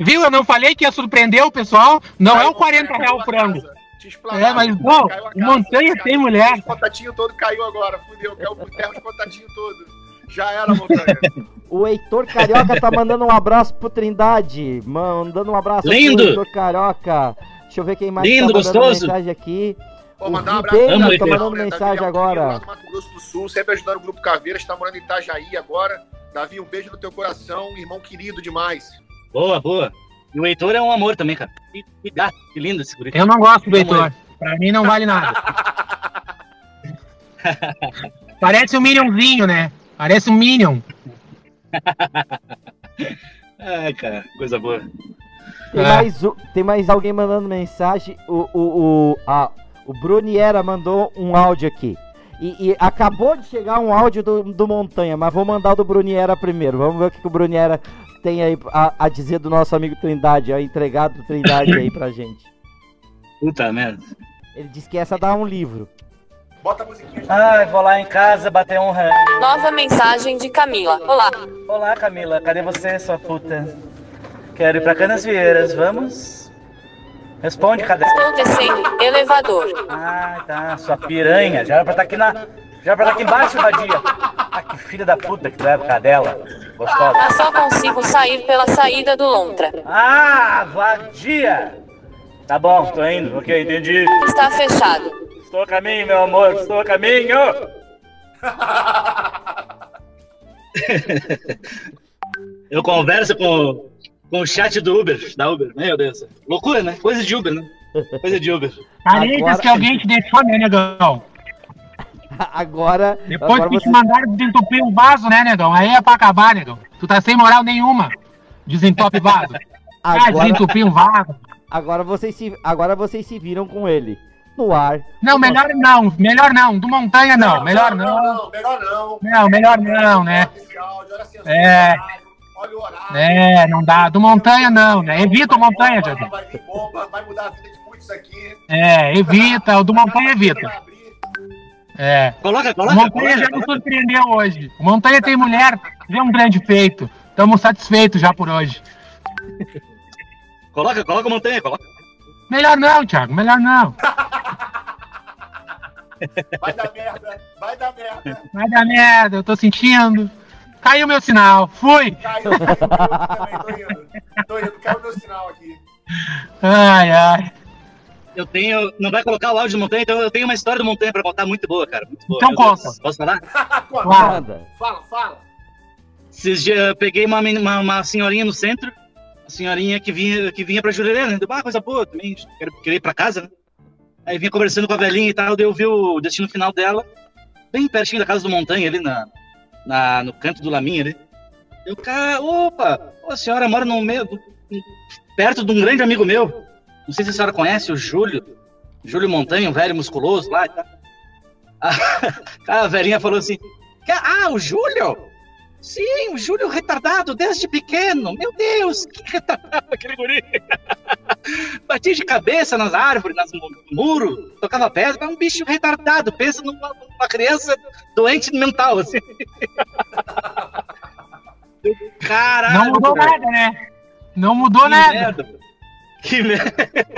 Viu? Eu não falei que ia surpreender o pessoal. Não é o 40 real o frango. É, mas, não, caiu a o Montanha caiu. tem mulher. Os contatinhos todo caiu agora, fudeu. Caiu por terra os contatinhos todos. Já era, Montanha. o Heitor Carioca tá mandando um abraço pro Trindade, mandando um abraço Lindo. pro Heitor Carioca. Deixa eu ver quem mais Lindo, tá mandando gostoso. mensagem aqui. O mandar um abraço Amo, tá mandando mensagem Davi agora. Alquino, lá do Mato Grosso do Sul, sempre ajudando o Grupo Caveira, está morando em Itajaí agora. Davi, um beijo no teu coração, irmão querido demais. Boa, boa. E o Heitor é um amor também, cara. Que, que gato, que lindo esse guri. Eu não gosto do Heitor. Pra mim não vale nada. Parece um Minionzinho, né? Parece um Minion. Ai, cara, coisa boa. Tem, É. mais, tem mais alguém mandando mensagem. O, o, o, a, o Bruniera mandou um áudio aqui. E, e acabou de chegar um áudio do, do Montanha, mas vou mandar o do Bruniera primeiro. Vamos ver o que, que o Bruniera tem aí a, a dizer do nosso amigo Trindade, a entregado do Trindade aí pra gente. Puta merda. Ele disse que essa dá um livro. Bota a musiquinha. Ai, vou lá em casa bater um rango. Nova mensagem de Camila. Olá. Olá, Camila. Cadê você, sua puta? Quero ir pra Canasvieiras, vamos? Responde, cadê? Estou descendo. Elevador. Ah, tá, sua piranha. Já era pra estar aqui na. Já era pra estar aqui embaixo, vadia. Ah, que filha da puta que tu é, cadela. Gostosa. Mas só consigo sair pela saída do Lontra. Ah, vadia! Tá bom, tô indo. Ok, entendi. Está fechado. Estou a caminho, meu amor, estou a caminho! Eu converso com, com o chat do Uber, da Uber. Meu Deus. Loucura, né? Coisa de Uber, né? Coisa de Uber. Carências Agora- que alguém te deixou, né, negão? Agora, Depois agora que te você, mandaram desentupir o vaso, né, negão? Aí é pra acabar, negão. Tu tá sem moral nenhuma. Desentope vaso. Ah, agora, desentupir um vaso. agora, vocês se, agora vocês se viram com ele. No ar. Não, melhor não. Melhor não. Do Montanha não. Melhor não, não. não, melhor não. Não, melhor não, né? É. Olha o horário. É, não dá. Do Montanha não, né? Evita o Montanha, Vai, Jadão. vai vir bomba, vai mudar a vida de muitos aqui. É, evita. O do Montanha evita. É. Coloca, O coloca, Montanha já coloca, nos surpreendeu hoje. O Montanha tem mulher, é um grande feito. Estamos satisfeitos já por hoje. Coloca, coloca a montanha, coloca. Melhor não, Thiago, melhor não. Vai dar merda, vai dar merda. Vai dar merda, eu tô sentindo. Caiu meu sinal, fui. Caiu, caiu, caiu também, tô indo. Tô indo, caiu meu sinal aqui. Ai, ai. Eu tenho. Não vai colocar o áudio do montanha, então eu tenho uma história do montanha pra contar muito boa, cara. Muito boa. Então conta. Posso falar? Manda. Fala, fala. Esses dias eu peguei uma, uma, uma senhorinha no centro, senhorinha que vinha, que vinha pra Jurerê, né? Deu, ah, coisa boa também, queria ir pra casa, né? Aí vinha conversando com a velhinha e tal, daí eu vi o destino final dela, bem pertinho da casa do Montanha, ali na, na, no canto do Laminha ali. Eu, cara, opa, a senhora mora no meio, perto de um grande amigo meu. Não sei se a senhora conhece, o Júlio. Júlio Montanha, um velho musculoso lá e tal. A, a velhinha falou assim: Ah, o Júlio? Sim, o Júlio retardado desde pequeno. Meu Deus, que retardado aquele guri. Batia de cabeça nas árvores, nas, no muro, tocava pedra, é um bicho retardado. Pensa numa, numa criança doente mental, assim. Caralho. Não mudou velho. nada, né? Não mudou Que nada. merda. Que merda.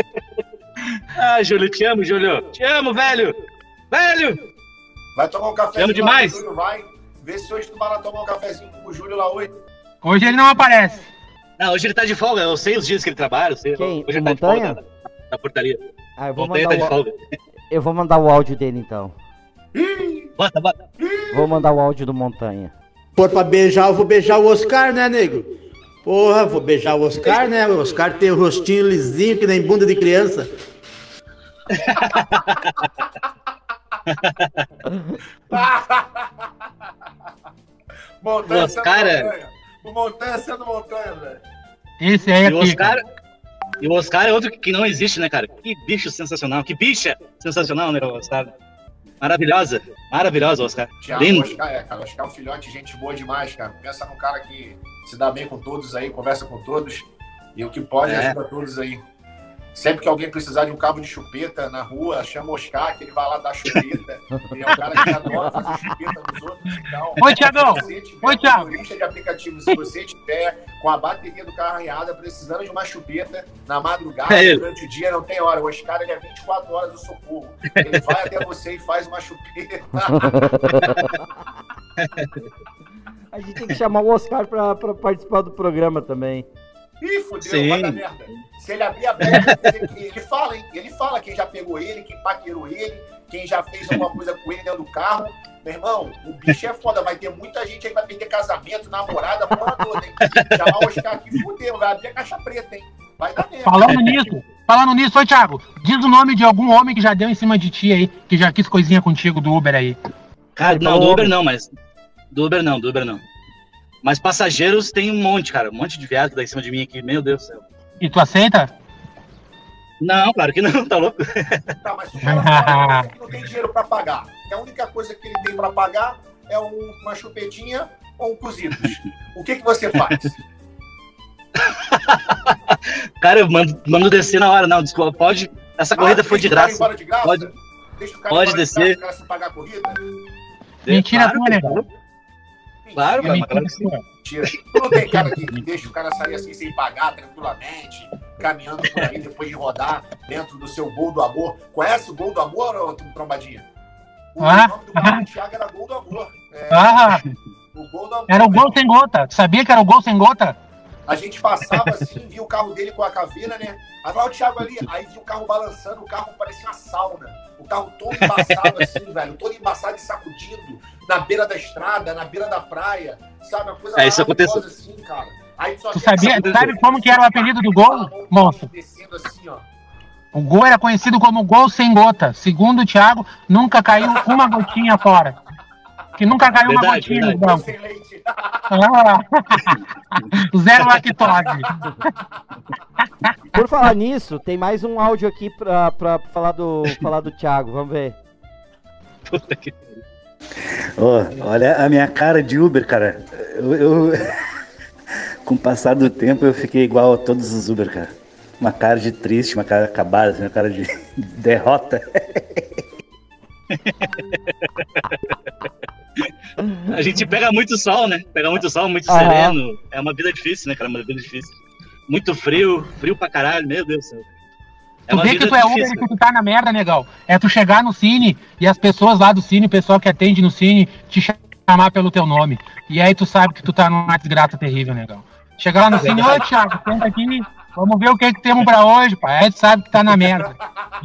Ah, Júlio, te amo, Júlio. Te amo, velho. Velho. Vai tomar um cafezinho. Amo lá, demais. vai. Vê se hoje tu vai lá tomar um cafezinho com o Júlio lá hoje. Hoje ele não aparece. Não, hoje ele tá de folga. Eu sei os dias que ele trabalha. Eu sei. Quem? Hoje ele tá de Montanha? folga na, na portaria. Ah, eu vou Montanha mandar tá de o, folga. eu vou mandar o áudio dele então. Bota, bota. Vou mandar o áudio do Montanha. For pra beijar, eu vou beijar o Oscar, né, nego? Porra, vou beijar o Oscar, né? O Oscar tem o rostinho lisinho que nem bunda de criança. montanha Os sendo cara- montanha. O montanha sendo montanha, velho. Esse aí E é o aqui. Oscar. E o Oscar é outro que não existe, né, cara? Que bicho sensacional. Que bicha sensacional, né, o Oscar? Maravilhosa. Maravilhosa, Oscar. Thiago, Lindo. Oscar, é, cara. Oscar é um filhote, gente boa demais, cara. Pensa num cara que se dá bem com todos aí, conversa com todos. E o que pode É. ajuda todos aí. Sempre que alguém precisar de um cabo de chupeta na rua, chama o Oscar, que ele vai lá dar chupeta. Ele é um cara que adora fazer chupeta nos outros. Então, Oi, Thiagão. Se você tiver Oi, motorista de aplicativo, se você tiver com a bateria do carro arriada, precisando de uma chupeta na madrugada, É durante o dia, não tem hora. O Oscar ele é 24 horas do socorro. Ele vai até você e faz uma chupeta. A gente tem que chamar o Oscar pra participar do programa também. Ih, fudeu, Sim. vai dar merda. Se ele abrir a boca, ele, ele fala, hein? Ele fala quem já pegou ele, quem paquerou ele, quem já fez alguma coisa com ele dentro do carro. Meu irmão, o bicho é foda, vai ter muita gente aí que vai perder casamento, namorada, porra toda, hein? Chamar o Oscar aqui, fudeu, vai abrir a caixa preta, hein? Vai dar merda. Falando nisso, falando nisso, oi, Thiago, diz o nome de algum homem que já deu em cima de ti aí, que já quis coisinha contigo do Uber aí. Cara, não, do Uber não, mas. Do Uber não, do Uber não. Mas passageiros tem um monte, cara. Um monte de viado que dá em cima de mim aqui. Meu Deus do céu. E tu aceita? Não, claro que não, tá louco? Tá, mas o cara não tem dinheiro pra pagar, a única coisa que ele tem pra pagar é um- uma chupetinha ou um cozidos. O que, que você faz? Cara, eu mando, mando descer na hora. Não, desculpa, pode. Essa corrida Ah, foi de graça. de graça? Pode- Deixa o cara pode embora de descer. graça, pagar a corrida? Mentira claro, né, claro. Mentira, cara, claro que sim. Mentira. Não tem cara que, que deixa o cara sair assim sem pagar tranquilamente, caminhando por aí depois de rodar dentro do seu gol do amor. Conhece o gol do amor, ô trombadinha? O Ah, nome do carro do Thiago era gol do amor. É, Ah, o gol do amor. era o gol sem gota. Tu sabia que era o gol sem gota? A gente passava assim, via o carro dele com a caveira, né? Aí vai o Thiago ali, aí via o carro balançando, o carro parecia uma sauna. O carro todo embaçado assim, velho, todo embaçado e sacudindo, na beira da estrada, na beira da praia, sabe? Uma coisa É, isso aconteceu. assim, cara. Aí só Tu sabia, sabe como que era o apelido do gol, moço? Descendo assim, ó. O gol era conhecido como gol sem gota. Segundo o Thiago, nunca caiu uma gotinha fora. Que nunca caiu uma Verdade, gotinha no verdade. banco. Sem leite. Ah. Zero lactose. Por falar nisso, tem mais um áudio aqui pra, pra falar, do, falar do Thiago. Vamos ver. Puta que Ô, olha a minha cara de Uber, cara. Eu, eu- Com o passar do tempo, eu fiquei igual a todos os Uber, cara. Uma cara de triste, uma cara acabada, uma cara de derrota. A gente pega muito sol, né? Pega muito sol, muito sereno. É uma vida difícil, né, cara? Uma vida difícil. Muito frio, frio pra caralho, meu Deus do céu. É Tu vê que tu é Uber difícil. e que tu tá na merda, negão. É tu chegar no Cine e as pessoas lá do Cine, o pessoal que atende no Cine, te chamar pelo teu nome. E aí tu sabe que tu tá numa desgraça terrível, negão. Chegar lá no Cine, ô Thiago, senta aqui, vamos ver o que, que temos pra hoje, pai. Aí tu sabe que tá na merda.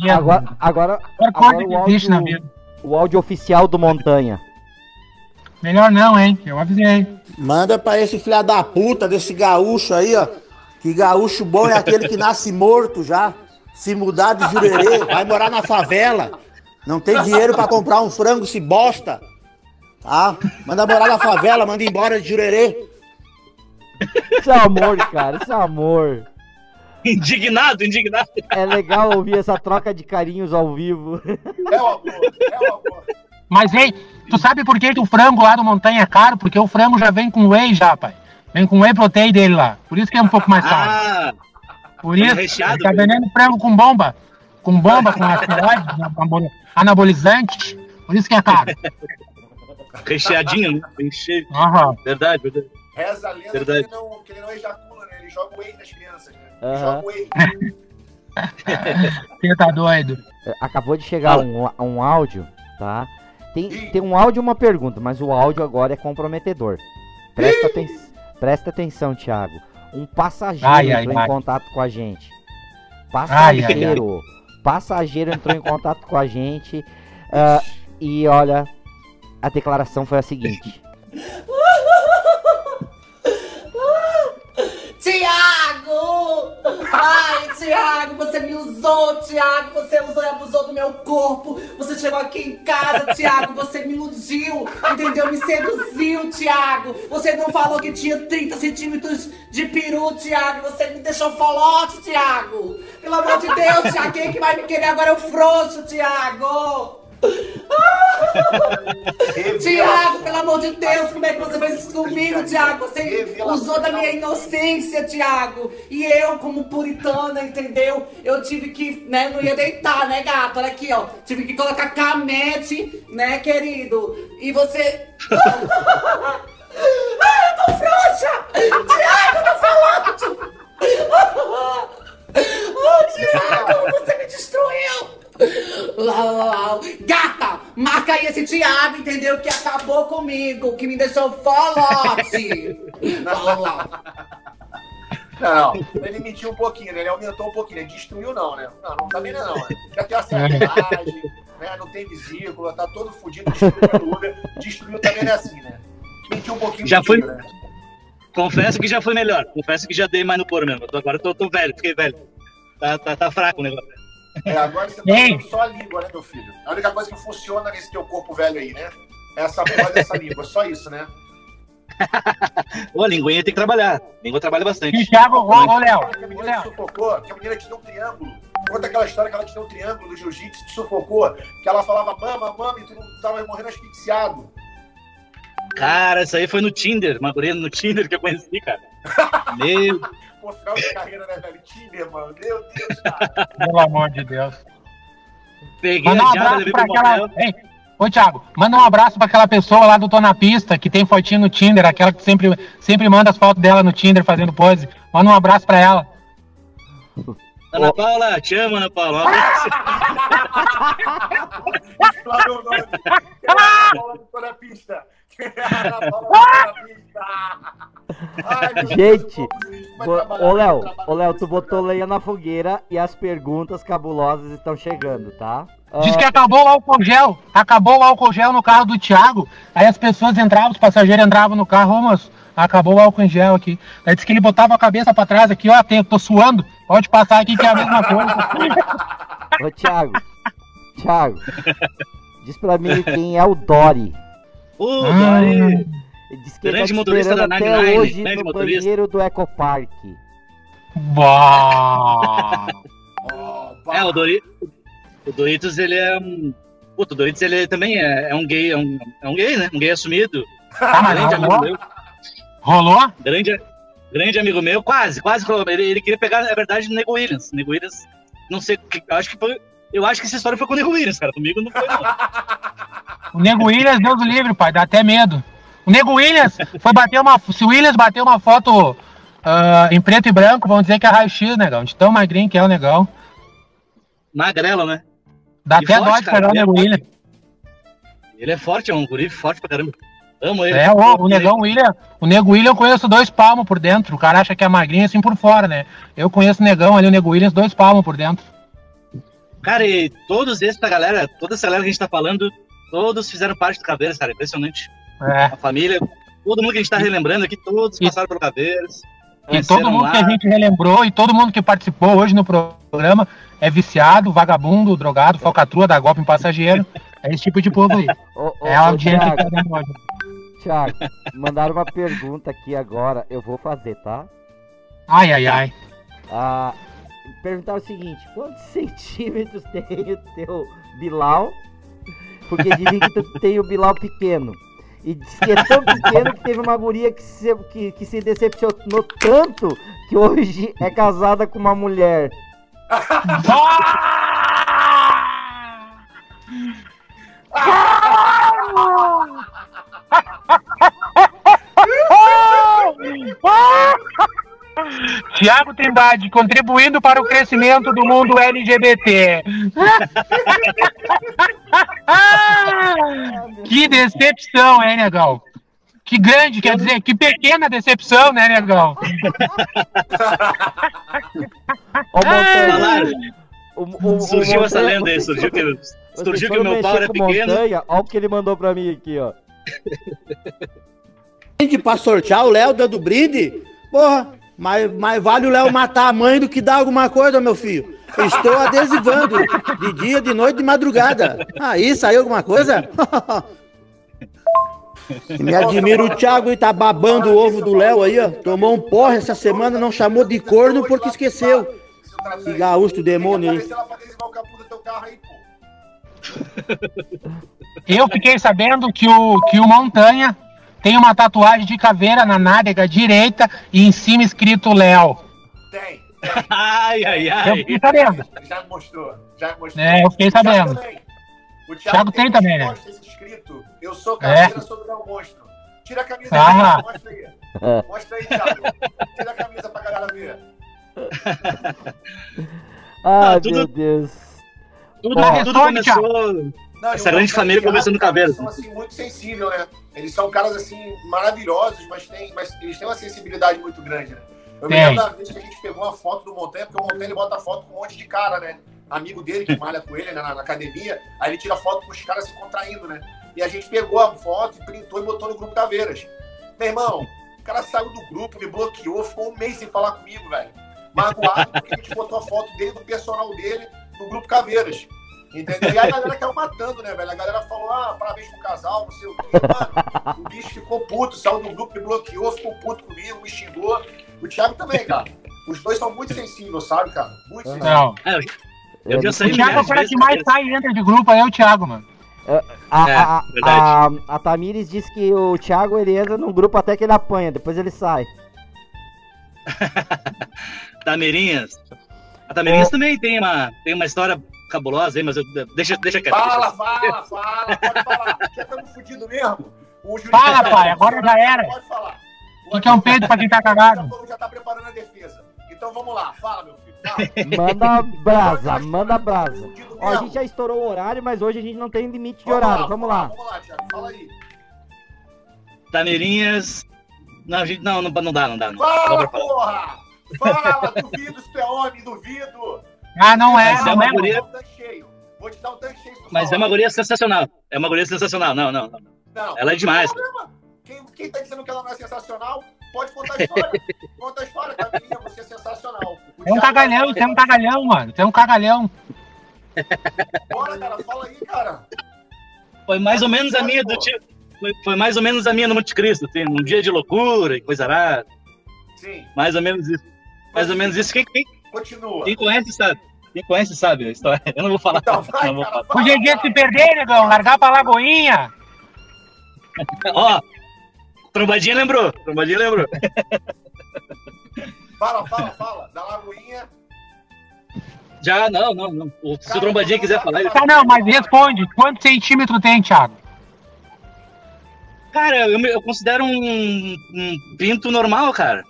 E é- Agora, agora, agora coisa o, que existe na áudio, vida. o áudio oficial do Montanha. Melhor não, hein? Eu avisei. Manda pra esse filha da puta desse gaúcho aí, ó. Que gaúcho bom é aquele que nasce morto já. Se mudar de jurerê, vai morar na favela. Não tem dinheiro pra comprar um frango, se bosta. Tá? Manda morar na favela, manda embora de jurerê. Isso é amor, cara. Isso é amor. Indignado, indignado. É legal ouvir essa troca de carinhos ao vivo. É o amor, é o amor. Mas, ei, tu sabe por que, que o frango lá do Montanha é caro? Porque o frango já vem com whey já, pai. Vem com whey protein dele lá. Por isso que é um pouco mais caro. Ah, Por é isso, recheado, tá velho. vendendo frango com bomba. Com bomba, com né, anabol- anabolizante. Por isso que é caro. recheadinho, né? Bem cheio. Aham. Verdade, verdade. Reza a lenda que Verdade. ele, não, que ele não ejacula, né? Ele joga whey nas crianças, né? Ele Aham. joga whey. Você tá doido. Acabou de chegar um, um áudio, tá? Tem, tem um áudio e uma pergunta, mas o áudio agora é comprometedor. Presta, aten presta atenção, Thiago. Um passageiro Ai, ai, entrou ai. em contato com a gente. Ai, ai, Passageiro. Passageiro entrou em contato com a gente. ah, e olha, a declaração foi a seguinte. Tiago! Ai, Tiago, você me usou, Tiago, você usou e abusou do meu corpo. Você chegou aqui em casa, Tiago, você me iludiu, entendeu? Me seduziu, Tiago. Você não falou que tinha 30 centímetros de peru, Tiago. Você me deixou folote, Tiago. Pelo amor de Deus, Tiago, quem é que vai me querer agora é o frouxo, Tiago. Tiago, pelo amor de Deus, como é que você fez isso comigo, Tiago? Você usou da minha inocência, Tiago. E eu, como puritana, entendeu? Eu tive que, né, não ia deitar, né, gato? Olha aqui, ó. Tive que colocar camete, né, querido? E você. Ai, eu tô frouxa! Tiago, eu tô falando! Oh, Tiago, você me destruiu! Gata, marca aí esse Thiago, entendeu? Que acabou comigo, que me deixou folote. Não, ele mentiu um pouquinho, né? Ele aumentou um pouquinho. Ele destruiu, não, né? Não, não tá vendo, não. né? Já tem a sacanagem, né? Não tem vesícula, tá todo fudido, destruiu Uber. Destruiu também não é assim, né? Mentiu um pouquinho, Já mentiu, foi- né? Confesso que já foi melhor. Confesso que já dei mais no couro mesmo. Agora eu tô, tô velho, fiquei velho. Tá, tá, tá fraco o negócio. É, agora você tá Ei. usando só a língua, né, meu filho? A única coisa que funciona nesse teu corpo velho aí, né? É essa porra dessa língua, só isso, né? Ô, a linguinha tem que trabalhar. A língua trabalha E bastante. Thiago, ô, ô Léo, Que a menina Léo. te sufocou, que a menina te deu um triângulo. Conta aquela história que ela te deu um triângulo do jiu-jitsu, te sufocou, que ela falava mama, mama, e tu não tava morrendo asfixiado. Cara, isso aí foi no Tinder. Uma no Tinder que eu conheci, cara. Meu, Pô, final de carreira, né, velho? Tinder, mano. Meu Deus, cara. Pelo amor de Deus. peguei Manda um abraço pra aquela. Ei, ô Thiago, manda um abraço pra aquela pessoa lá do Tô na Pista, que tem fotinho no Tinder, aquela que sempre, sempre manda as fotos dela no Tinder fazendo pose. Manda um abraço pra ela. Ana Paula, te amo, Ana Paula. Um abraço. Explanou o nome. Quem é a Paula ficou na pista? Quem a Paula ficou na pista? Ai, meu Deus, Gente, Ô, Léo, ô, Léo, tu botou lenha na fogueira e as perguntas cabulosas estão chegando, tá? Diz Ah, que acabou o álcool gel. Acabou o álcool gel no carro do Thiago. Aí as pessoas entravam, os passageiros entravam no carro, ô moço, acabou o álcool em gel aqui. Aí disse que ele botava a cabeça pra trás aqui, ó, tem, tô suando. Pode passar aqui que é a mesma coisa. Ô, Thiago, Thiago, diz pra mim quem é o Dory. Ô, Ah. Dori. Disse que ele Grande tá motorista da até 99, hoje grande no motorista. banheiro do Ecopark. Bah. Ó, É, o Doritos. O Doritos, ele é um. Puta, o Doritos, ele também é, é um gay, é um, é um gay, né? Um gay assumido. Mas grande amigo rolou? meu. Rolou? Grande, grande amigo meu, quase, quase rolou. Ele, ele queria pegar, na verdade, o Nego Williams. Nego Williams, não sei, que- eu acho que foi. Eu acho que essa história foi com o Nego Williams, cara. Comigo não foi, não. O Nego Williams, Deus do livre, pai, dá até medo. O Nego Williams foi bater uma. Se o Williams bater uma foto ah, em preto e branco, vão dizer que é raio-x, negão. De tão magrinho que é o negão. Magrelo, né? Dá E até forte, dó de pegar o é Nego forte. Williams. Ele é forte, é um guri forte pra caramba. Amo ele. É, o, o Negão William, o Nego William eu conheço dois palmos por dentro. O cara acha que é magrinho assim por fora, né? Eu conheço o Negão ali, o Nego Williams, dois palmos por dentro. Cara, e todos esses da galera, toda essa galera que a gente tá falando, todos fizeram parte do Caveiras, cara. Impressionante. É. A família, todo mundo que a gente tá relembrando aqui, todos E- passaram pelo Caveiras. E todo mundo lá. que a gente relembrou e todo mundo que participou hoje no programa é viciado, vagabundo, drogado, falcatrua, dá golpe em passageiro. É esse tipo de povo aí. Ô, ô, É a audiência que Thiago, tá hoje. Thiago, mandaram uma pergunta aqui agora, eu vou fazer, tá? Ai, ai, ai. Ah, perguntaram o seguinte: quantos centímetros tem o teu Bilal? Porque dizem que tu tem o Bilal pequeno. E diz que é tão pequeno que teve uma guria que se, que, que se decepcionou tanto que hoje é casada com uma mulher. Tiago Trindade, contribuindo para o crescimento do mundo LGBT. que decepção, hein, negão? Que grande, quer dizer, que pequena decepção, né, negão? O- o- o Surgiu essa lenda aí, surgiu que, surgiu que o meu pau era pequeno. Montanha, Olha o que ele mandou pra mim aqui, ó. brinde pra sortear o Léo dando brinde? Porra, mas, mas vale o Léo matar a mãe do que dar alguma coisa, meu filho. Estou adesivando de dia, de noite, de madrugada. Aí saiu alguma coisa? Me admira o Thiago e tá babando o ovo do Léo aí, ó. Tomou um porre essa semana, não chamou de corno porque esqueceu. Esse gaúcho demônio do aí, pô. Eu fiquei sabendo que o, que o Montanha tem uma tatuagem de caveira na nádega direita e em cima escrito Léo. Tem. Ai, ai, Eu ai. fiquei sabendo. Já mostrou. Já mostrou. É, eu fiquei O Thiago sabendo. O Thiago tem umas também, né? escrito, eu sou caveira sobre o Léo Monstro. Tira a camisa Ah. aí, mostra aí. Mostra aí, Thiago. Tira a camisa pra galera ver. Ai, Ah, tudo- meu Deus. Tudo, tudo começou. Não, Essa grande família Thiago, começando no são assim, muito sensíveis, né? Eles são caras assim, maravilhosos, mas, tem, mas eles têm uma sensibilidade muito grande, né? Eu me lembro da vez que a gente pegou uma foto do Montanha, porque o Montanha ele bota foto com um monte de cara, né? Amigo dele que malha com ele né, na, na academia, aí ele tira foto com os caras se contraindo, né? E a gente pegou a foto printou e botou no grupo Caveiras. Meu irmão, o cara saiu do grupo, me bloqueou, ficou um mês sem falar comigo, velho. Magoado porque a gente botou a foto dele, do personal dele, no grupo Caveiras. Entendeu? E aí a galera caiu matando, né, velho? A galera falou, ah, parabéns pro casal, não sei o quê. Mano, o bicho ficou puto, saiu do grupo, me bloqueou, ficou puto comigo, me xingou. O Thiago também, cara. Os dois são muito sensíveis, sabe, cara? Muito sensíveis. Não. É, eu- eu já O Thiago é o de cara vezes. que mais sai e entra de grupo, aí é o Thiago, mano. A, É, a, a, verdade. a, Tamires disse que o Thiago ele entra num grupo até que ele apanha, depois ele sai. Tameirinhas. A Tameirinhas também tem uma, tem uma história cabulosa aí, mas eu, deixa, deixa quieto. Fala, fala, fala, pode falar. Já estamos fodidos mesmo. Fala, já- pai, agora já era. Pode falar. O que, que é um peito pra quem tá cagado? já tá preparando a defesa. Então vamos lá, fala, meu filho. Fala. Manda brasa, manda brasa. Ó, a gente já estourou o horário, mas hoje a gente não tem limite de horário. Vamos lá. Vamos lá, Thiago, fala aí. Tameirinhas. Não, gente, não, não, não dá, não dá. Não. Fala, porra! Fala, duvido, se tu é homem, duvido. Ah, não é, Mas é não uma é. guria- Vou te dar um tanque cheio. Vou te dar um tanque cheio se tu Mas é uma guria sensacional. É uma guria sensacional. Não, não, não. Não, Ela é demais. tem. Quem, quem tá dizendo que ela não é sensacional, pode contar a história. Conta a história, Camilinha, você é sensacional. O Tem um cagalhão, tem um cagalhão, mano. Tem um cagalhão. Bora, cara, fala aí, cara. Foi mais ou menos a minha do tipo. Foi, foi mais ou menos a minha no Monte Cristo, assim, um dia de loucura e coisa rara. Sim, Mais ou menos isso. Mais ou menos isso. Quem, quem, continua. quem conhece sabe. Quem conhece sabe a história. Eu não vou falar. Então vai, não vou cara, falar. O GG se perder, negão, largar pra Lagoinha. Ó, trombadinha lembrou. Trombadinha lembrou. Fala, fala, fala. Da Lagoinha. Já, não, não, não. O- Se o trombadinha quiser falar, ele Tá, não, mas responde. Quantos centímetros tem, Thiago? Cara, eu, eu considero um, um pinto normal, cara.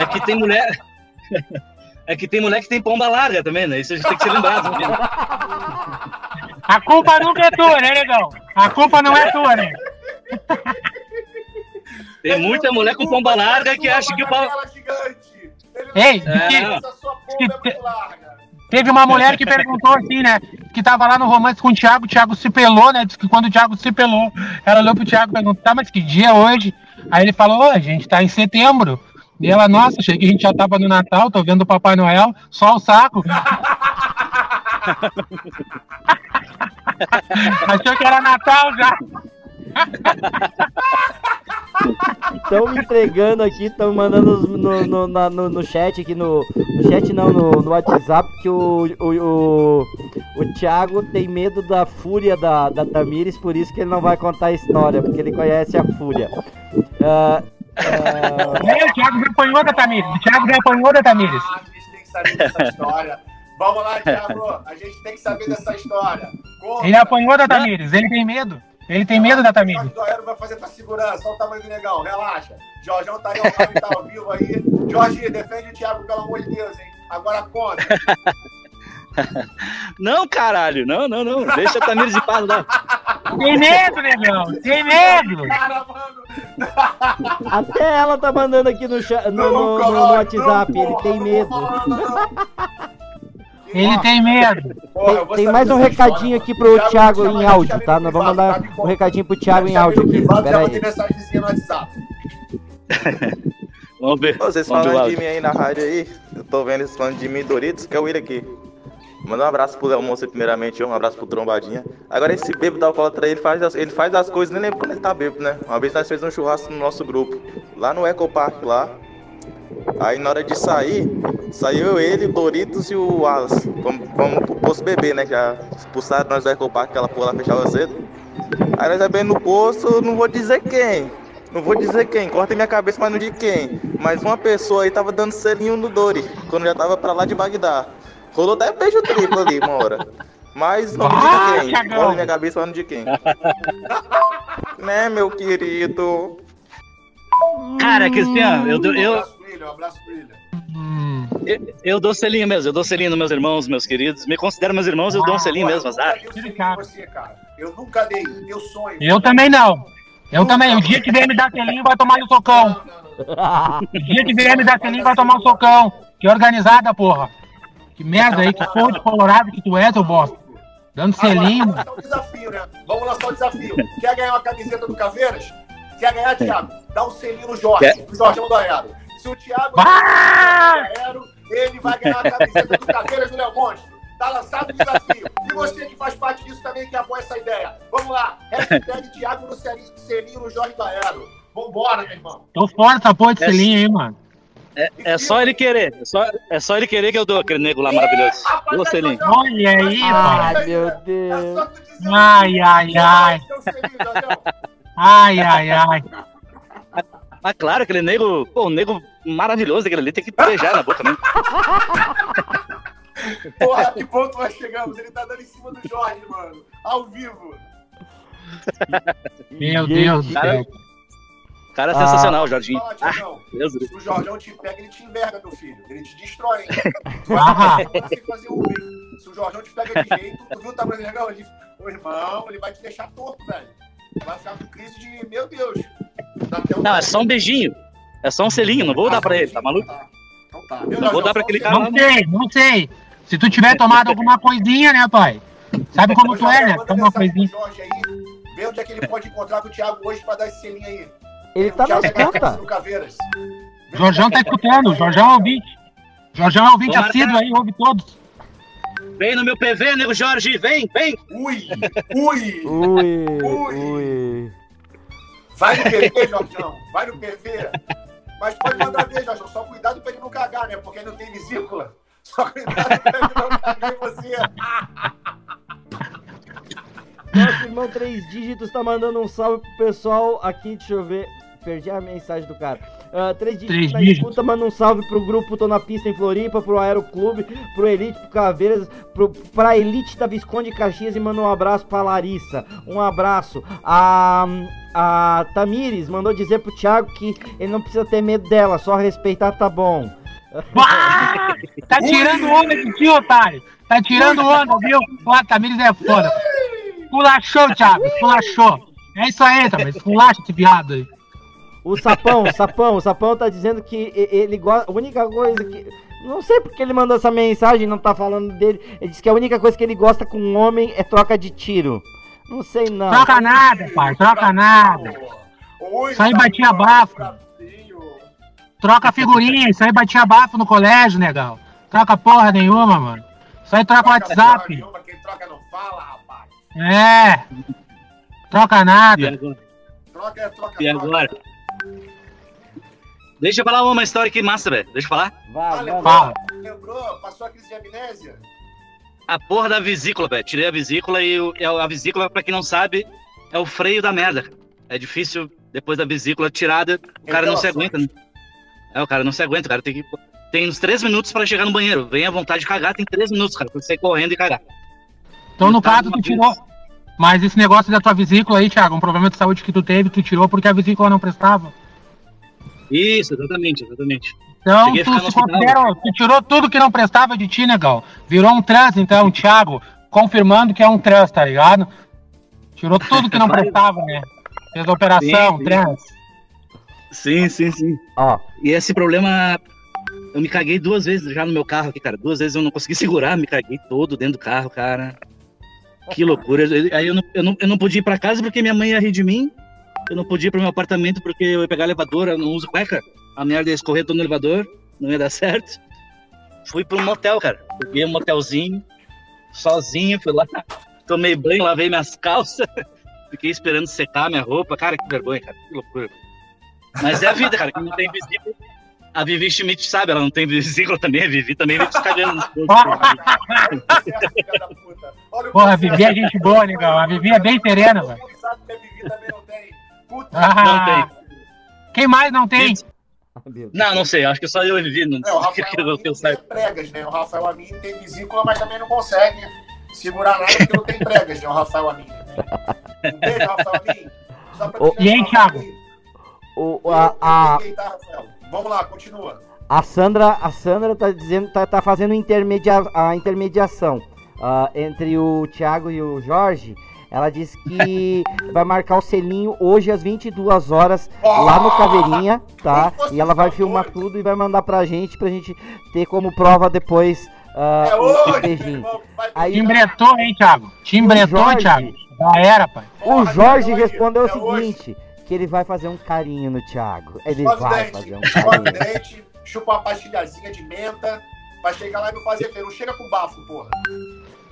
É que tem mulher. É que tem mulher que tem pomba larga também, né? Isso a gente tem que se lembrar. Né? A culpa nunca é tua, né, negão? A culpa não é tua, né? Tem muita mulher com pomba larga que acha que o pau. Ele Ei, É, que- não. Essa sua pomba é teve uma mulher que perguntou assim, né? Que tava lá no romance com o Thiago, o Thiago se pelou, né? Diz que quando o Thiago se pelou, ela olhou pro Thiago e perguntou, tá, mas que dia é hoje? Aí ele falou, "Ô, a gente tá em setembro. E ela, nossa, achei que a gente já tava no Natal, tô vendo o Papai Noel, só o saco. Achou que era Natal já. Estão me entregando aqui, estão mandando no, no, na- no, no chat aqui, no, no chat não, no, no WhatsApp, que o, o, o, o Thiago tem medo da fúria da, da Tamires, por isso que ele não vai contar a história, porque ele conhece a fúria. Ah, É, o Thiago já apanhou da Tamires. O Thiago já apanhou da Tamires. Ah, a gente tem que saber dessa história. Vamos lá, Thiago. A gente tem que saber dessa história. Conta. Ele apanhou da Tamires, ele tem medo. Ele tem medo da Tamires. Jorge Doero vai fazer tua segurança. Olha o tamanho do negão. Relaxa. Jorgão tá aí, ó, tá ao vivo aí. Jorge, defende o Thiago, pelo amor de Deus, hein? Agora conta. Não, caralho. Não, não, não. Deixa a Tamires de paz lá. Tem medo, negão. Tem medo. Cara, até ela tá mandando aqui no, cha- no, no- no- no WhatsApp, ele tem medo. Ele tem medo. Tem saber mais um recadinho aqui pro Thiago em áudio, tá? Nós vamos mandar tá? Um recadinho pro Thiago em áudio aqui. Pera aí. Vamos ver. Vocês falando de mim aí na rádio aí, eu tô vendo eles falando de mim Doritos, que é o William aqui. Manda um abraço pro Léo primeiramente, um abraço pro Trombadinha. Agora esse bêbado alcoólatra, ele faz, as, ele faz as coisas, nem lembro quando ele tá bêbado, né? Uma vez nós fizemos um churrasco no nosso grupo, lá no Eco Park lá. Aí na hora de sair, saiu ele, o Doritos e o Wallace. Vamos, vamos pro posto beber, né? Já expulsaram nós do Eco Park, aquela porra lá fechava cedo. Aí nós bebendo no posto, não vou dizer quem. Não vou dizer quem, corta minha cabeça, mas não de quem. Mas uma pessoa aí tava dando selinho no Dori, quando já tava pra lá de Bagdá. Rolou até beijo triplo ali, uma hora. Mas não Ah, diga quem. Corta minha cabeça, não de quem. né, meu querido? Cara, Cristiano, eu, dou- Um eu, abraço pro William, um abraço pro William. Hum, eu, eu dou selinho mesmo. Eu dou selinho nos meus irmãos, meus queridos. Me considero meus irmãos, eu dou um selinho mesmo, Eu azar. nunca cara. Eu nunca dei. Meu sonho. eu também não. Eu também. O dia que vier me dar selinho, vai tomar um socão. O dia que vier me dar selinho, vai tomar um socão. Que organizada, porra. Que merda aí, que porra de colorado que tu é, seu bosta. Dando selinho, Agora, vamos lançar o desafio, né? Vamos lançar o desafio. Quer ganhar uma camiseta do Caveiras? Quer ganhar, Thiago? Dá um selinho no Jorge, Quer? no Jorge do Aero. Se o Thiago Ah! Aero, ele vai ganhar a camiseta do Caveiras do Léo Monstro. Tá lançado o desafio. E você que faz parte disso também, que apoia essa ideia. Vamos lá. Hashtag Thiago no selinho, selinho no Jorge do Aero. Vambora, meu irmão. Tô fora dessa porra de selinho aí, mano. É, é só ele querer. É só, é só ele querer que eu dou aquele nego lá maravilhoso. Dou selinho. Olha aí, Ai, mano. meu É Deus. só tu dizer Ai, ai, ai. Ai, ai, ai. Mas claro, aquele nego, pô, um nego maravilhoso, aquele ali tem que beijar na boca mesmo. Porra, que ponto nós chegamos? Ele tá dando em cima do Jorge, mano. Ao vivo. Meu Deus do céu. Cara é Ah. sensacional, Jorginho. Fala, Ah, Se o Jorgão te pega, ele te enverga, meu filho. Ele te destrói, hein? Tu Ah. vai fazer hein? Se o Jorgão te pega de jeito, tu viu o tamanho do negão? Ele, o irmão, ele vai te deixar torto, velho. Vai ficar com crise de, meu Deus. Um- Não, é só um beijinho. É só um selinho, não vou dar pra ele, tá maluco? Então tá. Não vou dar pra aquele cara, Não não. sei, não sei. Se tu tiver tomado alguma coisinha, né, pai? Sabe como tu é, né? Toma uma coisinha. Jorge aí, vê onde é que ele pode encontrar com o Thiago hoje pra dar esse selinho aí. Ele tá na Thiago escuta. cabeça do Caveiras. Jorjão tá escutando, Jorjão é ouvinte. Jorjão é ouvinte assíduo aí, ouve todos. Vem no meu PV, nego Jorge, vem, vem. Ui, ui. Ui, ui. Vai no PV, Jorgão. Vai no PV. Mas pode mandar ver, Jorgão. Só cuidado pra ele não cagar, né? Porque ele não tem vesícula. Só cuidado pra ele não cagar em você. Nosso irmão Três Dígitos tá mandando um salve pro pessoal aqui, deixa eu ver. Perdi a mensagem do cara. Ah, três dígitos Três na dígitos. escuta, manda um salve pro grupo Tô na Pista em Floripa, pro Aeroclube, pro Elite, pro Caveiras, pro, pra Elite da Visconde Caxias e manda um abraço pra Larissa. Um abraço. A, a Tamires mandou dizer pro Thiago que ele não precisa ter medo dela, só respeitar tá bom. Ah, tá tirando onda de ti, otário. Tá tirando onda, viu? O Tamires é foda. Pulachou, Thiago, pulachou. É isso aí, Tamires, pulacha esse viado aí. O Sapão, o Sapão, o Sapão tá dizendo que e- ele gosta. A única coisa que. Não sei porque ele mandou essa mensagem, não tá falando dele. Ele disse que a única coisa que ele gosta com um homem é troca de tiro. Não sei não. Troca nada, pai, troca nada. Oi, Isso aí tá batia bafo. bracinho. Troca figurinha, isso aí batia bafo no colégio, negão. Troca porra nenhuma, mano. Isso aí troca WhatsApp. nenhuma, Quem troca não fala, rapaz. É. Troca E nada. agora? Troca é troca, E troca. Deixa eu falar uma história aqui massa, velho. Deixa eu falar. Ah, Vai, vai, lembrou? Fala. Lembrou? Passou a crise de amnésia? A porra da vesícula, velho. Tirei a vesícula e o- a vesícula, pra quem não sabe, é o freio da merda. É difícil, depois da vesícula tirada, o cara não se aguenta, né? É, o cara não se aguenta, o cara tem que. Tem uns três minutos pra chegar no banheiro. Vem à vontade de cagar, tem três minutos, cara. Pra você sair correndo e cagar. Então, no Tá caso, tu tirou. Mas esse negócio da tua vesícula aí, Thiago, um problema de saúde que tu teve, tu tirou porque a vesícula não prestava. Isso, exatamente, exatamente. Então, tu considera, tu tirou tudo que não prestava de ti, negão. Virou um trans, então, Thiago, confirmando que é um trans, tá ligado? Tirou tudo que não prestava, né? Fez a operação, Sim, sim. trans. Sim, sim, sim. Ó, E esse problema. Eu me caguei duas vezes já no meu carro aqui, cara. Duas vezes eu não consegui segurar, me caguei todo dentro do carro, cara. Que loucura. Aí eu não, eu não, eu não podia ir pra casa porque minha mãe ia rir de mim. Eu não podia ir pro meu apartamento porque eu ia pegar elevador, eu não uso cueca. A merda ia escorrer todo no elevador, não ia dar certo. Fui pro motel, cara. Peguei um motelzinho, sozinho, fui lá, tomei banho, lavei minhas calças, fiquei esperando secar minha roupa. Cara, que vergonha, cara. Que loucura. Mas é a vida, cara. Quem não tem vesícula. A Vivi Schmidt sabe, ela não tem vesícula também. A Vivi também vive se cagando nos corpos. Você é filha da puta. Olha o Porra, a. Vivi é gente boa, negão. A Vivi é bem serena, Todo velho. mundo sabe que a Vivi também não tem. Puta Ah, Quem mais não tem? Não, não sei. Acho que só eu e Vivi. Não É, o Rafael que eu, Amin que eu tem pregas, né? O Rafael Amin tem vesícula, mas também não consegue segurar nada porque não tem pregas, né? O Rafael Amin. Né? Um beijo, Rafael Amin. Só pra te e aí, Thiago? O, a, a, tá, Rafael? Vamos lá, continua. a Sandra, a Sandra tá dizendo, tá, tá fazendo intermedia, a intermediação ah, entre o Thiago e o Jorge. Ela disse que vai marcar o selinho hoje às 22 horas lá no Caveirinha, tá? E ela vai filmar tudo e vai mandar pra gente, pra gente ter como prova depois ah, É o, o hoje, beijinho. Aí Timbretou, hein, Thiago? Timbretou, Jorge. Thiago. Já era, pai. o Jorge hoje, respondeu o é hoje. seguinte, que ele vai fazer um carinho no Thiago. Ele Escove vai dente, fazer um carinho. dente, chupa uma pastilhazinha de menta, vai chegar lá e não fazer feio. Não chega com bafo, porra.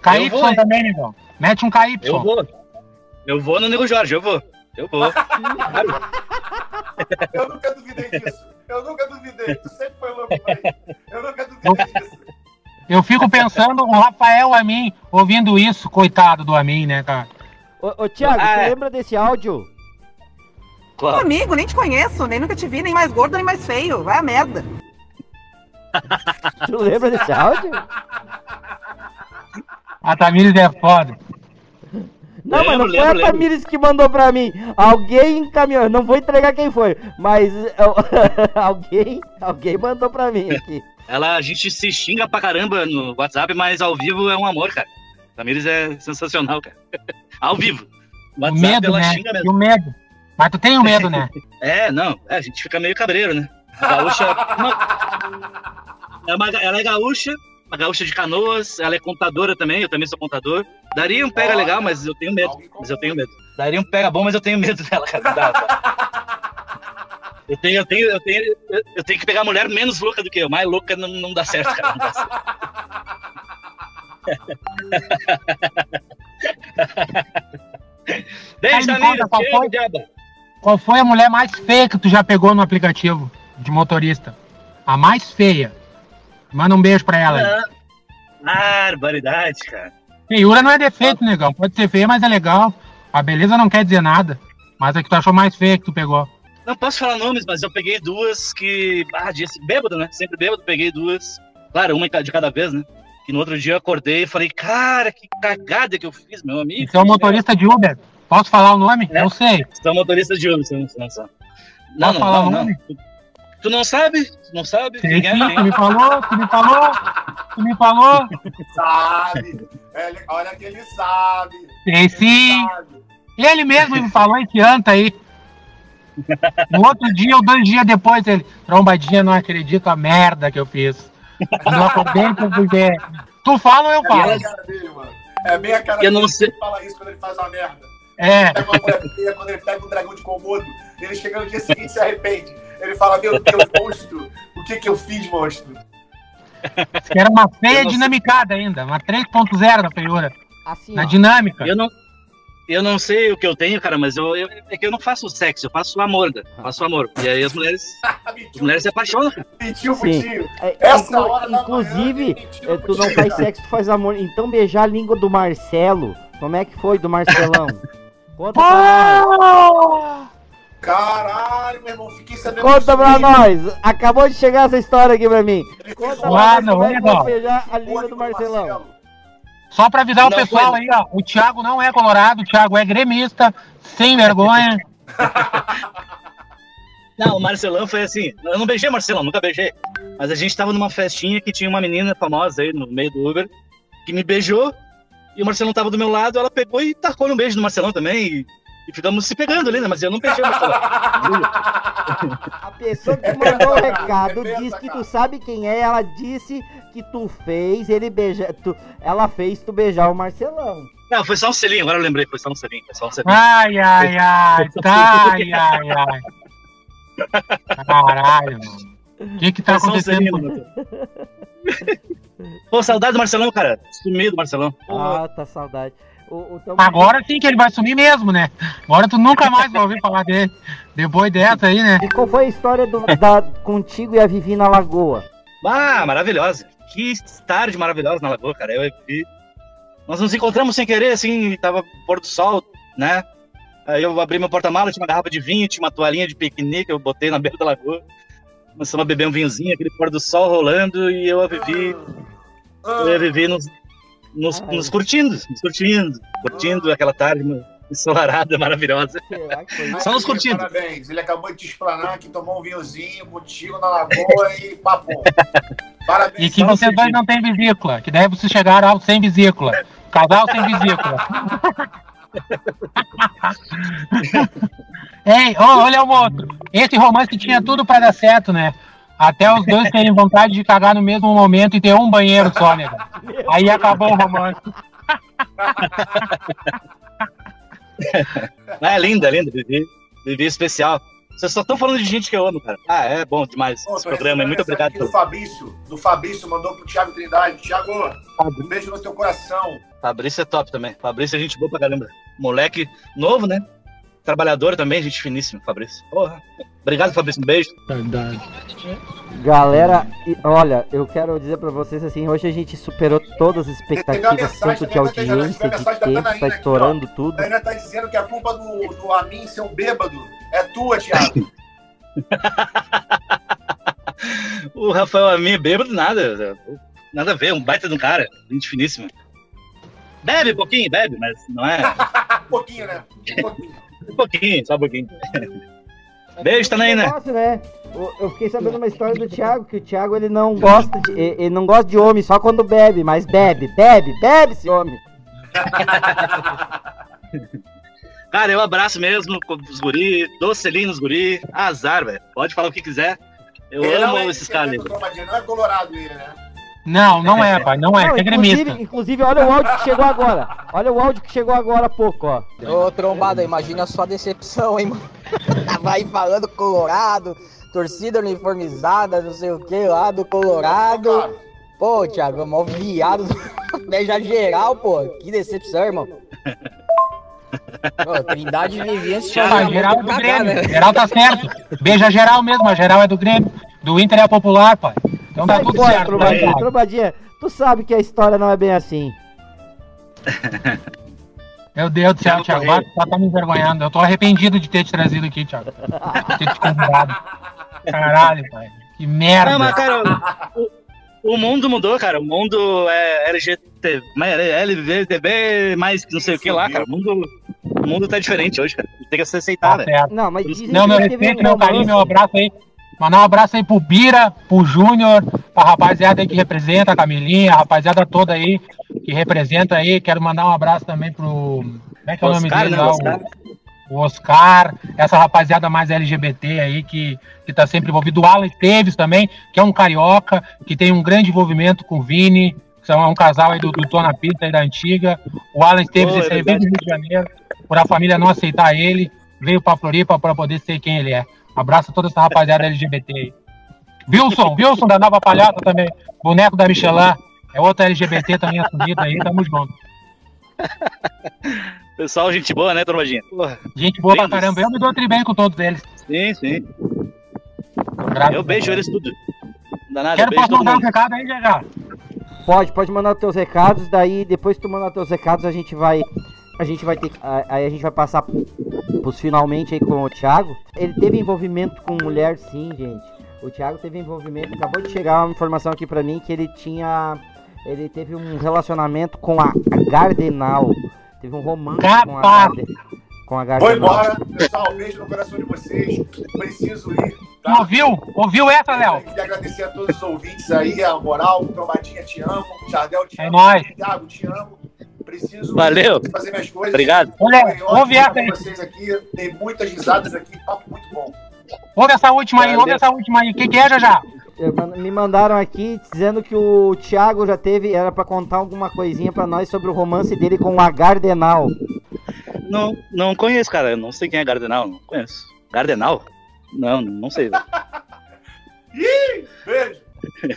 KY vou, também, negão. Mete um KY. Eu vou. Eu vou no Nego Jorge, eu vou. Eu vou. Eu nunca duvidei disso. Eu nunca duvidei. Tu sempre foi louco pra isso. Eu nunca duvidei disso. Eu fico pensando o Rafael Amin ouvindo isso, coitado do Amin, né, cara? Ô, ô Thiago, Ah, tu é. lembra desse áudio? Claro. amigo, nem te conheço, nem nunca te vi, nem mais gordo, nem mais feio. Vai a merda. Tu lembra desse áudio? A Tamires é foda. Não, Não, mas não Lembro, foi a lembro, lembro. Tamires que mandou pra mim. Alguém encaminhou. Não vou entregar quem foi, mas eu- alguém, alguém mandou pra mim aqui. Ela, a gente se xinga pra caramba no WhatsApp, mas ao vivo é um amor, cara. Tamires é sensacional, cara. ao vivo. O WhatsApp, medo, ela né? xinga E mesmo. o medo. Mas tu tem o medo, né? É, não, é, a gente fica meio cabreiro, né? A gaúcha. é uma- ela é gaúcha, uma gaúcha de canoas, ela é contadora também, eu também sou contador. Daria um pega legal, mas eu tenho medo. Mas eu tenho medo. Daria um pega bom, mas eu tenho medo dela, cara. Dá, dá. Eu tenho, eu tenho, eu tenho, eu- tenho que pegar a mulher menos louca do que eu. Mais louca não, não dá certo, cara. Não dá certo. Me Tamires. conta, qual foi? Qual foi a mulher mais feia que tu já pegou no aplicativo de motorista? A mais feia. Manda um beijo pra ela. aí. Ah, Barbaridade, cara. Feiura não é defeito, negão. Pode ser feia, mas é legal. A beleza não quer dizer nada. Mas a que tu achou mais feia que tu pegou. Não posso falar nomes, mas eu peguei duas que. Ah, disse, bêbado, né? Sempre bêbado, peguei duas. Claro, uma de cada vez, né? Que no outro dia eu acordei e falei, cara, que cagada que eu fiz, meu amigo. Isso é um motorista de Uber. Posso falar o nome? Eu sei. São motoristas de Uber, são, são, são. Não, Posso não, falar não, o não. nome? Tu, tu não sabe? Tu não sabe? Quem é? sim, tu me falou, tu me falou, tu me falou. Sabe. Ele- olha que ele sabe. Sei sim. Ele mesmo me falou esse anta aí. No outro dia ou dois dias depois, ele, trombadinha, não acredito a merda que eu fiz. Eu acordei, porque tu fala ou eu É falo? bem a cara dele, mano. É bem a cara Eu não dele sei. que fala isso quando ele faz uma merda. É. Pega uma mulher quando ele pega um dragão de Komodo, ele chega no dia seguinte e se arrepende. Ele fala, meu Deus, monstro, o que que eu fiz, monstro? Que era uma feia Eu dinamicada ainda, uma 3.0 na feiura. Assim, Na ó. dinâmica. Eu não, eu não sei o que eu tenho, cara, mas eu, eu- é que eu não faço sexo, eu faço amor, né? Faço amor. E aí as mulheres, as mulheres se apaixonam. cara. Mentiu, Sim. Putinho. É, Essa hora inclusive, manhã, mentiu, é, tu não faz sexo, tu faz amor. Então beijar a língua do Marcelo. Como é que foi do Marcelão? Conta pra nós. Caralho, meu irmão, fiquei sabendo Conta pra nós. Acabou de chegar essa história aqui pra mim. Ele Conta pra Ah, nós não, como é que beijar a língua do Marcelão. Marcelo. Só pra avisar o Não, pessoal foi- aí, ó. O Thiago não é colorado, o Thiago é gremista, sem vergonha. Não, o Marcelão foi assim. Eu não beijei o Marcelão, nunca beijei. Mas a gente tava numa festinha que tinha uma menina famosa aí no meio do Uber que me beijou. E o Marcelão tava do meu lado, ela pegou e tacou um beijo no Marcelão também. E, e ficamos se pegando ali, né? Mas eu não beijei o Marcelão. A pessoa que mandou o recado disse que tu sabe quem é. Ela disse que tu fez ele beijar. Tu, ela fez tu beijar o Marcelão. Não, foi só um selinho, agora eu lembrei, foi só um selinho, foi só um selinho. Ai, ai, ai, tá, ai, ai, ai. Caralho, mano. O que que tá Foi só um selinho, acontecendo? Pô, saudade do Marcelão, cara. Sumido do Marcelão. Ah, tá saudade. O, o Agora sim que ele vai sumir mesmo, né? Agora tu nunca mais vai ouvir falar dele. Depois dessa aí, né? E qual foi a história do, da, contigo e a Vivi na lagoa? Ah, maravilhosa. Que tarde maravilhosa na lagoa, cara. Eu e Vivi. Nós nos encontramos sem querer, assim, tava pôr do sol, né? Aí eu abri meu porta-malas, tinha uma garrafa de vinho, tinha uma toalhinha de piquenique, eu botei na beira da lagoa. Começamos a beber um vinhozinho, aquele pôr do sol rolando, e eu a Vivi, eu e a Vivi nos, nos, Ai. nos curtindo, nos curtindo, curtindo aquela tarde ensolarada, maravilhosa. Só nos curtindo. Parabéns. Ele acabou de te explanar que tomou um vinhozinho contigo na lagoa e papo. Parabéns. E que vocês dois não têm vesícula. Que daí vocês chegaram ao sem vesícula. Casal sem vesícula. Ei, ô, olha o outro. Esse romance tinha tudo pra dar certo, né? Até os dois terem vontade de cagar no mesmo momento e ter um banheiro só, né? Aí acabou o romance. Ah, é linda, linda, Vivi. Vivi especial. Vocês só estão falando de gente que eu amo, cara. Ah, é bom demais Pô, esse programa. Muito obrigado. Do Fabrício, do Fabrício mandou pro Thiago Trindade. Thiago, um beijo no teu coração. Fabrício é top também. Fabrício é gente boa pra caramba. Moleque novo, né? Trabalhador também, gente finíssima, Fabrício. Porra. Obrigado, Fabrício. Um beijo. Galera, e- olha, eu quero dizer pra vocês assim, hoje a gente superou todas as expectativas, mensagem tanto de vai ter- audiência, de tempo, tá aqui, estourando tudo. A Ana tá dizendo que a culpa do, do Amin ser um bêbado é tua, Thiago. O Rafael a mim é bêbado, nada. Nada a ver, um baita de um cara. Gente finíssima. Bebe um pouquinho, bebe, mas não é. Um pouquinho, né? Um pouquinho. Um pouquinho, só um pouquinho. Beijo também, né? Negócio, né? Eu- fiquei sabendo uma história do Thiago, que o Thiago ele não gosta de, ele não gosta de homem só quando bebe, mas bebe, bebe, bebe esse homem. Cara, eu abraço mesmo com os guri, dou selinho nos guri, azar, velho. Pode falar o que quiser. Eu Ele amo é esses caras. Não é colorado ele, né? Não, não é, pai, não é, Não, que é inclusive, gremista. inclusive, olha o áudio que chegou agora. Olha o áudio que chegou agora há pouco, ó. Ô, trombada, imagina a sua decepção, hein, mano? Vai falando colorado, torcida uniformizada, não sei o que lá do Colorado. Pô, Thiago, mó viado, beija geral, pô. Que decepção, irmão. Trindade vivia se Ah, geral é do Grêmio. né? Geral tá certo. Beija geral mesmo, a geral é do Grêmio. Do Inter é a popular, pai. Então tá tudo fora, certo. Trombadinha, tu sabe que a história não é bem assim. Meu Deus do céu, Thiago. Tá me envergonhando. Eu tô arrependido de ter te trazido aqui, Thiago. De ter te convidado. Caralho, pai. Que merda. Não, mas, cara, o, o mundo mudou, cara. O mundo é LGBT, mas é LGTB, mais não sei o que lá, cara. O mundo, o mundo tá diferente hoje, cara. Tem que se aceitar, Tá. Não, mas Não, meu respeito, meu carinho, meu abraço aí. Mandar um abraço aí pro Bira, pro Júnior, pra rapaziada aí que representa, a Camilinha, a rapaziada toda aí que representa aí. Quero mandar um abraço também pro. Como é que é o nome Oscar, dele né, lá? Oscar? O, o Oscar, essa rapaziada mais LGBT aí que, que tá sempre envolvido. O Alan Esteves também, que é um carioca, que tem um grande envolvimento com o Vini, que são é um casal aí do, do Tô na Pista aí da antiga. O Alan Esteves, Pô, é veio do. Rio de Janeiro, por a família não aceitar ele, veio pra Floripa pra poder ser quem ele é. Abraço a toda essa rapaziada LGBT aí. Wilson, Wilson da Nova Palhata também, boneco da Michelin, é outra LGBT também assumida aí, tamo junto. Pessoal, gente boa, né, Trombadinha? Gente boa pra Lindos. caramba, eu me dou bem com todos eles. Sim, sim. Graças Eu a beijo eles tudo. Não dá nada, Quero beijo posso mandar um recado aí, já Pode, pode mandar os teus recados, daí depois que tu mandar os teus recados, a gente vai. A gente vai ter. Aí a gente vai passar pros finalmente aí com o Thiago. Ele teve envolvimento com mulher sim, gente. O Thiago teve envolvimento. Acabou de chegar uma informação aqui pra mim que ele tinha. Ele teve um relacionamento com a Gardenal. Teve um romance com a, Garden, com a Vou Gardenal. embora. Pessoal, beijo no coração de vocês. Preciso ir. Tu ouviu? Ouviu essa, Léo? Queria agradecer a todos os ouvintes aí, a moral. Trombadinha, te amo. Jardel, te É amo. nóis. Thiago, te amo. Preciso Valeu. fazer minhas coisas. Obrigado. Olha, ouve essa aí. vocês aqui. Tem muitas risadas aqui. Papo muito bom. Ouve essa última aí, Valeu. ouve essa última aí. O que, que é, já já? Eu Me mandaram aqui dizendo que o Thiago já teve. Era pra contar alguma coisinha pra nós sobre o romance dele com a Gardenal. Não, não conheço, cara. Eu não sei quem é Gardenal, não conheço. Gardenal? Não, não sei. velho. Ih, beijo.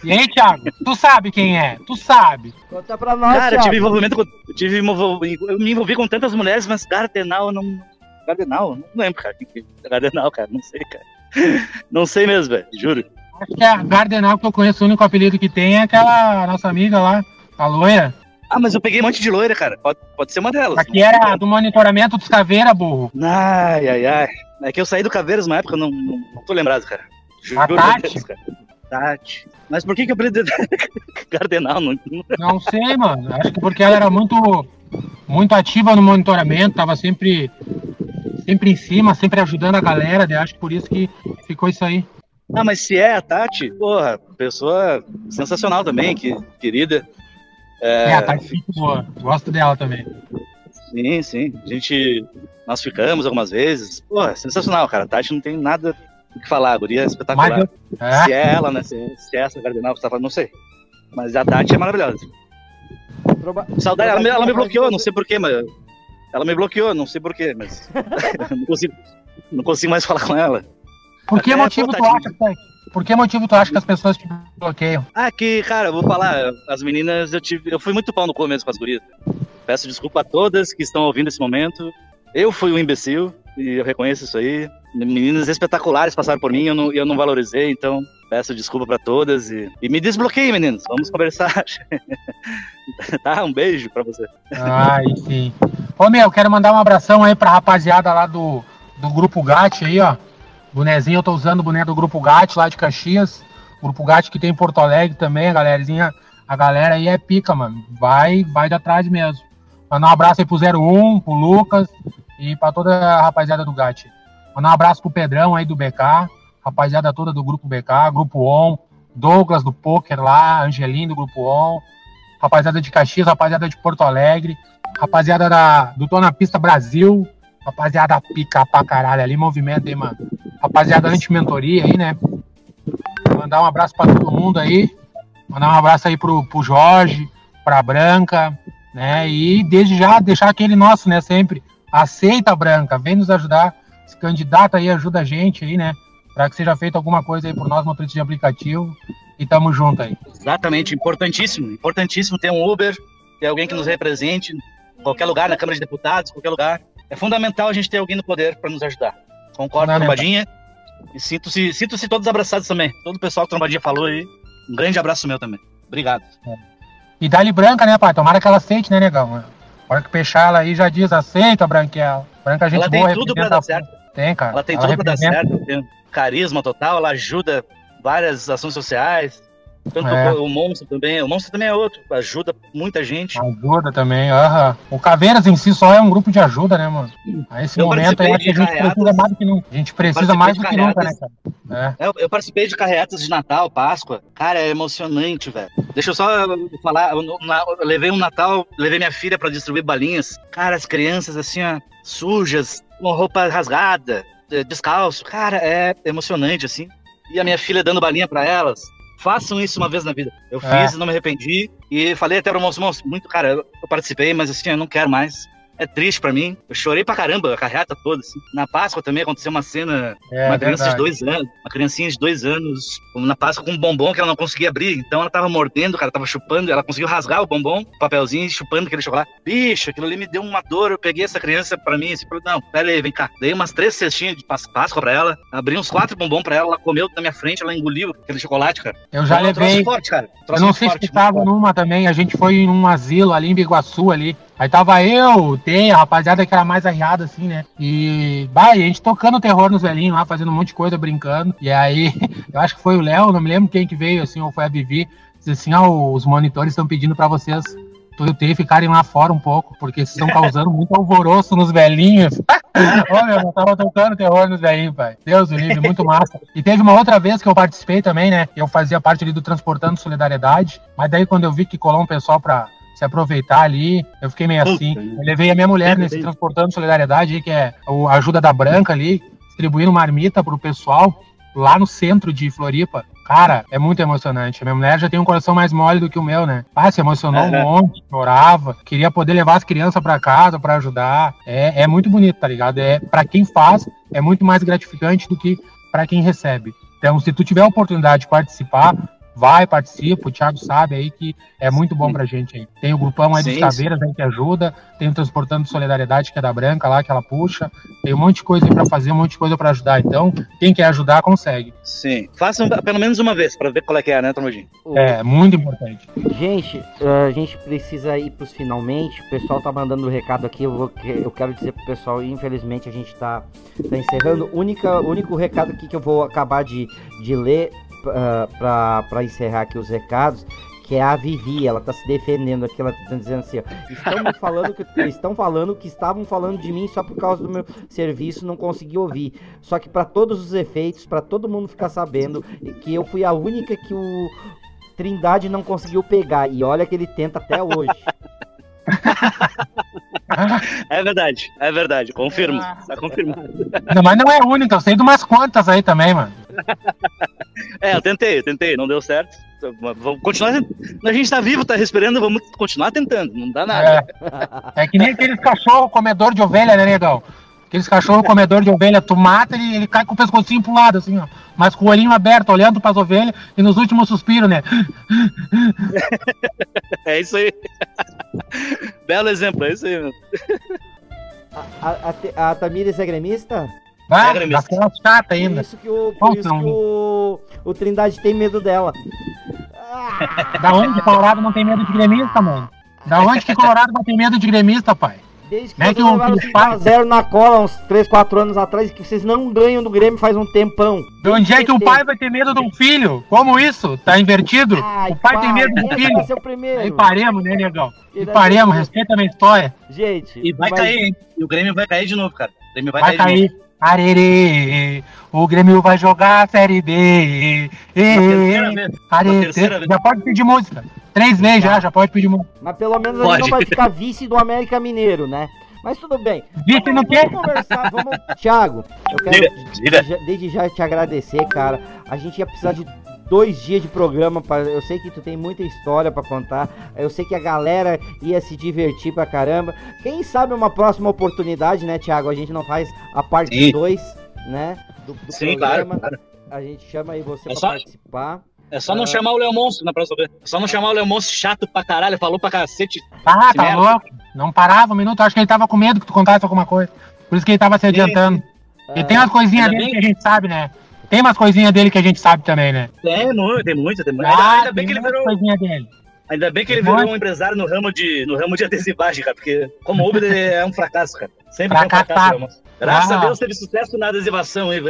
E aí, Thiago? Tu sabe quem é? Tu sabe. Conta pra nós, Cara, eu Thiago. tive envolvimento com. eu Tive eu me envolvi com tantas mulheres, mas Gardenal eu não. Gardenal? Não lembro, cara. É Gardenal, cara? Não sei, cara. Não sei mesmo, velho. Juro. Acho que a Gardenal que eu conheço, o único apelido que tem é aquela nossa amiga lá, a loira. Ah, mas eu peguei um monte de loira, cara. Pode, pode ser uma delas. Aqui era do monitoramento dos caveira, burro. Ai, ai, ai. É que eu saí do Caveiras uma época, eu não, não, não tô lembrado, cara. Juro A Tati? Deus, cara. Tati. Mas por que que eu aprendi Gardenal? Não, não- sei, mano. Acho que porque ela era muito, muito ativa no monitoramento, tava sempre, sempre em cima, sempre ajudando a galera. daí Acho que por isso que ficou isso aí. Ah, mas se é a Tati, porra, pessoa sensacional também, que, querida. É, a Tati muito boa. Gosto dela também. Sim, sim. A gente. Nós ficamos algumas vezes. Porra, sensacional, cara. A Tati não tem nada o que falar, a guria é espetacular. Eu- é? Se é ela, né? Se, se é essa Gardenal que você tá falando, não sei. Mas a Tati é maravilhosa. Troba- Saudade, ela, me- ela me bloqueou, não sei porquê, mas. Ela me bloqueou, não sei porquê, mas. não, consigo, não consigo mais falar com ela. Por que Até, motivo tu acha que Por que motivo tu acha que as pessoas te bloqueiam? Ah, que, cara, eu vou falar, as meninas, eu tive. Eu fui muito pau no cu mesmo com as gurias. Peço desculpa a todas que estão ouvindo esse momento. Eu fui um imbecil, e eu reconheço isso aí. Meninas espetaculares passaram por mim, eu não, eu não valorizei, então peço desculpa pra todas e, e me desbloqueiem, meninos. Vamos conversar. tá, um beijo pra você. Ai, sim. Ô, meu, quero mandar um abração aí pra rapaziada lá do, do Grupo GAT aí, ó. Bonezinho, eu tô usando o boné do Grupo GAT lá de Caxias. Grupo GAT que tem em Porto Alegre também, a galerinha. A galera aí é pica, mano. Vai, vai de atrás mesmo. Mandar um abraço aí pro 01, pro Lucas e pra toda a rapaziada do GAT. Mandar um abraço pro Pedrão aí do BK, rapaziada toda do Grupo BK, Grupo ON, Douglas do Poker lá, Angelim do Grupo ON, rapaziada de Caxias, rapaziada de Porto Alegre, rapaziada da, do Tô na Pista Brasil, rapaziada pica pra caralho ali, movimento aí, mano. Rapaziada anti-mentoria aí, né? Mandar um abraço pra todo mundo aí. Mandar um abraço aí pro, pro Jorge, pra Branca, né? E desde já deixar aquele nosso, né? Sempre aceita Branca, vem nos ajudar, se candidata aí, ajuda a gente aí, né? Para que seja feita alguma coisa aí por nós, motoristas de aplicativo, e tamo junto aí. Exatamente, importantíssimo. Importantíssimo ter um Uber, ter alguém que nos represente em qualquer lugar, na Câmara de Deputados, qualquer lugar. É fundamental a gente ter alguém no poder para nos ajudar. Concordo com a. Trombadinha. E sinto-se sinto todos abraçados também. Todo o pessoal que a Trombadinha falou aí. Um grande abraço meu também. Obrigado. E dá-lhe branca, né, pai? Tomara que ela aceite, né, negão? A hora que fechar ela aí já diz, aceita, Branquela. Branca, é gente Ela tem boa, tudo pra representa- dar certo. Tem, cara. Ela tem tudo pra dar representa- certo. Tem carisma total, ela ajuda várias ações sociais. Tanto É. o Monstro também. O Monstro também é outro. Ajuda muita gente. Ajuda também, aham. O Caveiras em si só é um grupo de ajuda, né, mano? A esse Eu momento aí a gente carreatas. precisa mais do que nunca. A gente precisa mais do que nunca, né, cara? É. Eu, eu participei de carreatas de Natal, Páscoa. Cara, é emocionante, velho. Deixa eu só falar. Eu, eu levei um Natal, levei minha filha pra distribuir balinhas. Cara, as crianças assim, ó, sujas, com roupa rasgada, eh, descalço. Cara, é emocionante, assim. E a minha filha dando balinha pra elas. Façam isso uma vez na vida. Eu É. fiz, não me arrependi. E falei até pro moço, moço, muito, cara, eu, eu participei, mas assim, eu não quero mais. É triste pra mim. Eu chorei pra caramba a carreata toda. Assim. Na Páscoa também aconteceu uma cena. É, uma criança de verdade. dois anos, uma criancinha de dois anos, na Páscoa com um bombom que ela não conseguia abrir. Então ela tava mordendo, cara, tava chupando. Ela conseguiu rasgar o bombom, o papelzinho, e chupando aquele chocolate. Bicho, aquilo ali me deu uma dor. Eu peguei essa criança pra mim e disse: Não, pera aí, vem cá. Dei umas três cestinhas de Pás- Páscoa pra ela, abri uns quatro bombom pra ela, ela comeu na minha frente, ela engoliu aquele chocolate, cara. Eu já é um levei. forte, cara. Eu não sei se forte, tu tava numa também, a gente foi num asilo ali em Biguaçu ali. Aí tava eu, tem a rapaziada que era mais arriada, assim, né? E, bah, e a gente tocando terror nos velhinhos lá, fazendo um monte de coisa, brincando. E aí, eu acho que foi o Léo, não me lembro quem que veio, assim, ou foi a Vivi. Disse assim, ó, os monitores estão pedindo pra vocês tu e o T ficarem lá fora um pouco, porque estão causando muito alvoroço nos velhinhos. Olha, eu tava tocando terror nos velhinhos, pai. Deus do livre, muito massa. E teve uma outra vez que eu participei também, né? Eu fazia parte ali do Transportando Solidariedade, mas daí quando eu vi que colou um pessoal pra se aproveitar ali, eu fiquei meio assim. Eu levei a minha mulher nesse Transportando Solidariedade aí, que é o- a ajuda da Branca ali, distribuindo marmita pro pessoal lá no centro de Floripa. Cara, é muito emocionante. A minha mulher já tem um coração mais mole do que o meu, né? Ah, se emocionou um Aham. monte, chorava, queria poder levar as crianças pra casa pra ajudar. É, é muito bonito, tá ligado? É para quem faz, é muito mais gratificante do que pra quem recebe. Então, se tu tiver a oportunidade de participar, vai, participa. O Thiago sabe aí que é muito bom pra gente aí. Tem o grupão aí dos Sim, Caveiras aí que ajuda, tem o Transportando Solidariedade, que é da Branca lá, que ela puxa. Tem um monte de coisa aí pra fazer, um monte de coisa pra ajudar. Então, quem quer ajudar, consegue. Sim. Façam pelo menos uma vez, pra ver qual é que é, né, Tomodinho? É, muito importante. Gente, a gente precisa ir pros finalmente. O pessoal tá mandando o recado aqui. Eu, vou, que- eu quero dizer pro pessoal, infelizmente a gente tá, tá encerrando. Única, único recado aqui que eu vou acabar de, de ler pra encerrar aqui os recados. Que é a Vivi, ela tá se defendendo aqui, ela tá dizendo assim, ó, estão falando que estão falando que estavam falando de mim só por causa do meu serviço, não consegui ouvir. Só que pra todos os efeitos, pra todo mundo ficar sabendo que eu fui a única que o Trindade não conseguiu pegar. E olha que ele tenta até hoje. É verdade, é verdade. Confirmo. Tá confirmado. Não, mas não é a única, eu sei de umas quantas aí também, mano. É, eu tentei, eu tentei, não deu certo. Vamos continuar. A gente tá vivo, tá respirando, vamos continuar tentando. Não dá nada. É que nem aqueles cachorro comedor de ovelha, né, negão? Aqueles cachorro comedor de ovelha, tu mata ele, ele cai com o pescocinho pro lado, assim, ó. Mas com o olhinho aberto, olhando pras ovelhas e nos últimos suspiros, né? É isso aí. Belo exemplo, é isso aí, meu. A, a, a Tamires é gremista? Ah, daquela chata Por ainda. isso que o, por Nossa, isso que o, o Trindade tem medo dela. Da onde que Colorado não tem medo de gremista, mano? Da onde que Colorado não tem medo de gremista, pai? Desde que que vocês um levaram filho faz? 5x0 na cola uns 3, 4 anos atrás e que vocês não ganham do Grêmio faz um tempão. De onde é que um pai vai ter medo de um filho? Como isso? Tá invertido? o pai tem medo do filho. vai o primeiro. Aí paremos, né, negão? E paremos, respeita a minha história. Gente, E vai mas- cair, hein? E o Grêmio vai cair de novo, cara. O Grêmio vai, Vai cair. de cair. Arerê, o Grêmio vai jogar a Série B. terceira vez. Arerê, já pode pedir música. Três vezes já, já pode pedir música. Mas pelo menos a gente Pode. não vai ficar vice do América Mineiro, né? Mas tudo bem. Vice no quê? Vamos conversar, vamos. Thiago, eu quero diga. já- desde já te agradecer, cara. A gente ia precisar de dois dias de programa. Pra... Eu sei que tu tem muita história pra contar. Eu sei que a galera ia se divertir pra caramba. Quem sabe uma próxima oportunidade, né, Thiago? A gente não faz a parte Sim. 2, né? Do, do Sim, claro, programa. claro. A gente chama aí você É pra só- participar. É só não Ah. chamar o Léo Monstro na próxima vez. É só não chamar o Léo Monstro chato pra caralho, falou pra cacete. Ah, tá merda. louco? Não parava um minuto. Acho que ele tava com medo que tu contasse alguma coisa. Por isso que ele tava se adiantando. E tem umas coisinhas dele bem- que a gente sabe, né? Tem umas coisinhas dele que a gente sabe também, né? Tem muito, tem muito, tem muito. Ah, ainda, ainda bem tem que ele umas virou. coisinhas dele. Ainda bem que ele virou um empresário no ramo de, no ramo de adesivagem, cara. Porque como Uber ele é um fracasso, cara. Sempre é um fracasso, Fracassado. Graças Ah. a Deus teve sucesso na adesivação, hein?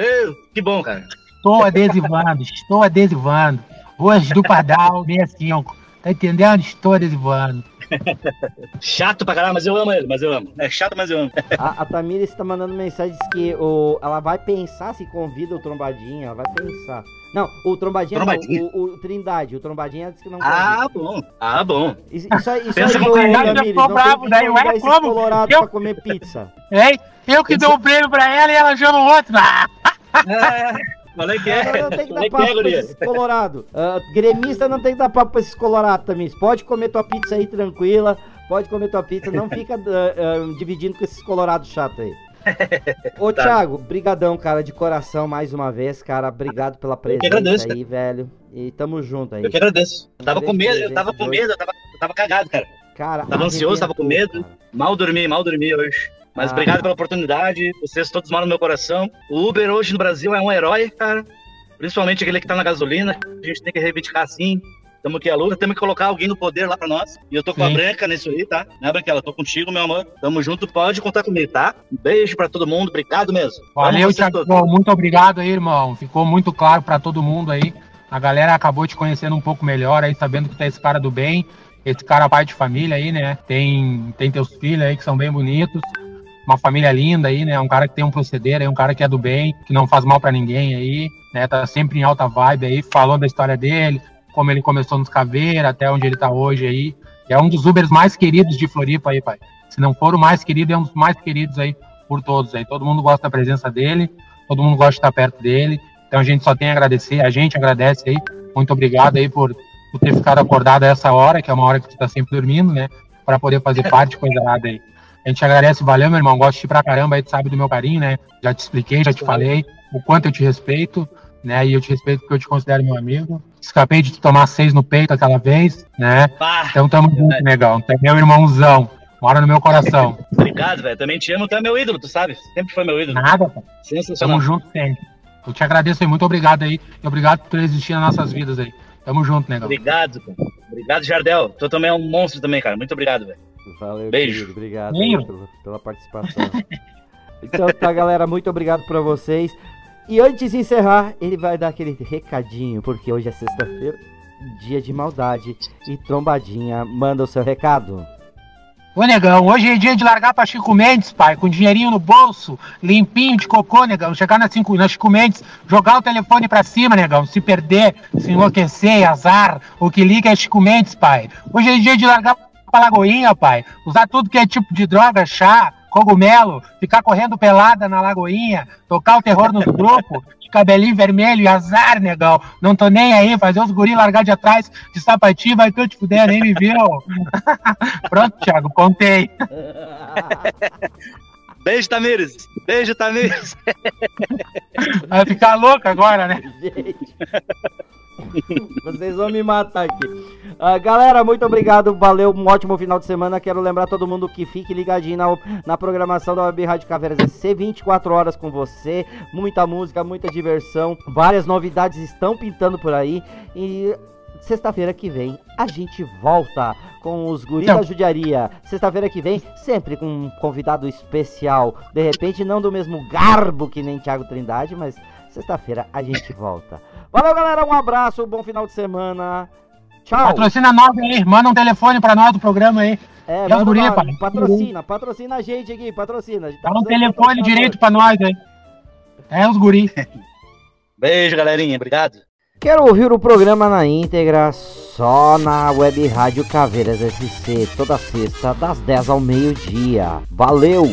Que bom, cara. Estou adesivando, estou adesivando. Hoje do Pardal 65. Tá entendendo? Estou adesivando. Chato pra caralho, mas eu amo ele, mas eu amo. É chato, mas eu amo. A, a Tamira está mandando mensagem diz que o, ela vai pensar se convida o Trombadinha. Ela vai pensar. Não, o Trombadinha, Trombadinha? não, o, o Trindade. O Trombadinha disse que não Ah, bom. Ah, bom. Isso, isso isso Pensa aí, com Trindade, Tamires, ficou tem bravo, daí, ué, esses como? colorados Eu- pra comer pizza. Hein? Eu que dou o prêmio pra ela e ela chama o outro. Ah! Falei que é. Não tem que dar papo é, pra esses colorados. Ah, gremista não tem que dar papo pra esses colorados, Tamires. Pode comer tua pizza aí tranquila. Pode comer tua pizza. Não fica ah, ah, dividindo com esses colorados chatos aí. Ô, Tá. Thiago, brigadão, cara, de coração mais uma vez, cara. Obrigado pela presença agradeço, aí, velho. E tamo junto aí. Eu que agradeço. Eu tava com medo, eu tava com medo, eu tava, eu tava cagado, cara. Cara, Tava ansioso, tava com medo. Mal dormi, mal dormi hoje. Mas Ah. obrigado pela oportunidade. Vocês todos moram no meu coração. O Uber hoje no Brasil é um herói, cara. Principalmente aquele que tá na gasolina. A gente tem que reivindicar assim. Tamo aqui a luta, temos que colocar alguém no poder lá pra nós. E eu tô com a Sim. Branca nisso aí, tá? Né, Branquela? Tô contigo, meu amor. Tamo junto, pode contar comigo, tá? Um beijo pra todo mundo, obrigado mesmo. Valeu, Thiago. Muito obrigado aí, irmão. Ficou muito claro pra todo mundo aí. A galera acabou te conhecendo um pouco melhor aí, sabendo que é esse cara do bem, esse cara pai de família aí, né? Tem, tem teus filhos aí que são bem bonitos. Uma família linda aí, né? Um cara que tem um proceder aí, um cara que é do bem, que não faz mal pra ninguém aí, né? Tá sempre em alta vibe aí, falou da história dele, como ele começou nos Caveira, até onde ele tá hoje aí. É um dos Ubers mais queridos de Floripa aí, pai. Se não for o mais querido, é um dos mais queridos aí por todos aí. Todo mundo gosta da presença dele, todo mundo gosta de estar perto dele. Então a gente só tem a agradecer, a gente agradece aí. Muito obrigado aí por, por ter ficado acordado a essa hora, que é uma hora que tu tá sempre dormindo, né? Pra poder fazer parte, coisa nada aí. A gente agradece, valeu, meu irmão. Gosto de ti pra caramba, aí tu sabe do meu carinho, né? Já te expliquei, já te falei o quanto eu te respeito, né? E eu te respeito porque eu te considero meu amigo. Escapei de te tomar seis no peito aquela vez, né? Pá, Então tamo junto, negão. Tu é meu irmãozão. Mora no meu coração. obrigado, velho. Também te amo, tu é meu ídolo, tu sabe? Sempre foi meu ídolo. Nada, pô. Sensacional. Tamo junto sempre. Eu te agradeço aí, muito obrigado aí. E obrigado por existir nas nossas vidas aí. Tamo junto, negão. Obrigado, cara. Obrigado, Jardel. Tu também é um monstro também, cara. Muito obrigado, velho. Valeu, Beijo. querido, Obrigado Beijo. pela, pela participação. então tá, galera. Muito obrigado pra vocês. E antes de encerrar, ele vai dar aquele recadinho, porque hoje é sexta-feira, dia de maldade. E Trombadinha manda o seu recado. Ô, negão, hoje é dia de largar pra Chico Mendes, pai, com dinheirinho no bolso, limpinho de cocô, negão. Chegar na, cinco, na Chico Mendes, jogar o telefone pra cima, negão. Se perder, se enlouquecer, azar. O que liga é Chico Mendes, pai. Hoje é dia de largar pra Lagoinha, pai. Usar tudo que é tipo de droga, chá, cogumelo, ficar correndo pelada na Lagoinha, tocar o terror nos grupos, de cabelinho vermelho e azar, negão. Não tô nem aí, fazer os guri largar de atrás de sapatinho, vai tu te fuder, nem me viu. Pronto, Thiago, contei. Beijo, Tamires. Beijo, Tamires. Vai ficar louco agora, né? Gente. Vocês vão me matar aqui. Ah, galera, muito obrigado. Valeu, um ótimo final de semana. Quero lembrar todo mundo que fique ligadinho na, na programação da Web Rádio Caveiras SC 24 horas com você. Muita música, muita diversão. Várias novidades estão pintando por aí. E sexta-feira que vem a gente volta com os guris da judiaria. Sexta-feira que vem, sempre com um convidado especial. De repente, não do mesmo garbo que nem Thiago Trindade, mas sexta-feira a gente volta. Valeu, galera. Um abraço, bom final de semana. Tchau. Patrocina nós aí, manda um telefone pra nós do programa aí. É, manda gurias, uma- pai? patrocina, patrocina a gente aqui, patrocina. A tá Dá um telefone direito pra nós aí. É os guri. Beijo, galerinha. Obrigado. Quero ouvir o programa na íntegra só na Web Rádio Caveiras SC, toda sexta, das 10 ao meio-dia. Valeu!